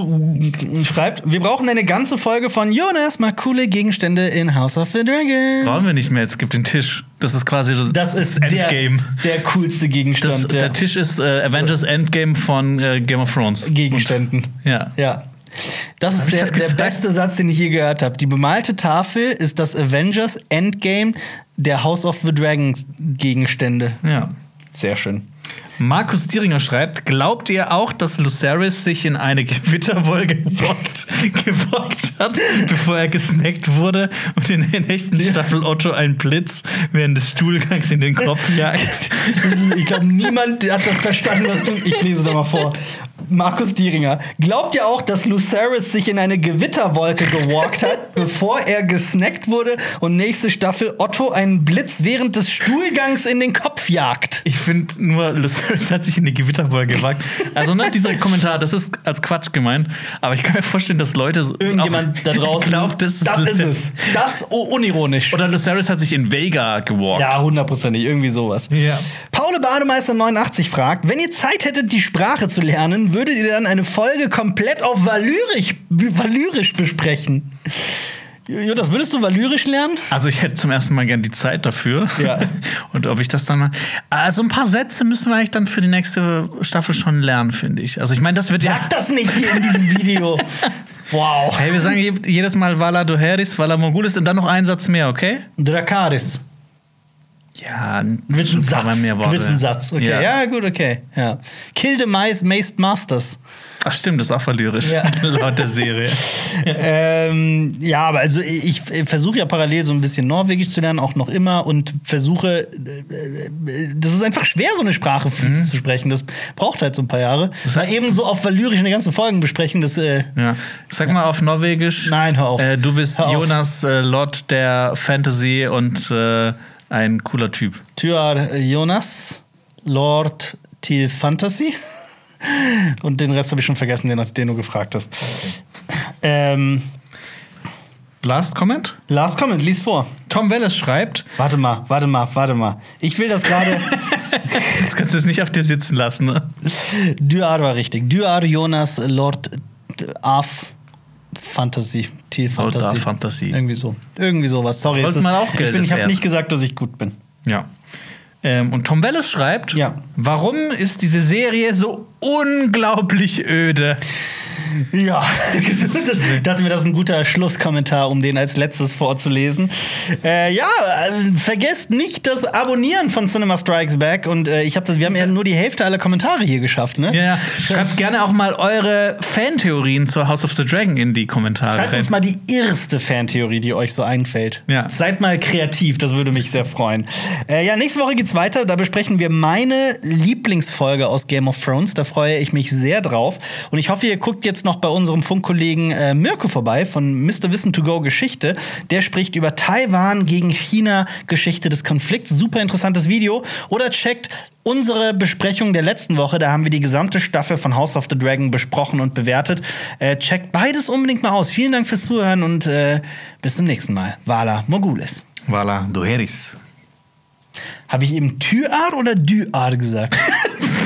schreibt, wir brauchen eine ganze Folge von Jonas mal coole Gegenstände in House of the Dragon. Brauchen wir nicht mehr, es gibt den Tisch. Das ist quasi das, Das ist der, Endgame. der coolste Gegenstand Das, der der Tisch ist äh, Avengers Endgame von äh, Game of Thrones. Gegenständen. Ja. Ja. Das ist der, das der beste Satz, den ich je gehört habe. Die bemalte Tafel ist das Avengers Endgame der House of the Dragons Gegenstände. ja. Sehr schön. Markus Dieringer schreibt: Glaubt ihr auch, dass Lucerys sich in eine Gewitterwolke gebockt, gebockt hat, bevor er gesnackt wurde und in der nächsten Staffel Otto ein Blitz während des Stuhlgangs in den Kopf jagt? Ist- Ich glaube, niemand hat das verstanden, was du. Ich lese es doch mal vor. Markus Dieringer. Glaubt ihr auch, dass Lucerys sich in eine Gewitterwolke gewalkt hat, bevor er gesnackt wurde und nächste Staffel Otto einen Blitz während des Stuhlgangs in den Kopf jagt? Ich finde nur, Lucerys hat sich in die Gewitterwolke gewagt. Also, ne, dieser Kommentar, das ist als Quatsch gemeint. Aber ich kann mir vorstellen, dass Leute. so- Irgendjemand da draußen. glaubt, das ist, das ist es. Das u- unironisch. Oder Lucerys hat sich in Vega gewalkt. Ja, hundertprozentig, irgendwie sowas. Ja. Paule Bademeister 89 fragt, wenn ihr Zeit hättet, die Sprache zu lernen, würdet ihr dann eine Folge komplett auf Valyrisch, Valyrisch besprechen? Jonas, würdest du Valyrisch lernen? Also ich hätte zum ersten Mal gern die Zeit dafür. Ja. Und ob ich das dann mal. Also ein paar Sätze müssen wir eigentlich dann für die nächste Staffel schon lernen, finde ich. Also ich meine, das wird ja. Sag das nicht hier in diesem Video. Wow. Hey, wir sagen je- jedes Mal Vala Doheris, Vala Morgulis und dann noch einen Satz mehr, okay? Drakaris. Ja, ein paar Satz. mehr Worte. einen Satz. Okay. Ja, Ja. gut, okay. Ja. Kill the mice, Maced Masters. Ach stimmt, das ist auch verlyrisch. Ja. Laut der Serie. Ähm, ja, aber also ich, ich versuche ja parallel so ein bisschen Norwegisch zu lernen, auch noch immer und versuche, äh, äh, das ist einfach schwer, so eine Sprache fließend zu sprechen. Das braucht halt so ein paar Jahre. Das Mal eben so auf Valyrisch eine ganze Folgen besprechen, das äh, Ja. Sag mal auf Norwegisch. Nein, hör auf. Äh, du bist Hör. Jonas äh, Lord der Fantasy und äh, ein cooler Typ. Tyar Jonas, Lord Til Fantasy. Und den Rest habe ich schon vergessen, den, den du gefragt hast. Ähm, Last Comment? last comment, lies vor. Tom Welles schreibt, Warte mal, warte mal, warte mal. Ich will das gerade. das kannst du jetzt nicht auf dir sitzen lassen, ne? Dyar war richtig. Dyar Jonas Lord Af Fantasy. Thiel Fantasy. Lord Fantasy. Irgendwie so. Irgendwie sowas. Sorry. Ist- mal auch ich bin- Geldes ich habe nicht gesagt, dass ich gut bin. Ja. Ähm, und Tom Welles schreibt, Ja. warum ist diese Serie so unglaublich öde? Ja, ich dachte mir, das ist ein guter Schlusskommentar, um den als letztes vorzulesen. Äh, ja, äh, vergesst nicht das Abonnieren von Cinema Strikes Back. Und äh, ich habe das, wir haben ja nur die Hälfte aller Kommentare hier geschafft, ne? Ja, schreibt gerne auch mal eure Fantheorien zur House of the Dragon in die Kommentare. Schreibt uns mal die erste Fantheorie, die euch so einfällt. Ja. Seid mal kreativ, das würde mich sehr freuen. Äh, ja, nächste Woche geht's weiter. Da besprechen wir meine Lieblingsfolge aus Game of Thrones. Da freue ich mich sehr drauf. Und ich hoffe, ihr guckt jetzt noch bei unserem Funkkollegen äh, Mirko vorbei von Mr. Wissen to Go Geschichte. Der spricht über Taiwan gegen China, Geschichte des Konflikts. Super interessantes Video. Oder checkt unsere Besprechung der letzten Woche. Da haben wir die gesamte Staffel von House of the Dragon besprochen und bewertet. Äh, checkt beides unbedingt mal aus. Vielen Dank fürs Zuhören und äh, bis zum nächsten Mal. Vala Mogulis. Voilà, Doheris. Habe ich eben Tyar oder Dyar gesagt?